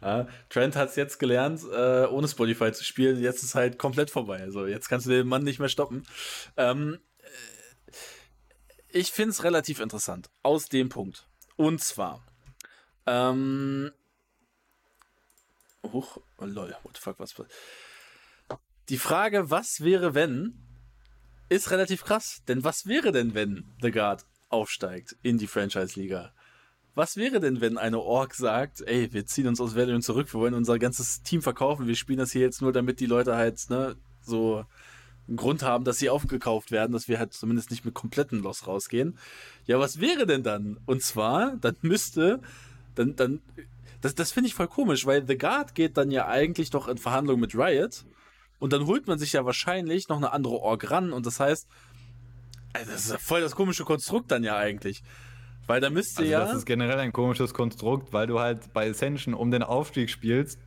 A: ja, Trent hat es jetzt gelernt, äh, ohne Spotify zu spielen. Jetzt ist halt komplett vorbei. Also jetzt kannst du den Mann nicht mehr stoppen. Ähm, äh, ich finde es relativ interessant. Aus dem Punkt. Und zwar. Ähm, Huch, oh lol, what the fuck, was. Die Frage, was wäre, wenn, ist relativ krass. Denn was wäre denn, wenn The Guard aufsteigt in die Franchise-Liga? Was wäre denn, wenn eine Org sagt, ey, wir ziehen uns aus Valorant zurück, wir wollen unser ganzes Team verkaufen, wir spielen das hier jetzt nur, damit die Leute halt, ne, so Grund haben, dass sie aufgekauft werden, dass wir halt zumindest nicht mit kompletten Loss rausgehen. Ja, was wäre denn dann? Und zwar, dann müsste, dann, dann das, das finde ich voll komisch, weil The Guard geht dann ja eigentlich doch in Verhandlungen mit Riot und dann holt man sich ja wahrscheinlich noch eine andere Org ran und das heißt, also das ist ja voll das komische Konstrukt dann ja eigentlich. Weil da müsste also ja.
B: Das ist generell ein komisches Konstrukt, weil du halt bei Ascension um den Aufstieg spielst,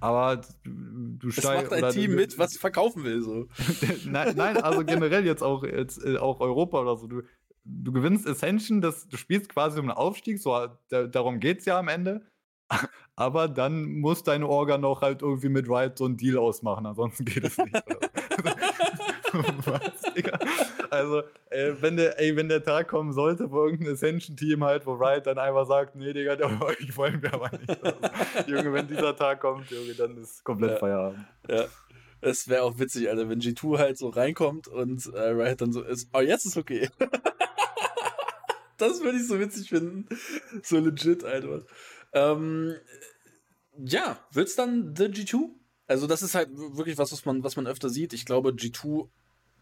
B: aber du
A: steigst. macht ein Team du, mit, was verkaufen will, so. (laughs)
B: nein, nein, also generell jetzt auch, jetzt äh, auch Europa oder so. Du, du gewinnst Ascension, das, du spielst quasi um den Aufstieg, so da, darum geht es ja am Ende. (laughs) Aber dann muss deine Orga noch halt irgendwie mit Riot so einen Deal ausmachen, ansonsten geht es nicht. (laughs) Was, Digga? Also, ey, wenn, der, ey, wenn der Tag kommen sollte, wo irgendein Ascension-Team halt, wo Riot dann einfach sagt, nee, Digga, (laughs) euch wollen wir aber nicht. Also, Junge, wenn dieser Tag kommt, Junge, dann ist komplett ja. Feierabend.
A: Ja. Es wäre auch witzig, Alter, wenn G2 halt so reinkommt und äh, Riot dann so ist, oh, jetzt ist okay. (laughs) das würde ich so witzig finden. So legit einfach. Ähm, ja, wird's dann The G2? Also, das ist halt wirklich was, was man, was man öfter sieht. Ich glaube, G2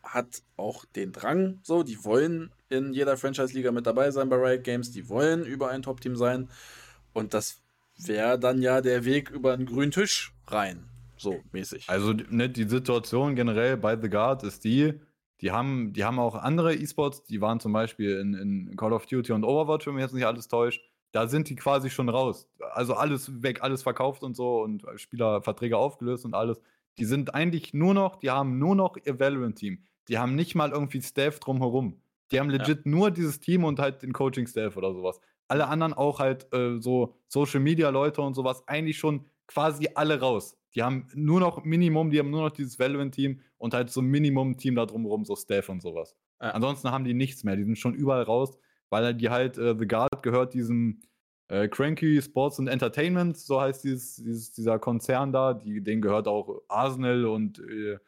A: hat auch den Drang, so, die wollen in jeder Franchise-Liga mit dabei sein bei Riot Games, die wollen über ein Top-Team sein. Und das wäre dann ja der Weg über einen grünen Tisch rein, so mäßig.
B: Also, ne, die Situation generell bei The Guard ist die, die haben, die haben auch andere E-Sports, die waren zum Beispiel in, in Call of Duty und Overwatch, wenn mich jetzt nicht alles täuscht da sind die quasi schon raus. Also alles weg, alles verkauft und so und Spielerverträge aufgelöst und alles. Die sind eigentlich nur noch, die haben nur noch ihr Valorant-Team. Die haben nicht mal irgendwie Staff drumherum. Die haben legit ja. nur dieses Team und halt den Coaching-Staff oder sowas. Alle anderen auch halt äh, so Social-Media-Leute und sowas eigentlich schon quasi alle raus. Die haben nur noch Minimum, die haben nur noch dieses Valorant-Team und halt so ein Minimum-Team da drumherum, so Staff und sowas. Ja. Ansonsten haben die nichts mehr. Die sind schon überall raus weil die halt, äh, The Guard gehört diesem äh, Cranky Sports and Entertainment, so heißt dieses, dieses, dieser Konzern da, die, denen gehört auch Arsenal und äh,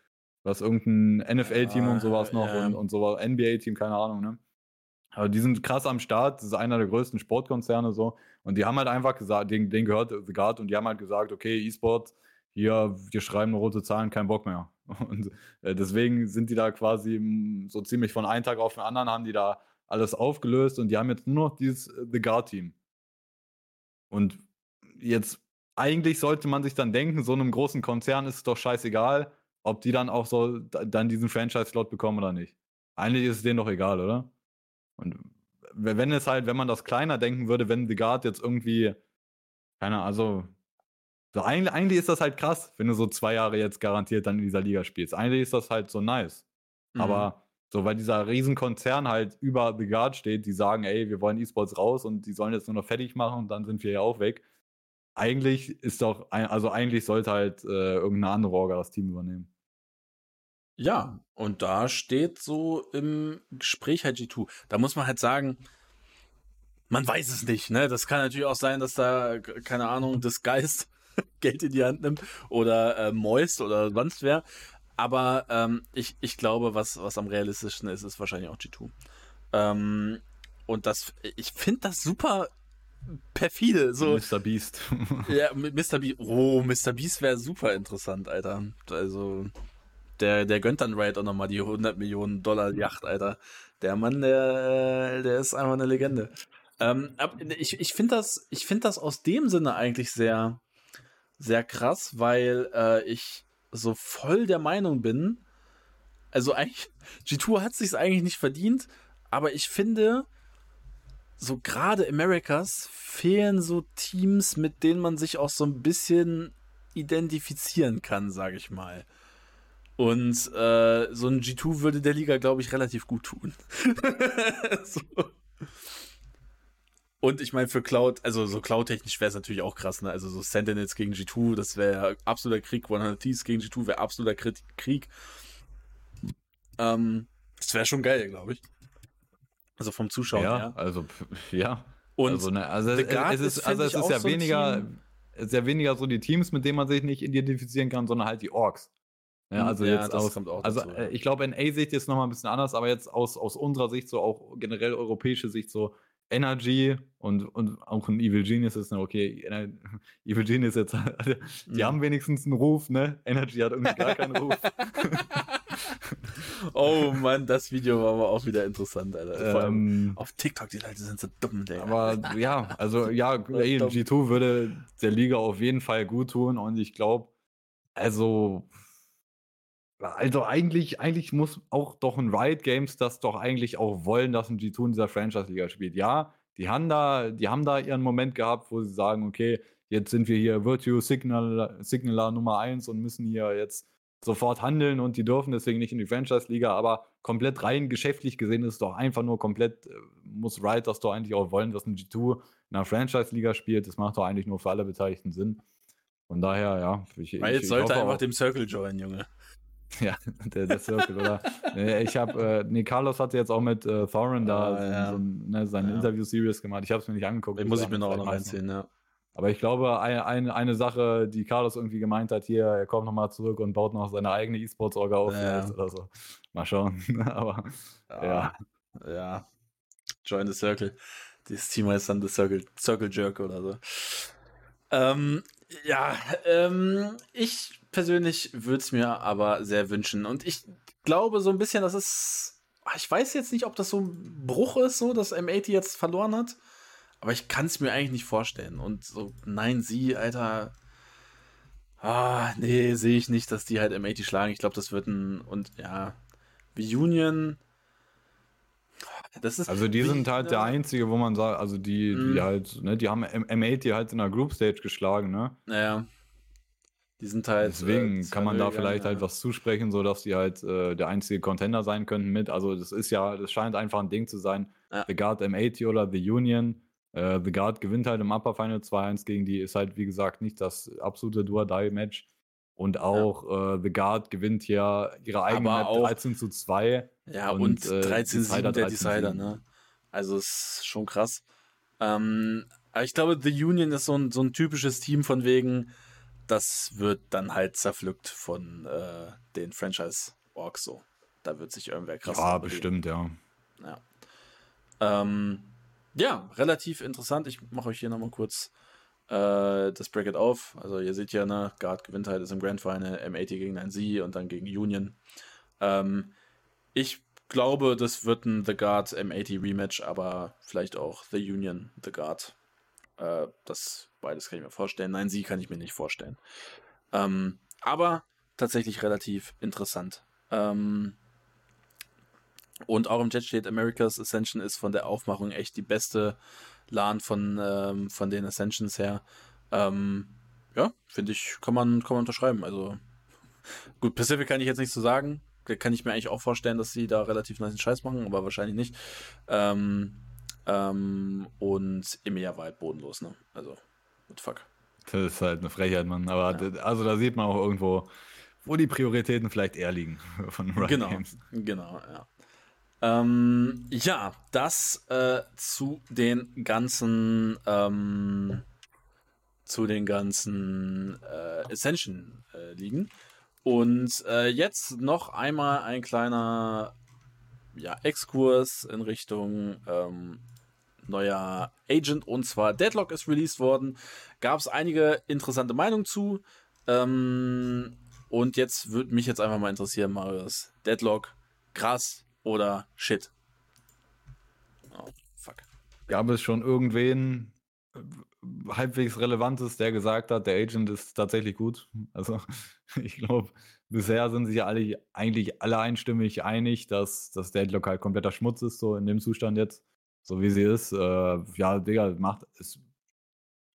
B: was irgendein NFL-Team und sowas noch ja. und, und so NBA-Team, keine Ahnung, ne? Aber die sind krass am Start, das ist einer der größten Sportkonzerne so. Und die haben halt einfach gesagt, denen, denen gehört The Guard und die haben halt gesagt, okay, E-Sport, hier, wir schreiben rote Zahlen, kein Bock mehr. (laughs) Und äh, deswegen sind die da quasi mm, so ziemlich von einem Tag auf den anderen, haben die da alles aufgelöst und die haben jetzt nur noch dieses äh, The Guard-Team. Und jetzt, eigentlich sollte man sich dann denken, so einem großen Konzern ist es doch scheißegal, ob die dann auch so dann diesen Franchise-Slot bekommen oder nicht. Eigentlich ist es denen doch egal, oder? Und wenn es halt, wenn man das kleiner denken würde, wenn The Guard jetzt irgendwie, keine Ahnung, also, so eigentlich, eigentlich ist das halt krass, wenn du so zwei Jahre jetzt garantiert dann in dieser Liga spielst. Eigentlich ist das halt so nice. Mhm. Aber so, weil dieser Riesenkonzern halt über The Guard steht, die sagen, ey, wir wollen E-Sports raus und die sollen jetzt nur noch fertig machen und dann sind wir ja auch weg. Eigentlich ist doch, also eigentlich sollte halt äh, irgendeine andere Orga das Team übernehmen.
A: Ja, und da steht so im Gespräch halt G2. Da muss man halt sagen, man weiß es nicht, ne? Das kann natürlich auch sein, dass da, keine Ahnung, das Geist (laughs) Geld in die Hand nimmt oder äh, Moist oder sonst wer. Aber ähm, ich, ich glaube, was, was am realistischsten ist, ist wahrscheinlich auch G2. Ähm, und das, ich finde das super perfide. So.
B: Mr. Beast.
A: ja, Mr. Beast. Oh, Mr. Beast wäre super interessant, Alter. Also, der, der gönnt dann Riot auch nochmal die 100 Millionen Dollar Yacht, Alter. Der Mann, der, der ist einfach eine Legende. Ähm, ich ich finde das, ich das aus dem Sinne eigentlich sehr, sehr krass, weil äh, ich so voll der Meinung bin, also eigentlich, G2 hat sich eigentlich nicht verdient, aber ich finde, so gerade Americas fehlen so Teams, mit denen man sich auch so ein bisschen identifizieren kann, sage ich mal. Und äh, so ein G2 würde der Liga, glaube ich, relativ gut tun. (laughs) so. Und ich meine, für Cloud, also so Cloud-technisch wäre es natürlich auch krass, ne? Also so Sentinels gegen G2, das wäre absoluter Krieg. 100 Thieves gegen G2 wäre absoluter Krieg. Ähm, das wäre schon geil, glaube ich. Also vom Zuschauen
B: ja,
A: her.
B: Also, ja.
A: Und
B: also, ne, also es, es, ist, also es ist ja so weniger, es ist ja weniger so die Teams, mit denen man sich nicht identifizieren kann, sondern halt die Orks. Ja, hm, also ja, jetzt aus, also dazu, äh, ich glaube, in A-Sicht ist nochmal ein bisschen anders, aber jetzt aus, aus unserer Sicht, so auch generell europäische Sicht, so Energy und, und auch ein Evil Genius ist, ne, okay, (laughs) Evil Genius jetzt, (laughs) die ja. haben wenigstens einen Ruf, ne? Energy hat irgendwie gar keinen Ruf. (laughs)
A: oh Mann, das Video war aber auch wieder interessant, Alter. Ähm, auf TikTok, die Leute sind so dumm,
B: Digga. Aber ja, also ja, G2 würde der Liga auf jeden Fall gut tun und ich glaube, also also eigentlich, eigentlich muss auch doch ein Riot Games das doch eigentlich auch wollen, dass ein G2 in dieser Franchise-Liga spielt. Ja, die haben da, die haben da ihren Moment gehabt, wo sie sagen, okay, jetzt sind wir hier Virtue Signal, Signaler Nummer 1 und müssen hier jetzt sofort handeln und die dürfen deswegen nicht in die Franchise-Liga, aber komplett rein geschäftlich gesehen ist es doch einfach nur komplett, äh, muss Riot das doch eigentlich auch wollen, dass ein G2 in einer Franchise-Liga spielt. Das macht doch eigentlich nur für alle Beteiligten Sinn. Von daher, ja.
A: Ich, Riot ich, sollte einfach dem Circle joinen, Junge. (laughs)
B: Ja, der, der Circle, oder? ich habe, äh, nee, Carlos hatte jetzt auch mit äh, Thorin da oh, ja. so, ne, seine ja. Interview-Series gemacht. Ich habe es mir nicht angeguckt.
A: Den muss ich mir noch, noch reinziehen, ja.
B: Aber ich glaube, eine, eine, eine Sache, die Carlos irgendwie gemeint hat, hier, er kommt nochmal zurück und baut noch seine eigene E-Sports-Orga auf ja. oder so. Mal schauen. (laughs) Aber ja. ja.
A: Ja. Join the Circle. Dieses Team heißt dann The Circle, Circle Jerk oder so. Ähm, ja, ähm, ich persönlich würde es mir aber sehr wünschen. Und ich glaube so ein bisschen, dass es. Ah, ich weiß jetzt nicht, ob das so ein Bruch ist, so dass M80 jetzt verloren hat. Aber ich kann es mir eigentlich nicht vorstellen. Und so, nein, sie, Alter. Ah, nee, sehe ich nicht, dass die halt M80 schlagen. Ich glaube, das wird ein. Und ja, wie Union.
B: Das ist also die sind halt der einzige, wo man sagt, also die, die mhm. halt, ne, die haben M80 halt in der Group Stage geschlagen, ne?
A: Naja. Die sind halt.
B: Deswegen äh, kann man da vielleicht ja. halt was zusprechen, sodass die halt äh, der einzige Contender sein könnten mit. Also, das ist ja, das scheint einfach ein Ding zu sein. Ja. The Guard M80 oder The Union. Äh, The Guard gewinnt halt im Upper Final 2-1 gegen die, ist halt, wie gesagt, nicht das absolute Do-or-Die-Match. Und auch ja. äh, The Guard gewinnt ja ihre eigene Map 13 zu 2.
A: Ja, und, und äh, 13 zu 7 der Decider, ne? Also ist schon krass. Ähm, aber ich glaube, The Union ist so ein, so ein typisches Team von wegen, das wird dann halt zerpflückt von äh, den Franchise-Orks so. Da wird sich irgendwer krass.
B: Ja, bestimmt, ja.
A: Ja. Ähm, ja, relativ interessant. Ich mache euch hier nochmal kurz äh, das Bracket auf. Also ihr seht ja, ne, Guard gewinnt halt ist im Grand Final, M80 gegen ein Sie und dann gegen Union. Ähm, ich glaube, das wird ein The Guard M80 Rematch, aber vielleicht auch The Union The Guard. Äh, das beides kann ich mir vorstellen. Nein, sie kann ich mir nicht vorstellen. Ähm, aber tatsächlich relativ interessant. Ähm, und auch im Chat steht, America's Ascension ist von der Aufmachung echt die beste LAN von, ähm, von den Ascensions her. Ähm, ja, finde ich, kann man, kann man unterschreiben. Also gut, Pacific kann ich jetzt nicht so sagen. Da kann ich mir eigentlich auch vorstellen, dass sie da relativ nice Scheiß machen, aber wahrscheinlich nicht. Ähm, ähm, und Emilia war halt bodenlos, ne? Also, what fuck.
B: Das ist halt eine Frechheit, Mann. Aber ja. also da sieht man auch irgendwo, wo die Prioritäten vielleicht eher liegen (laughs) von
A: Riot genau, Games. Genau, ja. Ähm, ja, das äh, zu den ganzen ähm, zu den ganzen äh, Ascension äh, liegen. Und äh, jetzt noch einmal ein kleiner ja, Exkurs in Richtung ähm, neuer Agent und zwar Deadlock ist released worden. Gab es einige interessante Meinungen zu. Ähm, und jetzt würde mich jetzt einfach mal interessieren, Marius. Deadlock, krass oder shit?
B: Oh, fuck. Gab es schon irgendwen äh, halbwegs Relevantes, der gesagt hat, der Agent ist tatsächlich gut? Also, (laughs) ich glaube, bisher sind sich alle eigentlich alle einstimmig einig, dass das Deadlock halt kompletter Schmutz ist, so in dem Zustand jetzt. so wie sie ist. Äh, ja, Digga, macht es.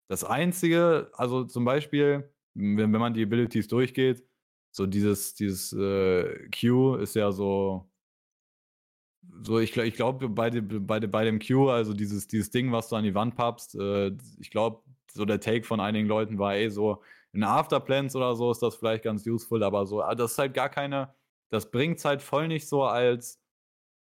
B: Das Einzige, also zum Beispiel, wenn, wenn man die Abilities durchgeht, so dieses, dieses äh, Q ist ja so, so ich, ich glaube, bei, dem, bei, bei dem Q, also dieses, dieses Ding, was du an die Wand pappst, äh, ich glaube, so der Take von einigen Leuten war, ey, so in Afterplans oder so ist das vielleicht ganz useful, aber so, ah, das ist halt gar keine, das bringt es halt voll nicht so als,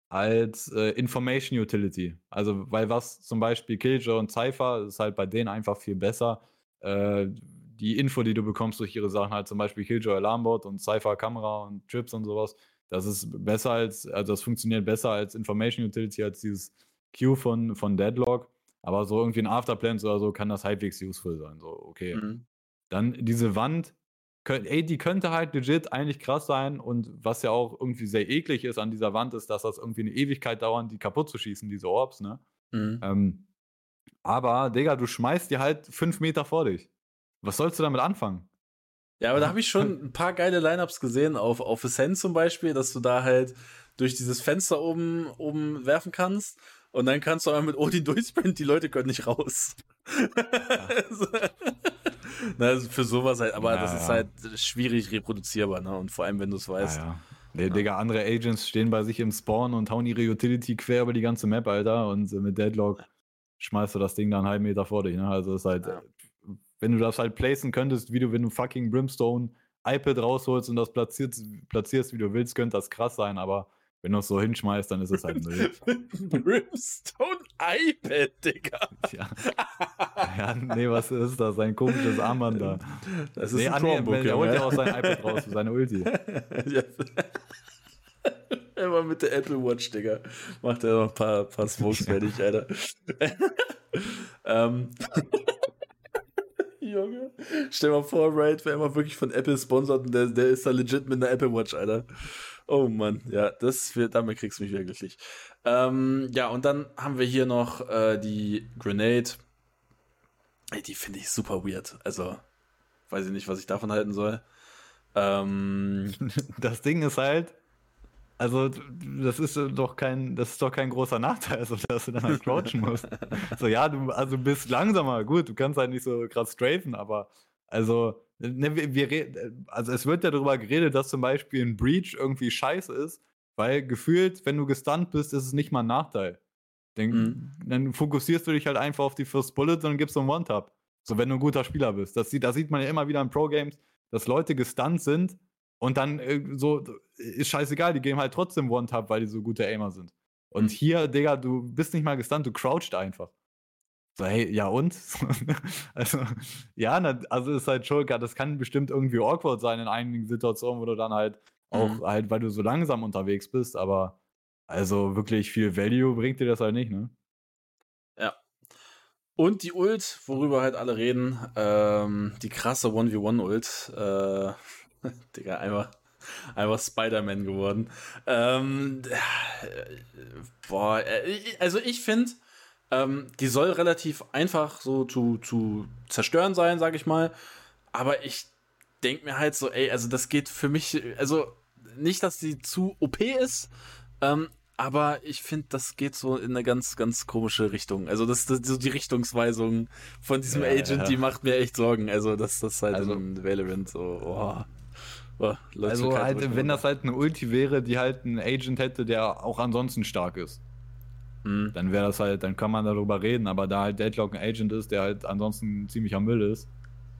B: als äh, Information Utility. Also, weil was zum Beispiel Killjoy und Cypher ist halt bei denen einfach viel besser. Äh, die Info, die du bekommst durch ihre Sachen, halt zum Beispiel Killjoy Alarmbot und Cypher Kamera und Chips und sowas, das ist besser als, also das funktioniert besser als Information Utility, als dieses Queue von, von Deadlock. Aber so irgendwie ein Afterplans oder so kann das halbwegs useful sein. So, okay. Mhm. Dann diese Wand, ey, die könnte halt legit eigentlich krass sein. Und was ja auch irgendwie sehr eklig ist an dieser Wand, ist, dass das irgendwie eine Ewigkeit dauert, die kaputt zu schießen, diese Orbs, ne? Mhm. Ähm, aber, Digga, du schmeißt die halt fünf Meter vor dich. Was sollst du damit anfangen?
A: Ja, aber da habe ich schon ein paar geile Lineups gesehen, auf, auf Ascent zum Beispiel, dass du da halt durch dieses Fenster oben, oben werfen kannst und dann kannst du aber mit Odin (laughs) durchsprinten, die Leute können nicht raus. Ja. (laughs) Na, also für sowas halt, aber ja, das ist halt schwierig reproduzierbar, ne? Und vor allem, wenn du es weißt.
B: Ja, Nee, Digga, andere Agents stehen bei sich im Spawn und hauen ihre Utility quer über die ganze Map, Alter. Und mit Deadlock schmeißt du das Ding dann einen halben Meter vor dich, ne? Also ist halt, wenn du das halt placen könntest, wie du, wenn du fucking Brimstone iPad rausholst und das platzierst, platzierst wie du willst, könnte das krass sein, aber wenn du es so hinschmeißt, dann ist es halt Müll. (laughs)
A: Brimstone iPad, Digga.
B: Ja. ja, nee, was ist das? Sein komisches Armband da.
A: Das ist nee, ein Chromebook, nee,
B: Er holt ja auch sein iPad raus für seine Ulti. (laughs)
A: Immer mit der Apple Watch, Digga. Macht er noch ein paar, paar Smokes (laughs) fertig, Alter. ähm. Junge. Stell mal vor, Raid wäre immer wirklich von Apple sponsert und der, der ist da legit mit einer Apple Watch, Alter. Oh Mann, ja, das wird, damit kriegst du mich wieder glücklich. Ähm, ja, und dann haben wir hier noch äh, die Grenade. Ey, die finde ich super weird. Also, weiß ich nicht, was ich davon halten soll. Ähm, (laughs)
B: das Ding ist halt, also, das ist doch kein, das ist doch kein großer Nachteil, (laughs) also, dass du dann halt (laughs) crouchen musst. so, ja, du also bist langsamer, gut, du kannst halt nicht so krass strafen, aber also, ne, wir, wir, also es wird ja darüber geredet, dass zum Beispiel ein Breach irgendwie scheiße ist, weil gefühlt, wenn du gestunt bist, ist es nicht mal ein Nachteil. Dann, mhm. dann fokussierst du dich halt einfach auf die First Bullet und gibst so einen One-Tap. So, wenn du ein guter Spieler bist. Das, das sieht man ja immer wieder in Pro-Games, dass Leute gestunt sind und dann äh, so, ist scheißegal, die geben halt trotzdem One-Tap, weil die so gute Aimer sind. Und mhm. hier, Digga, du bist nicht mal gestunt, du croucht einfach. So, hey, ja und? (laughs) also, ja, also ist halt schon, das kann bestimmt irgendwie awkward sein in einigen Situationen, wo du dann halt auch mhm. halt, weil du so langsam unterwegs bist, aber also wirklich viel Value bringt dir das halt nicht, ne?
A: Ja. Und die Ult, worüber halt alle reden, ähm, die krasse 1v1-Ult, äh, (laughs) Digga, einfach, einfach Spider-Man geworden. Ähm, äh, boah, äh, also ich finde, ähm, die soll relativ einfach so zu, zu zerstören sein, sag ich mal. Aber ich denke mir halt so, ey, also das geht für mich, also nicht, dass sie zu OP ist, ähm, aber ich finde, das geht so in eine ganz, ganz komische Richtung. Also das, das so die Richtungsweisung von diesem ja, Agent, ja. die macht mir echt Sorgen. Also dass das halt also, in Valorant so, oh.
B: Oh, also halt, wenn das halt eine Ulti wäre, die halt einen Agent hätte, der auch ansonsten stark ist. Mhm. Dann wäre das halt, dann kann man darüber reden, aber da halt Deadlock ein Agent ist, der halt ansonsten ziemlich am Müll ist.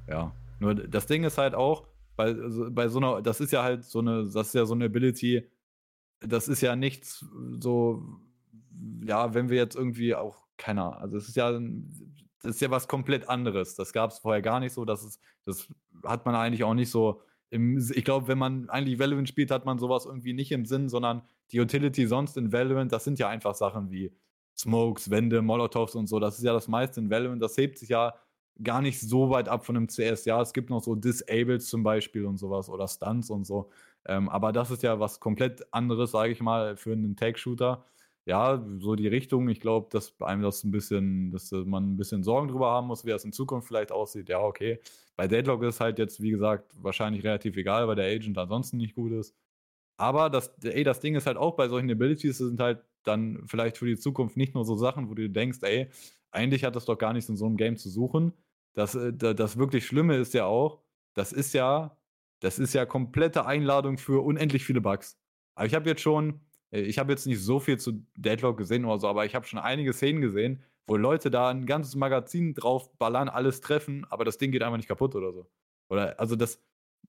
B: Ja. Nur das Ding ist halt auch, bei, also bei so einer, das ist ja halt so eine, das ist ja so eine Ability, das ist ja nichts so, ja, wenn wir jetzt irgendwie auch, keiner, also es ist ja, das ist ja was komplett anderes. Das gab es vorher gar nicht so, das ist, das hat man eigentlich auch nicht so im, ich glaube, wenn man eigentlich Valorant spielt, hat man sowas irgendwie nicht im Sinn, sondern die Utility sonst in Valorant, das sind ja einfach Sachen wie Smokes, Wände, Molotovs und so. Das ist ja das meiste in Valorant. Das hebt sich ja gar nicht so weit ab von einem CS. Ja, es gibt noch so Disables zum Beispiel und sowas oder Stunts und so. Ähm, aber das ist ja was komplett anderes, sage ich mal, für einen Tag-Shooter. Ja, so die Richtung. Ich glaube, dass einem das ein bisschen, dass man ein bisschen Sorgen drüber haben muss, wie das in Zukunft vielleicht aussieht. Ja, okay. Bei Deadlock ist halt jetzt, wie gesagt, wahrscheinlich relativ egal, weil der Agent ansonsten nicht gut ist. Aber das, ey, das Ding ist halt auch bei solchen Abilities, sind halt dann vielleicht für die Zukunft nicht nur so Sachen, wo du denkst, ey, eigentlich hat das doch gar nichts in so einem Game zu suchen. Das, äh, das wirklich Schlimme ist ja auch, das ist ja, das ist ja komplette Einladung für unendlich viele Bugs. Aber ich habe jetzt schon, ich habe jetzt nicht so viel zu Deadlock gesehen oder so, aber ich habe schon einige Szenen gesehen, wo Leute da ein ganzes Magazin drauf ballern, alles treffen, aber das Ding geht einfach nicht kaputt oder so. Oder also das,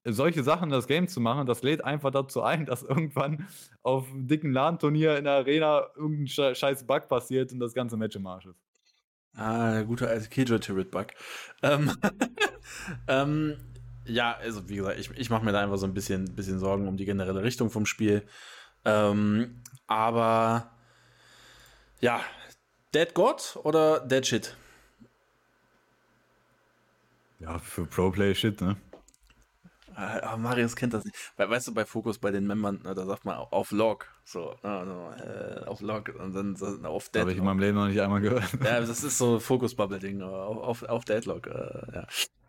B: solche Sachen das Game zu machen, das lädt einfach dazu ein, (laughs) dass irgendwann auf einem dicken LAN-Turnier in der Arena irgendein scheiß Bug passiert und das ganze Match im Arsch ist.
A: Ah, der gute alte Killjoy-Turret-Bug. Ähm, (laughs) ähm, ja, also wie gesagt, ich, ich mache mir da einfach so ein bisschen, bisschen Sorgen um die generelle Richtung vom Spiel. Ähm, aber ja, Dead God oder Dead Shit?
B: Ja, für Pro-Play-Shit, ne?
A: Ah, aber Marius kennt das nicht. Weißt du, bei Fokus bei den Membern, ne, da sagt man auf Log. So, äh, auf Log und dann auf
B: Deadlock. Habe ich in meinem Leben noch nicht einmal gehört.
A: Ja, das ist so Fokus-Bubble-Ding, auf, auf, auf Deadlock. Äh, ja.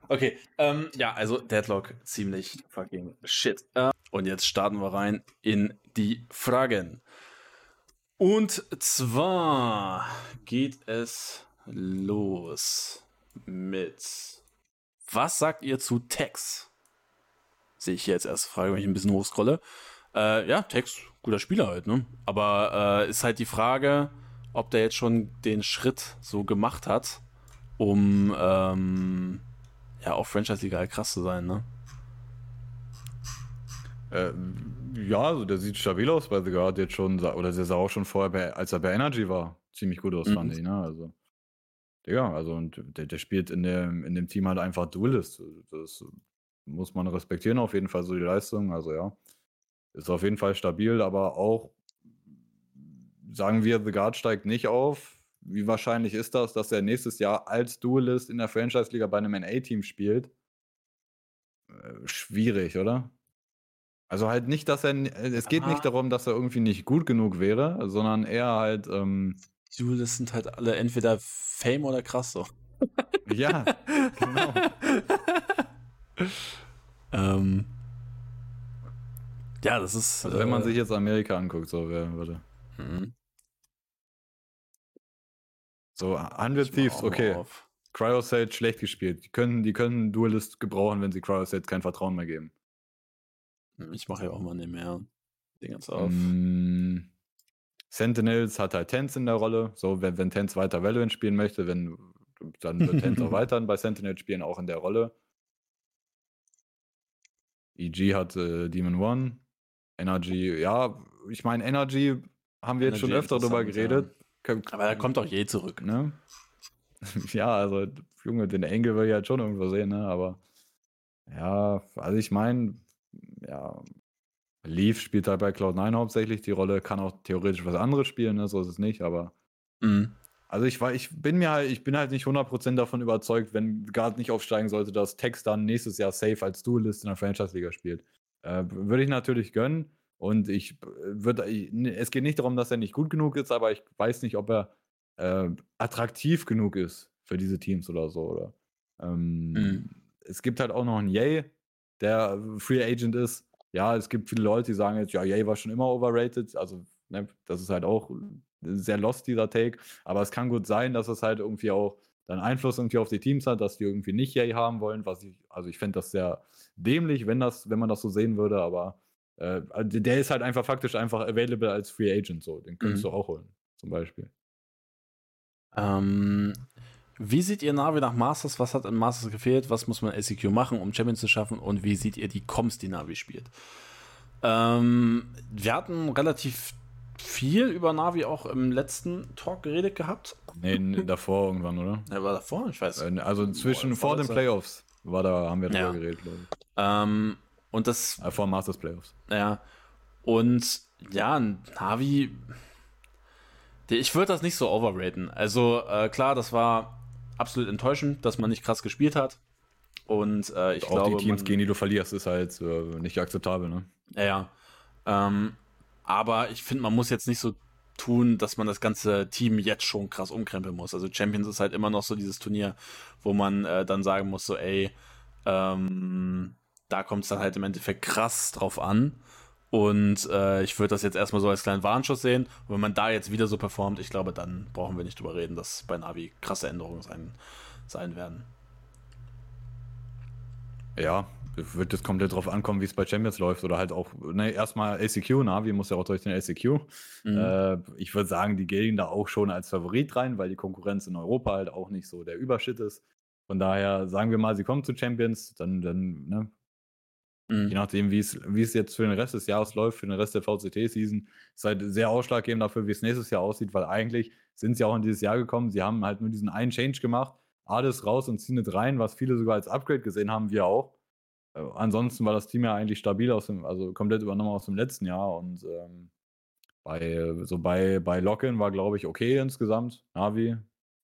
A: Okay, ähm, ja, also Deadlock ziemlich fucking shit. Äh, und jetzt starten wir rein in die Fragen. Und zwar geht es los mit Was sagt ihr zu Tex? Sehe ich hier jetzt erste Frage, wenn ich ein bisschen hochscrolle. Äh, ja, Tex, guter Spieler halt, ne? Aber äh, ist halt die Frage, ob der jetzt schon den Schritt so gemacht hat, um ähm, ja auch Franchise-Liga halt krass zu sein, ne?
B: Äh, ja, also der sieht stabil aus weil The Guard jetzt schon, oder der sah auch schon vorher, bei, als er bei Energy war, ziemlich gut aus, mhm. fand ich, ne? Also, Digga, also und der, der spielt in dem, in dem Team halt einfach Duelist. Das muss man respektieren, auf jeden Fall so die Leistung. Also ja, ist auf jeden Fall stabil, aber auch, sagen wir, The Guard steigt nicht auf. Wie wahrscheinlich ist das, dass er nächstes Jahr als Duelist in der Franchise-Liga bei einem NA-Team spielt? Äh, schwierig, oder? Also halt nicht, dass er. Es geht Aha. nicht darum, dass er irgendwie nicht gut genug wäre, sondern eher halt. Ähm,
A: die Duelists sind halt alle entweder Fame oder krass so.
B: Ja, genau. (laughs)
A: ähm, ja, das ist.
B: Also wenn man äh, sich jetzt Amerika anguckt, so wer würde. Mhm. So, 100 Thieves, okay. Auf. Cryosage schlecht gespielt. Die können, die können Duelist gebrauchen, wenn sie Cryosage kein Vertrauen mehr geben.
A: Hm, ich mache ja auch mal nicht mehr. Den ganz auf.
B: Mm, Sentinels hat halt Tens in der Rolle. So, wenn, wenn Tens weiter Valorant spielen möchte, wenn, dann wird Tens auch (laughs) weiter bei Sentinels spielen, auch in der Rolle. EG hat äh, Demon One. Energy, ja, ich meine, Energy haben wir Energy jetzt schon öfter drüber geredet.
A: Ja. Aber er kommt auch je zurück.
B: Ne? (laughs) ja, also, Junge, den Engel will ich halt schon irgendwo sehen, ne? Aber ja, also ich meine, ja, Leaf spielt halt bei Cloud9 hauptsächlich die Rolle, kann auch theoretisch was anderes spielen, ne? so ist es nicht, aber. Mhm. Also ich war, ich bin mir halt, ich bin halt nicht 100% davon überzeugt, wenn Guard nicht aufsteigen sollte, dass Tex dann nächstes Jahr safe als Duelist in der Franchise-Liga spielt. Äh, würde ich natürlich gönnen. Und ich würde, es geht nicht darum, dass er nicht gut genug ist, aber ich weiß nicht, ob er äh, attraktiv genug ist für diese Teams oder so. Oder, ähm, mhm. Es gibt halt auch noch einen Yay, der Free Agent ist. Ja, es gibt viele Leute, die sagen jetzt, ja, Yay war schon immer overrated. Also, ne, das ist halt auch sehr lost, dieser Take. Aber es kann gut sein, dass es halt irgendwie auch dann Einfluss irgendwie auf die Teams hat, dass die irgendwie nicht Yay haben wollen, was ich, also ich fände das sehr dämlich, wenn das, wenn man das so sehen würde, aber äh, also der ist halt einfach faktisch einfach available als Free Agent, so. Den könntest mhm. du auch holen, zum Beispiel.
A: Ähm, wie seht ihr Navi nach Masters? Was hat an Masters gefehlt? Was muss man SEQ machen, um Champions zu schaffen? Und wie seht ihr die Comms, die Navi spielt? Ähm, wir hatten relativ viel über Navi auch im letzten Talk geredet gehabt.
B: Nee, davor irgendwann, oder?
A: Er war davor, ich weiß.
B: Äh, also zwischen Boah, vor den Playoffs war da, haben wir drüber ja. geredet, glaube ich.
A: Ähm, und das.
B: Äh, vor Masters Playoffs.
A: Ja. Und ja, Navi. Ich würde das nicht so overraten. Also äh, klar, das war absolut enttäuschend, dass man nicht krass gespielt hat. Und äh, ich auch glaube.
B: Auch die Teams, man, gegen die du verlierst, ist halt äh, nicht akzeptabel, ne?
A: Ja, ja. Ähm, aber ich finde, man muss jetzt nicht so tun, dass man das ganze Team jetzt schon krass umkrempeln muss. Also Champions ist halt immer noch so dieses Turnier, wo man äh, dann sagen muss, so ey, ähm, da kommt es dann halt im Endeffekt krass drauf an. Und äh, ich würde das jetzt erstmal so als kleinen Warnschuss sehen. Und wenn man da jetzt wieder so performt, ich glaube, dann brauchen wir nicht drüber reden, dass bei Navi krasse Änderungen sein, sein werden.
B: Ja, wird jetzt komplett drauf ankommen, wie es bei Champions läuft oder halt auch, ne, erstmal ACQ, Navi muss ja auch durch den ACQ. Mhm. Äh, ich würde sagen, die gehen da auch schon als Favorit rein, weil die Konkurrenz in Europa halt auch nicht so der Überschritt ist. Von daher sagen wir mal, sie kommen zu Champions, dann, dann ne, mhm. je nachdem, wie es jetzt für den Rest des Jahres läuft, für den Rest der VCT-Season, ist halt sehr ausschlaggebend dafür, wie es nächstes Jahr aussieht, weil eigentlich sind sie auch in dieses Jahr gekommen, sie haben halt nur diesen einen Change gemacht, alles raus und ziehen es rein, was viele sogar als Upgrade gesehen haben, wir auch. Äh, ansonsten war das Team ja eigentlich stabil aus dem, also komplett übernommen aus dem letzten Jahr und ähm, bei, so bei, bei Locken war, glaube ich, okay insgesamt. Navi,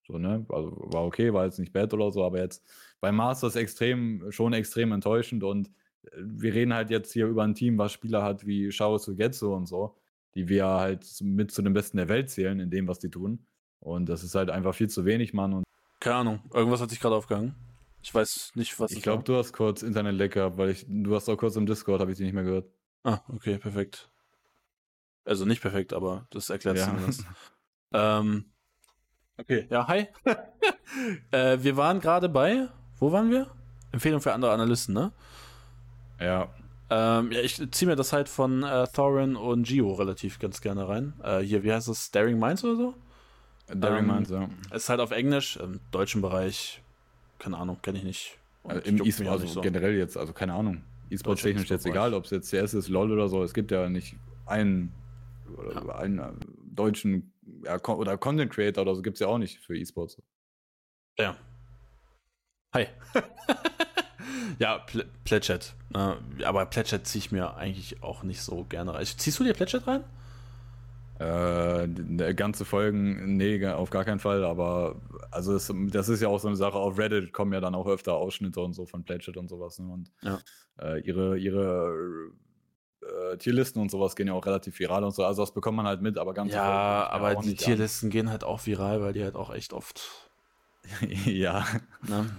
B: so, ne? Also war okay, war jetzt nicht bad oder so, aber jetzt bei Masters extrem, schon extrem enttäuschend und wir reden halt jetzt hier über ein Team, was Spieler hat wie Shao Sugetsu und so, die wir halt mit zu den Besten der Welt zählen in dem, was die tun. Und das ist halt einfach viel zu wenig, Mann. Und
A: Keine Ahnung, irgendwas hat sich gerade aufgehangen. Ich weiß nicht, was.
B: Ich glaube, du hast kurz Internet lecker, weil ich, du hast auch kurz im Discord, habe ich dich nicht mehr gehört.
A: Ah, okay, perfekt. Also nicht perfekt, aber das erklärt ja. zumindest. (laughs) ähm, okay, ja, hi. (laughs) äh, wir waren gerade bei, wo waren wir? Empfehlung für andere Analysten, ne?
B: Ja.
A: Ähm, ja, ich ziehe mir das halt von äh, Thorin und Gio relativ ganz gerne rein. Äh, hier, wie heißt das? Daring Minds oder so?
B: Daring ähm, Minds, ja.
A: Es ist halt auf Englisch, im deutschen Bereich keine Ahnung, kenne ich nicht.
B: Also Im E-Sport, also so. generell jetzt, also keine Ahnung. E-Sport technisch jetzt egal, ob es jetzt CS ist, LOL oder so, es gibt ja nicht einen, ja. einen äh, deutschen ja, oder Content Creator oder so gibt es ja auch nicht für E-Sports.
A: Ja. Hi. (laughs) ja, Pl Pledchat. Ne? aber Pledchat ziehe ich mir eigentlich auch nicht so gerne rein. Ziehst du dir Pledchat rein?
B: Äh, ganze Folgen, nee, auf gar keinen Fall, aber also es, das ist ja auch so eine Sache, auf Reddit kommen ja dann auch öfter Ausschnitte und so von Pledget und sowas. Ne? Und ja. äh, ihre, ihre äh, Tierlisten und sowas gehen ja auch relativ viral und so. Also das bekommt man halt mit, aber ganz
A: Ja, aber die Tierlisten an. gehen halt auch viral, weil die halt auch echt oft. (laughs)
B: ja. Ne?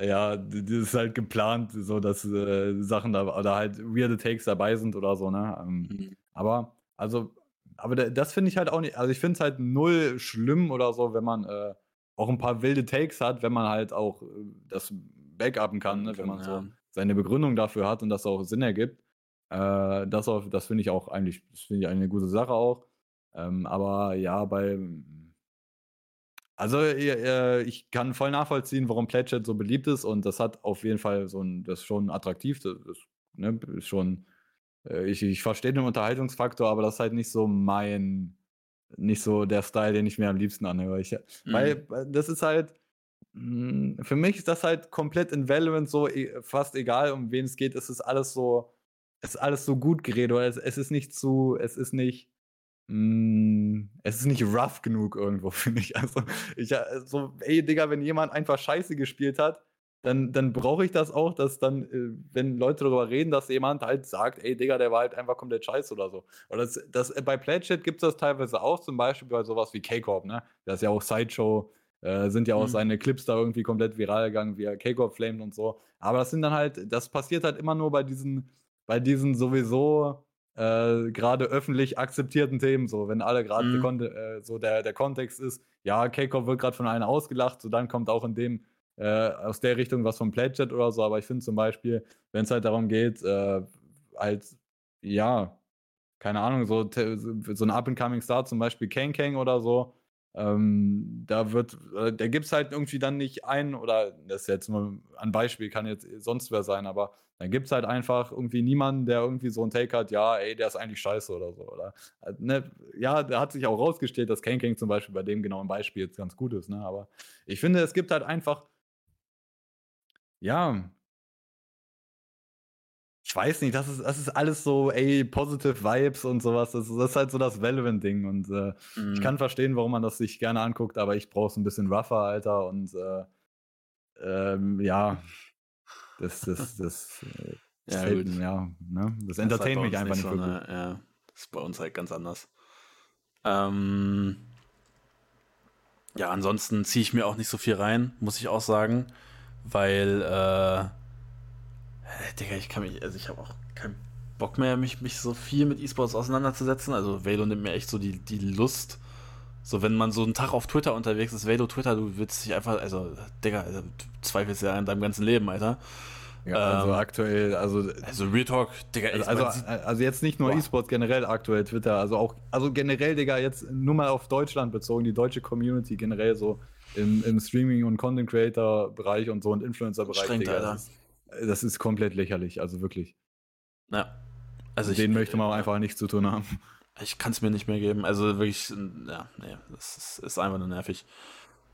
B: Ja, das ist halt geplant, so dass äh, Sachen da oder halt weirde Takes dabei sind oder so, ne? Ähm, mhm. Aber, also aber das finde ich halt auch nicht, also ich finde es halt null schlimm oder so, wenn man äh, auch ein paar wilde Takes hat, wenn man halt auch äh, das backuppen kann, ne? wenn man ja. so seine Begründung dafür hat und das auch Sinn ergibt. Äh, das das finde ich auch eigentlich, das finde ich eine gute Sache auch. Ähm, aber ja, bei also äh, ich kann voll nachvollziehen, warum Pledget so beliebt ist und das hat auf jeden Fall so ein, das ist schon attraktiv, das ist, ne, ist schon äh, ich, ich verstehe den Unterhaltungsfaktor, aber das ist halt nicht so mein, nicht so der Style, den ich mir am liebsten anhöre. Ich, mhm. Weil das ist halt, hm, für mich ist das halt komplett in Valorant so e, fast egal, um wen es geht. Es ist alles so, es ist alles so gut geredet. Oder es, es ist nicht zu, es ist nicht, mh, hm, es ist nicht rough genug irgendwo, (laughs) finde ich. Also, ich, so, ey, Digga, wenn jemand einfach Scheiße gespielt hat, dann, dann brauche ich das auch, dass dann, äh, wenn Leute darüber reden, dass jemand halt sagt, ey Digga, der war halt einfach komplett scheiße oder so. Oder das, das, äh, bei Pledget gibt es das teilweise auch, zum Beispiel bei sowas wie K-Corp, ne? Das ist ja auch Sideshow, äh, sind ja auch mhm. seine Clips da irgendwie komplett viral gegangen, wie er K-Corp flamed und so. Aber das sind dann halt, das passiert halt immer nur bei diesen, bei diesen sowieso äh, gerade öffentlich akzeptierten Themen, so wenn alle gerade mhm. äh, so der, der Kontext ist, ja, K-Corp wird gerade von einer ausgelacht, so dann kommt auch in dem äh, aus der Richtung was vom Pledget oder so, aber ich finde zum Beispiel, wenn es halt darum geht, äh, halt, ja, keine Ahnung, so, so ein Up-and-Coming-Star, zum Beispiel Kang Kang oder so, ähm, da wird, äh, da gibt es halt irgendwie dann nicht einen, oder das ist jetzt nur ein Beispiel, kann jetzt sonst wer sein, aber dann gibt es halt einfach irgendwie niemanden, der irgendwie so ein Take hat, ja, ey, der ist eigentlich scheiße oder so, oder, äh, ne, ja, da hat sich auch rausgestellt, dass Kang Kang zum Beispiel bei dem genauen Beispiel jetzt ganz gut ist, ne, aber ich finde, es gibt halt einfach ja. Ich weiß nicht, das ist, das ist alles so, ey, positive Vibes und sowas. Das, das ist halt so das Valorant-Ding. Und äh, mhm. ich kann verstehen, warum man das sich gerne anguckt, aber ich brauche es ein bisschen rougher, Alter. Und äh, ähm, ja, das, das, (laughs) das, das, ja, fällt, ja, ne? das entertaint mich einfach nicht, so eine,
A: Ja, das ist bei uns halt ganz anders. Ähm, ja, ansonsten ziehe ich mir auch nicht so viel rein, muss ich auch sagen weil, äh, Digga, ich kann mich, also ich habe auch keinen Bock mehr, mich, mich so viel mit E-Sports auseinanderzusetzen. Also Velo nimmt mir echt so die, die Lust. So, wenn man so einen Tag auf Twitter unterwegs ist, Velo Twitter, du willst dich einfach, also, Digga, also, du zweifelst ja an deinem ganzen Leben, Alter.
B: Ja, also ähm, aktuell, also.
A: Also Real Talk,
B: Digga, also, also, also jetzt nicht nur E-Sports, generell aktuell Twitter, also auch, also generell, Digga, jetzt nur mal auf Deutschland bezogen, die deutsche Community generell so im, im Streaming- und Content-Creator-Bereich und so und Influencer-Bereich, Digga. Das ist, das ist komplett lächerlich, also wirklich.
A: Ja.
B: Also Mit denen möchte man auch einfach nichts zu tun haben. (laughs)
A: Ich kann es mir nicht mehr geben. Also wirklich, ja, nee, das ist, ist einfach nur nervig.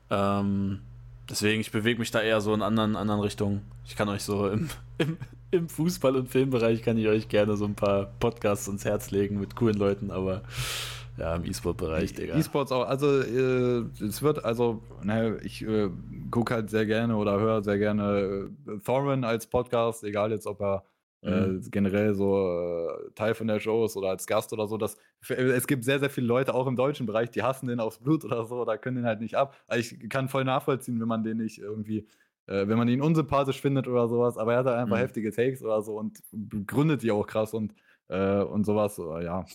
A: Ähm, deswegen, ich bewege mich da eher so in anderen, anderen Richtungen. Ich kann euch so im, (laughs) im, im Fußball- und Filmbereich kann ich euch gerne so ein paar Podcasts ins Herz legen mit coolen Leuten, aber ja, im E-Sport-Bereich, Digga.
B: E-Sports auch, also äh, es wird, also, ne, ich äh, gucke halt sehr gerne oder höre sehr gerne äh, Thorin als Podcast, egal jetzt, ob er äh, mhm. generell so äh, Teil von der Show ist oder als Gast oder so. Dass, es gibt sehr, sehr viele Leute, auch im deutschen Bereich, die hassen den aufs Blut oder so, oder können den halt nicht ab. Also ich kann voll nachvollziehen, wenn man den nicht irgendwie, äh, wenn man ihn unsympathisch findet oder sowas, aber er hat halt einfach mhm. heftige Takes oder so und begründet die auch krass und, äh, und sowas, ja.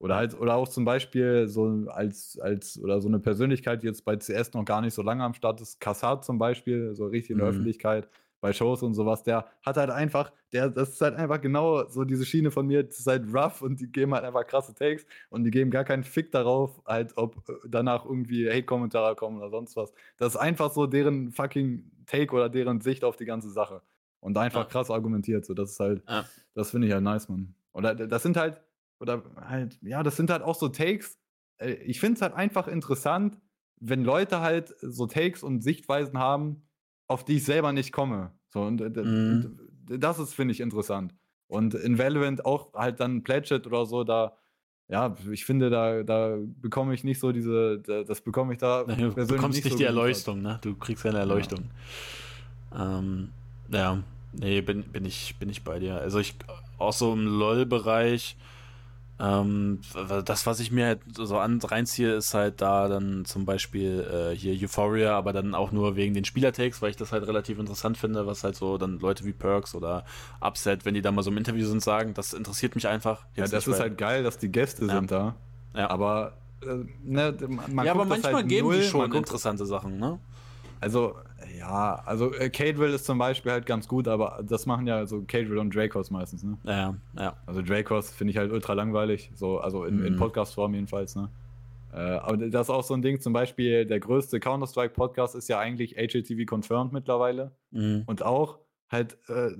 B: Oder halt, oder auch zum Beispiel so als, als, oder so eine Persönlichkeit, die jetzt bei CS noch gar nicht so lange am Start ist, Kassad zum Beispiel, so richtig in der mhm. Öffentlichkeit, bei Shows und sowas, der hat halt einfach, der, das ist halt einfach genau so diese Schiene von mir, das ist halt rough und die geben halt einfach krasse Takes und die geben gar keinen Fick darauf, halt, ob äh, danach irgendwie Hate-Kommentare kommen oder sonst was. Das ist einfach so deren fucking Take oder deren Sicht auf die ganze Sache. Und einfach ja. krass argumentiert. So, das ist halt, ja. das finde ich halt nice, man. Oder das sind halt, oder halt, ja, das sind halt auch so Takes. Äh, ich finde es halt einfach interessant, wenn Leute halt so Takes und Sichtweisen haben, auf die ich selber nicht komme. So, und, mhm. und das ist, finde ich, interessant. Und in Valorant auch halt dann Pledget oder so, da, ja, ich finde, da, da bekomme ich nicht so diese, das bekomme ich da
A: ja, (laughs) Du bekommst nicht, nicht so die Erleuchtung, ne? Du kriegst keine Erleuchtung. Ja, ähm, ja nee, bin, bin, ich, bin ich bei dir. Also ich, auch so im LOL-Bereich, ähm, das, was ich mir halt so an, reinziehe, ist halt da dann zum Beispiel äh, hier Euphoria, aber dann auch nur wegen den Spielertakes, weil ich das halt relativ interessant finde, was halt so dann Leute wie Perks oder Upset, wenn die da mal so im Interview sind, sagen, das interessiert mich einfach.
B: ja, das ist halt geil, dass die Gäste ja. sind da. Ja. Aber äh, ne,
A: man ja, aber manchmal halt geben null, die schon interessante Sachen, ne?
B: Also, ja, also äh, Cadrill ist zum Beispiel halt ganz gut, aber das machen ja so Cadrill und Dracos meistens, ne?
A: Ja, ja.
B: Also Dracos finde ich halt ultra langweilig, so, also in, mhm. in Podcast-Form jedenfalls, ne? Äh, aber das ist auch so ein Ding, zum Beispiel der größte Counter-Strike-Podcast ist ja eigentlich HLTV Confirmed mittlerweile. Mhm. Und auch halt äh,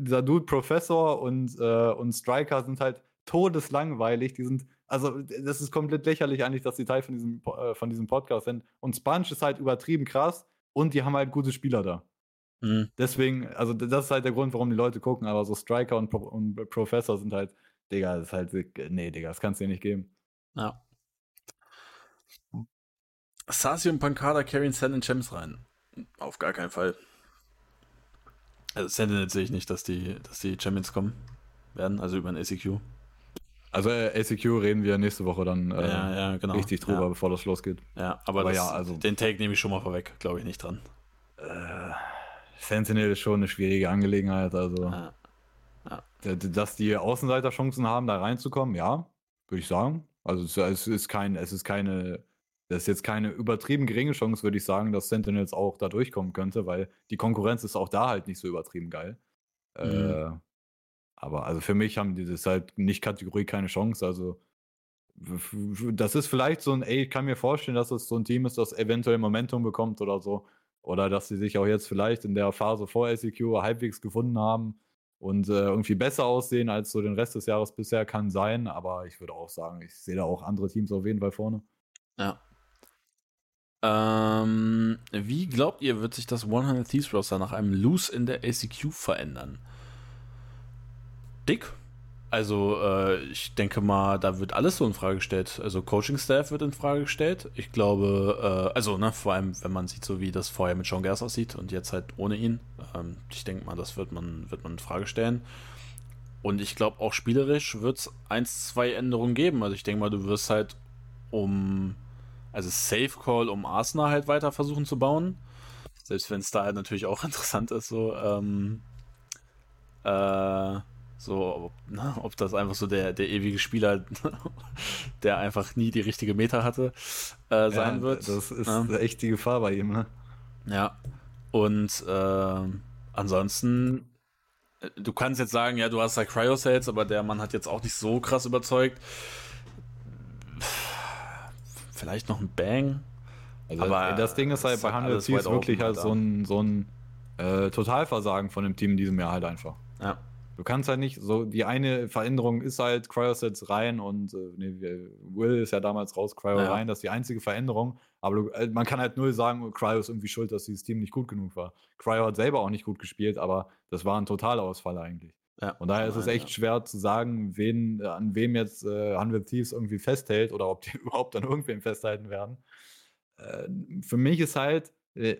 B: dieser Dude Professor und, äh, und Striker sind halt todeslangweilig. Die sind, also das ist komplett lächerlich eigentlich, dass die Teil von diesem, äh, von diesem Podcast sind. Und Sponge ist halt übertrieben krass und die haben halt gute Spieler da. Mhm. Deswegen, also das ist halt der Grund, warum die Leute gucken, aber so Striker und, Pro und Professor sind halt, Digga, das ist halt, nee, Digga, das kannst du dir nicht geben.
A: Ja. Sasi und Pankada carryen Sand Champs rein. Auf gar keinen Fall. Also Sentinel sehe ich nicht, dass die, dass die Champions kommen werden, also über ein ACQ.
B: Also äh, ACQ reden wir nächste Woche dann
A: äh, ja, ja, genau.
B: richtig drüber, ja. bevor das losgeht.
A: Ja, aber, aber das, ja, also den Take nehme ich schon mal vorweg, glaube ich nicht dran.
B: Äh, Sentinel ist schon eine schwierige Angelegenheit, also dass die Außenseiter Chancen haben, da reinzukommen, ja, würde ich sagen. Also es, ist kein, es ist keine, das ist jetzt keine übertrieben geringe Chance, würde ich sagen, dass Sentinels auch da durchkommen könnte, weil die Konkurrenz ist auch da halt nicht so übertrieben geil. Mhm. Äh, aber also für mich haben die das halt nicht Kategorie keine Chance. Also das ist vielleicht so ein, ey, ich kann mir vorstellen, dass es so ein Team ist, das eventuell Momentum bekommt oder so. Oder dass sie sich auch jetzt vielleicht in der Phase vor SEQ halbwegs gefunden haben und äh, irgendwie besser aussehen als so den Rest des Jahres bisher kann sein. Aber ich würde auch sagen, ich sehe da auch andere Teams auf jeden Fall vorne.
A: Ja. Ähm, wie glaubt ihr, wird sich das 100 Thieves Roster nach einem Lose in der ACQ verändern? Dick. Also äh, ich denke mal, da wird alles so in Frage gestellt. Also Coaching-Staff wird in Frage gestellt. Ich glaube, äh, also ne, vor allem, wenn man sieht, so wie das vorher mit Sean Gers aussieht und jetzt halt ohne ihn. Ähm, ich denke mal, das wird man, wird man in Frage stellen. Und ich glaube, auch spielerisch wird es eins, zwei Änderungen geben. Also ich denke mal, du wirst halt um, also Safe Call um Arsenal halt weiter versuchen zu bauen. Selbst wenn es da halt natürlich auch (laughs) interessant ist, so, ähm, äh, So, ob, na, ob das einfach so der, der ewige Spieler, (laughs) der einfach nie die richtige Meter hatte, äh, sein ja, wird.
B: Das ist ja. echt die Gefahr bei ihm, ne?
A: Ja. Und äh, ansonsten, du kannst jetzt sagen, ja, du hast da halt Cryo-Sales, aber der Mann hat jetzt auch nicht so krass überzeugt. Vielleicht noch ein Bang.
B: Also aber das Ding ist halt bei Handel wirklich halt so ein, so ein äh, Totalversagen von dem Team in diesem Jahr halt einfach.
A: Ja.
B: Du kannst halt nicht, so die eine Veränderung ist halt Cryosets rein und äh, nee, Will ist ja damals raus, Cryo ja. rein, das ist die einzige Veränderung. Aber du, äh, man kann halt null sagen, Cryo ist irgendwie schuld, dass dieses Team nicht gut genug war. Cryo hat selber auch nicht gut gespielt, aber das war ein Totalausfall eigentlich. Ja. Und daher ist es echt ja. schwer zu sagen, wen, an wem jetzt äh, 100 Thieves irgendwie festhält oder ob die (laughs) überhaupt an irgendwem festhalten werden. Äh, für mich ist halt, äh,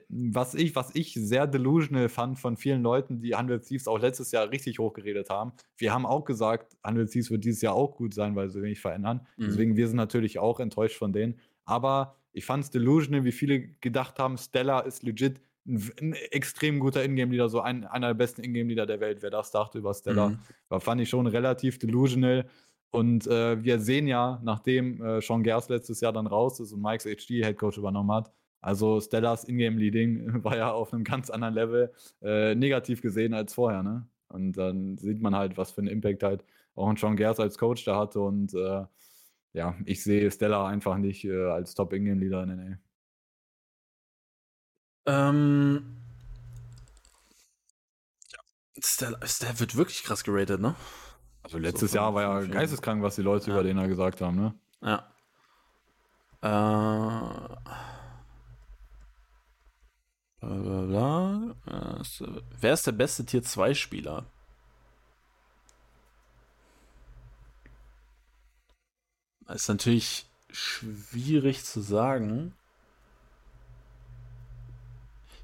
B: was ich, was ich sehr delusional fand von vielen Leuten, die 100 Thieves auch letztes Jahr richtig hochgeredet haben. Wir haben auch gesagt, 100 Thieves wird dieses Jahr auch gut sein, weil sie wenig verändern. Mhm. Deswegen, wir sind natürlich auch enttäuscht von denen. Aber ich fand es delusional, wie viele gedacht haben, Stella ist legit ein, ein extrem guter Ingame-Leader, so ein, einer der besten Ingame-Leader der Welt. Wer das dachte über Stella, mhm. war, fand ich schon relativ delusional. Und äh, wir sehen ja, nachdem äh, Sean Gers letztes Jahr dann raus ist und Mike's HD Headcoach übernommen hat, also Stellas Ingame-Leading (laughs) war ja auf einem ganz anderen Level äh, negativ gesehen als vorher, ne? Und dann sieht man halt, was für einen Impact halt auch ein Sean Gers als Coach da hatte. Und äh, ja, ich sehe Stella einfach nicht äh, als Top-Ingame-Leader in NA.
A: Ähm. Ja. Stella, Stella wird wirklich krass geratet, ne?
B: Also letztes so Jahr war ja geisteskrank, was die Leute ja. über den da gesagt haben, ne?
A: Ja. Äh. Bla, äh, wer ist der beste Tier 2 Spieler? Das ist natürlich schwierig zu sagen.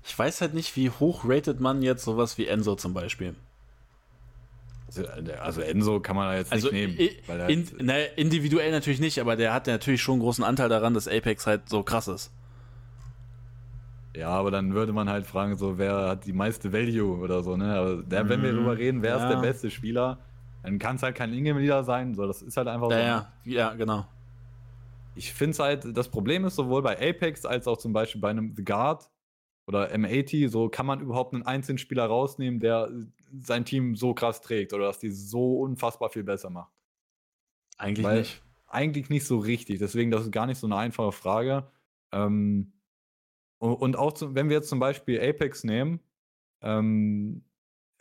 A: Ich weiß halt nicht, wie hoch rated man jetzt sowas wie Enzo zum Beispiel.
B: Also, also Enzo kann man da jetzt also nicht nehmen.
A: In, na, individuell natürlich nicht, aber der hat natürlich schon einen großen Anteil daran, dass Apex halt so krass ist.
B: Ja, aber dann würde man halt fragen, so, wer hat die meiste Value oder so, ne? Aber der, wenn wir mhm. darüber reden, wer ja. ist der beste Spieler, dann kann es halt kein Ingame-Leader sein. So, das ist halt einfach
A: ja,
B: so.
A: Ja, ja, genau.
B: Ich finde es halt, das Problem ist sowohl bei Apex als auch zum Beispiel bei einem The Guard oder M80, so kann man überhaupt einen einzelnen Spieler rausnehmen, der sein Team so krass trägt oder dass die so unfassbar viel besser macht.
A: Eigentlich Weil, nicht.
B: Eigentlich nicht so richtig. Deswegen, das ist gar nicht so eine einfache Frage. Ähm, und auch, zu, wenn wir jetzt zum Beispiel Apex nehmen, ähm,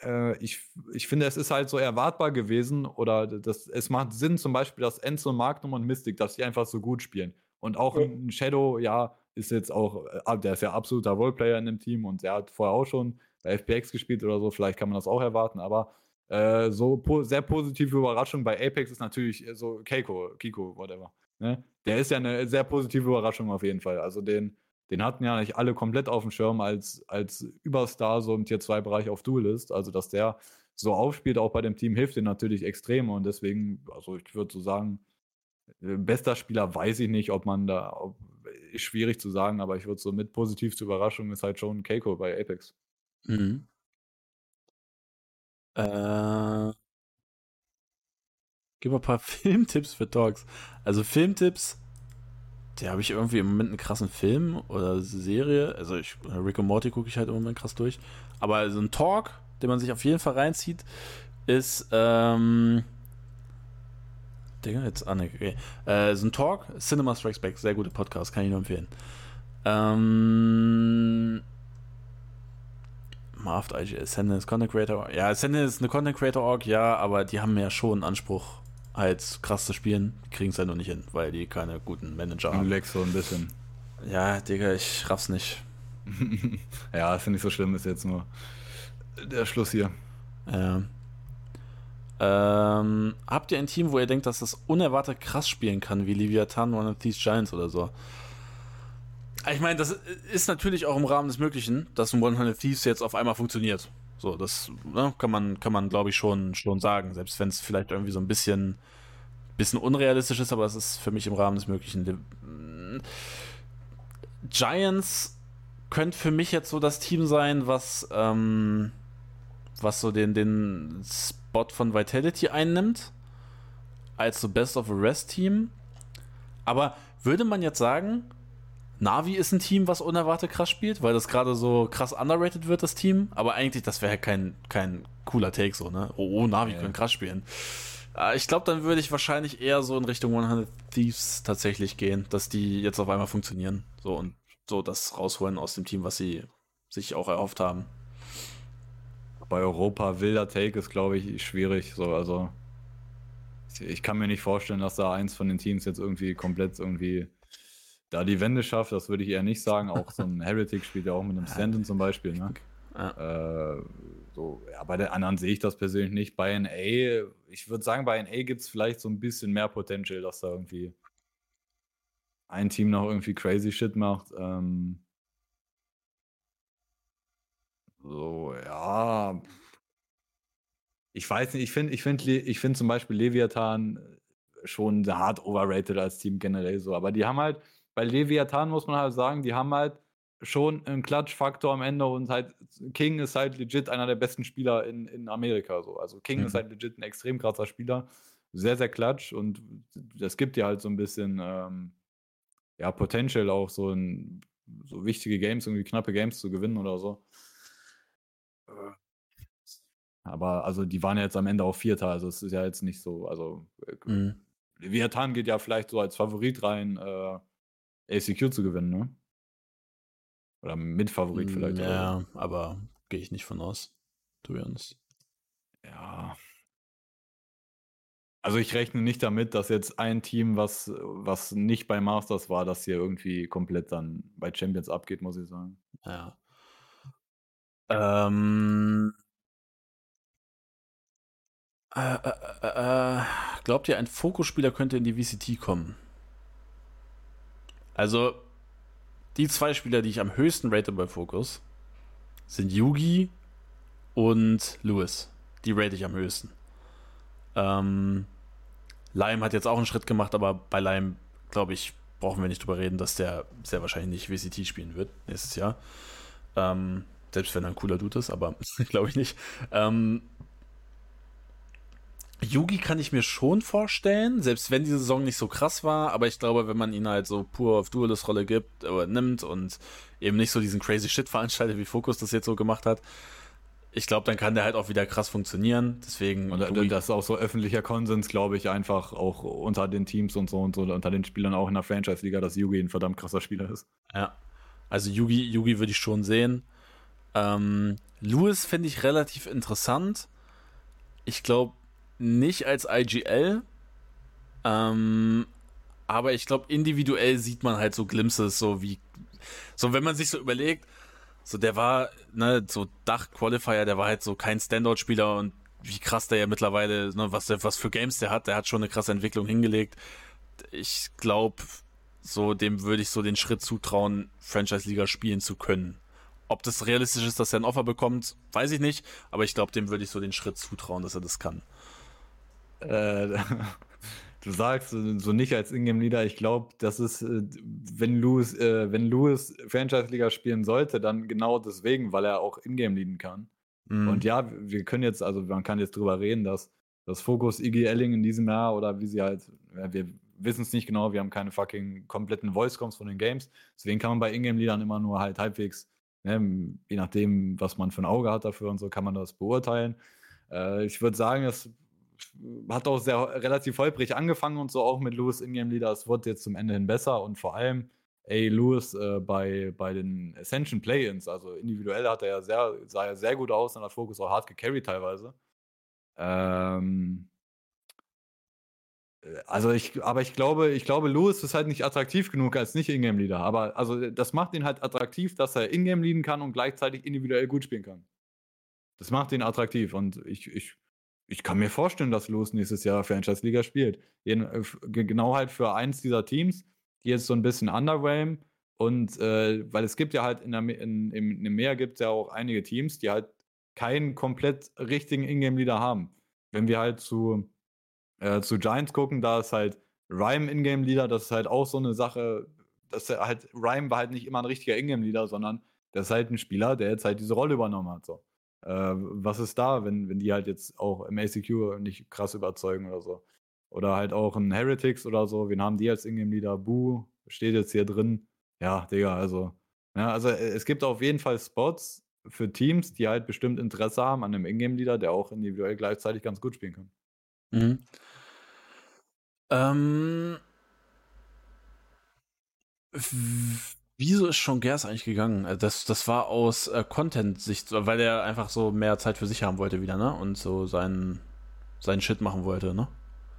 B: äh, ich, ich finde, es ist halt so erwartbar gewesen oder das, es macht Sinn zum Beispiel, dass Enzo, Magnum und Mystic, dass die einfach so gut spielen. Und auch ja. ein Shadow, ja, ist jetzt auch, äh, der ist ja absoluter Roleplayer in dem Team und der hat vorher auch schon bei FPX gespielt oder so, vielleicht kann man das auch erwarten, aber äh, so po sehr positive Überraschung bei Apex ist natürlich äh, so Keiko, Kiko, whatever. Ne? Der ist ja eine sehr positive Überraschung auf jeden Fall. Also den, den hatten ja nicht alle komplett auf dem Schirm als, als Überstar so im Tier-2-Bereich auf Duelist. Also, dass der so aufspielt, auch bei dem Team, hilft ihm natürlich extrem. Und deswegen, also ich würde so sagen, äh, bester Spieler weiß ich nicht, ob man da, ob, ist schwierig zu sagen, aber ich würde so mit positiv zur Überraschung ist halt schon Keiko bei Apex.
A: Mhm. Äh, gib mal ein paar (laughs) Filmtipps für Dogs. Also Filmtipps der habe ich irgendwie im Moment einen krassen Film oder Serie. Also ich, Rick und Morty gucke ich halt im Moment krass durch. Aber so ein Talk, den man sich auf jeden Fall reinzieht, ist, ähm, Digga, jetzt, ah, ne, okay. Äh, so ein Talk, Cinema Strikes Back, sehr guter Podcast, kann ich nur empfehlen. Ähm, Marft Ascendant ist Content Creator. Ja, Ascendant ist eine Content Creator Org, ja, aber die haben ja schon einen Anspruch als krass zu spielen, kriegen es ja nur nicht hin, weil die keine guten Manager haben.
B: Lex so ein bisschen.
A: Ja, Digga, ich raff's nicht. (laughs)
B: ja, ist ja nicht so schlimm, ist jetzt nur der Schluss hier.
A: Ja. Ähm, habt ihr ein Team, wo ihr denkt, dass das unerwartet krass spielen kann, wie Leviathan, One of These Giants oder so? Ich meine, das ist natürlich auch im Rahmen des Möglichen, dass ein 100 Thieves jetzt auf einmal funktioniert. So, das ne, kann man, kann man glaube ich, schon, schon sagen, selbst wenn es vielleicht irgendwie so ein bisschen, bisschen unrealistisch ist, aber es ist für mich im Rahmen des Möglichen. Giants könnte für mich jetzt so das Team sein, was, ähm, was so den, den Spot von Vitality einnimmt, als so Best of the Rest Team. Aber würde man jetzt sagen, Navi ist ein Team, was unerwartet krass spielt, weil das gerade so krass underrated wird, das Team. Aber eigentlich, das wäre halt kein, kein cooler Take so, ne? Oh, oh Navi ja. können krass spielen. Äh, ich glaube, dann würde ich wahrscheinlich eher so in Richtung 100 Thieves tatsächlich gehen, dass die jetzt auf einmal funktionieren. So und so das rausholen aus dem Team, was sie sich auch erhofft haben.
B: Bei Europa wilder Take ist, glaube ich, schwierig. So, also ich kann mir nicht vorstellen, dass da eins von den Teams jetzt irgendwie komplett irgendwie da die Wende schafft, das würde ich eher nicht sagen. Auch so ein (laughs) Heretic spielt ja auch mit einem Stanton zum Beispiel. Ne? Ja. Äh, so, ja, bei den anderen sehe ich das persönlich nicht. Bei NA, ich würde sagen, bei NA gibt es vielleicht so ein bisschen mehr Potential, dass da irgendwie ein Team noch irgendwie crazy Shit macht. Ähm, so, ja. Ich weiß nicht, ich finde ich find, ich find zum Beispiel Leviathan schon hart overrated als Team generell so. Aber die haben halt, bei Leviathan muss man halt sagen, die haben halt schon einen Klatschfaktor am Ende und halt King ist halt legit einer der besten Spieler in, in Amerika. So. Also King mhm. ist halt legit ein extrem krasser Spieler. Sehr, sehr klatsch und das gibt dir halt so ein bisschen ähm, ja, Potential auch so in so wichtige Games, irgendwie knappe Games zu gewinnen oder so. Aber also die waren ja jetzt am Ende auch Vierter, also es ist ja jetzt nicht so, also äh, mhm. Leviathan geht ja vielleicht so als Favorit rein, äh, ACQ zu gewinnen, ne? Oder Mitfavorit vielleicht.
A: Ja, so. aber gehe ich nicht von aus. To be honest.
B: Ja. Also ich rechne nicht damit, dass jetzt ein Team, was, was nicht bei Masters war, dass hier irgendwie komplett dann bei Champions abgeht, muss ich sagen.
A: Ja. Ähm. Äh, äh, äh, äh glaubt ihr, ein Fokusspieler könnte in die VCT kommen? Also, die zwei Spieler, die ich am höchsten rate bei Focus, sind Yugi und Lewis. Die rate ich am höchsten. Ähm, Lime hat jetzt auch einen Schritt gemacht, aber bei Lime, glaube ich, brauchen wir nicht drüber reden, dass der sehr wahrscheinlich nicht VCT spielen wird nächstes Jahr. Ähm, selbst wenn er ein cooler Dude ist, aber (laughs) glaube ich nicht. Ähm, Yugi kann ich mir schon vorstellen, selbst wenn die Saison nicht so krass war, aber ich glaube, wenn man ihn halt so pur auf Duelist-Rolle gibt, oder nimmt und eben nicht so diesen crazy Shit (laughs) veranstaltet, wie Focus das jetzt so gemacht hat, ich glaube, dann kann der halt auch wieder krass funktionieren. Deswegen.
B: Und Yugi das ist auch so öffentlicher Konsens, glaube ich, einfach auch unter den Teams und so und so, unter den Spielern auch in der Franchise-Liga, dass Yugi ein verdammt krasser Spieler ist.
A: Ja. Also Yugi, Yugi würde ich schon sehen. Ähm, Lewis finde ich relativ interessant. Ich glaube, nicht als IGL. Ähm, aber ich glaube, individuell sieht man halt so Glimpses, so wie, so wenn man sich so überlegt, so der war, ne, so Dach-Qualifier, der war halt so kein Standout-Spieler und wie krass der ja mittlerweile, ne, was der, was für Games der hat, der hat schon eine krasse Entwicklung hingelegt. Ich glaube, so dem würde ich so den Schritt zutrauen, Franchise-Liga spielen zu können. Ob das realistisch ist, dass er ein Offer bekommt, weiß ich nicht, aber ich glaube, dem würde ich so den Schritt zutrauen, dass er das kann.
B: Äh, (laughs) du sagst so nicht als Ingame-Leader, ich glaube, das ist, äh, wenn Lewis, äh, wenn Lewis Franchise-Liga spielen sollte, dann genau deswegen, weil er auch Ingame leaden kann. Mhm. Und ja, wir können jetzt, also man kann jetzt drüber reden, dass das Fokus Iggy Elling in diesem Jahr oder wie sie halt, ja, wir wissen es nicht genau, wir haben keine fucking kompletten Voice-Coms von den Games. Deswegen kann man bei Ingame-Leadern immer nur halt halbwegs, ne, je nachdem, was man für ein Auge hat dafür und so, kann man das beurteilen. Äh, ich würde sagen, es hat auch sehr relativ holprig angefangen und so auch mit Lewis Ingame Leader. Es wurde jetzt zum Ende hin besser und vor allem, ey, Lewis äh, bei, bei den Ascension Play-Ins, also individuell hat er ja sehr, sah er sehr gut aus und hat Fokus auch hart gecarried teilweise. Ähm, äh, also ich, aber ich glaube, ich glaube, Lewis ist halt nicht attraktiv genug als nicht Ingame Leader. Aber also das macht ihn halt attraktiv, dass er Ingame leaden kann und gleichzeitig individuell gut spielen kann. Das macht ihn attraktiv und ich, ich ich kann mir vorstellen, dass Los nächstes Jahr Franchise-Liga spielt. Äh, genau halt für eins dieser Teams, die jetzt so ein bisschen underwhelmen. Und äh, weil es gibt ja halt in, der, in, in, im Meer gibt es ja auch einige Teams, die halt keinen komplett richtigen Ingame-Leader haben. Wenn wir halt zu, äh, zu Giants gucken, da ist halt Rhyme Ingame-Leader, das ist halt auch so eine Sache, dass halt, Rhyme war halt nicht immer ein richtiger Ingame-Leader, sondern das ist halt ein Spieler, der jetzt halt diese Rolle übernommen hat. So. Äh, was ist da, wenn, wenn die halt jetzt auch im ACQ nicht krass überzeugen oder so? Oder halt auch ein Heretics oder so. Wen haben die als Ingame-Leader? Boo steht jetzt hier drin. Ja, Digga, also. Ja, also äh, es gibt auf jeden Fall Spots für Teams, die halt bestimmt Interesse haben an einem Ingame-Leader, der auch individuell gleichzeitig ganz gut spielen kann. Mhm.
A: Ähm, wieso ist schon Gers eigentlich gegangen? Äh, das, das war aus äh, Content-Sicht, weil er einfach so mehr Zeit für sich haben wollte wieder, ne? Und so seinen, seinen Shit machen wollte, ne?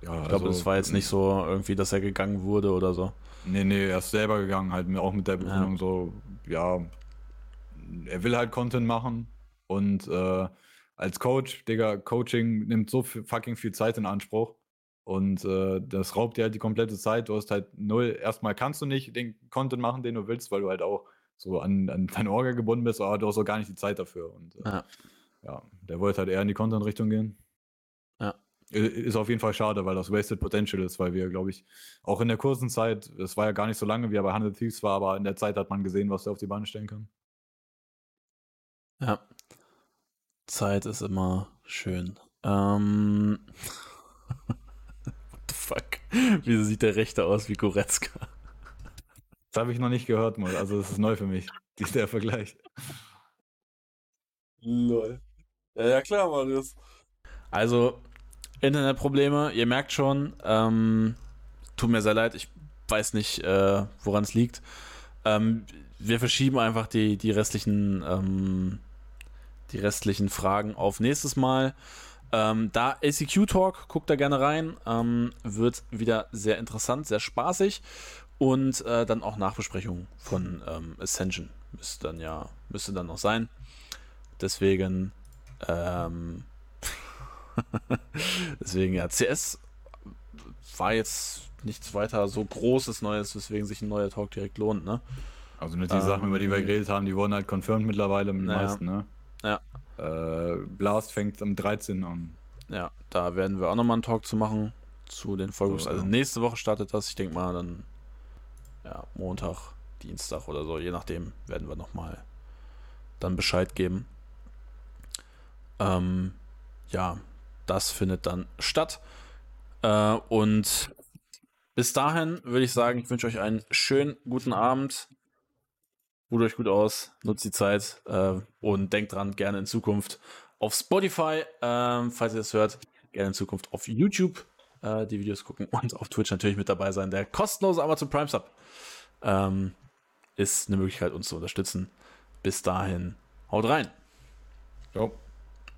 A: Ja, ich glaube, also, das war jetzt nicht so irgendwie, dass er gegangen wurde oder so.
B: Nee, nee, er ist selber gegangen, halt auch mit der Begründung ja. so, ja, er will halt Content machen und äh, als Coach, Digga, Coaching nimmt so fucking viel Zeit in Anspruch. Und äh, das raubt dir halt die komplette Zeit. Du hast halt null. Erstmal kannst du nicht den Content machen, den du willst, weil du halt auch so an, an (laughs) deine Orga gebunden bist, aber du hast auch gar nicht die Zeit dafür. Und äh, ja. ja. der wollte halt eher in die Content-Richtung gehen. Ja. Ist auf jeden Fall schade, weil das Wasted Potential ist, weil wir, glaube ich, auch in der kurzen Zeit, es war ja gar nicht so lange, wie er bei 100 Thieves war, aber in der Zeit hat man gesehen, was er auf die Beine stellen kann.
A: Ja. Zeit ist immer schön. Ähm. Fuck? Wieso sieht der Rechte aus wie Goretzka?
B: Das habe ich noch nicht gehört, mal. Also, das ist neu für mich, (laughs) der Vergleich.
A: Lol. Ja, ja klar, Marius. Also, Internetprobleme, ihr merkt schon, ähm, tut mir sehr leid, ich weiß nicht, äh, woran es liegt. Ähm, wir verschieben einfach die, die restlichen ähm, die restlichen Fragen auf nächstes Mal. Ähm, da ACQ Talk, guckt da gerne rein. Ähm, wird wieder sehr interessant, sehr spaßig. Und äh, dann auch Nachbesprechungen von ähm, Ascension. Müsste dann ja, müsste dann noch sein. Deswegen, ähm, (laughs) deswegen ja, CS war jetzt nichts weiter so großes Neues, weswegen sich ein neuer Talk direkt lohnt, ne?
B: Also mit den ähm, Sachen, über die wir geredet haben, die wurden halt confirmed mittlerweile mit den naja. meisten, ne? Ja. Äh, Blast fängt am 13. an.
A: Ja, da werden wir auch nochmal einen Talk zu machen zu den Folgen. So, also nächste Woche startet das. Ich denke mal dann ja, Montag, Dienstag oder so, je nachdem, werden wir nochmal dann Bescheid geben. Ähm, ja, das findet dann statt. Äh, und bis dahin würde ich sagen, ich wünsche euch einen schönen guten Abend. Ruht euch gut aus, nutzt die Zeit äh, und denkt dran, gerne in Zukunft auf Spotify, äh, falls ihr das hört, gerne in Zukunft auf YouTube äh, die Videos gucken und auf Twitch natürlich mit dabei sein. Der kostenlose Amazon Prime Sub ähm, ist eine Möglichkeit, uns zu unterstützen. Bis dahin, haut rein. Ciao.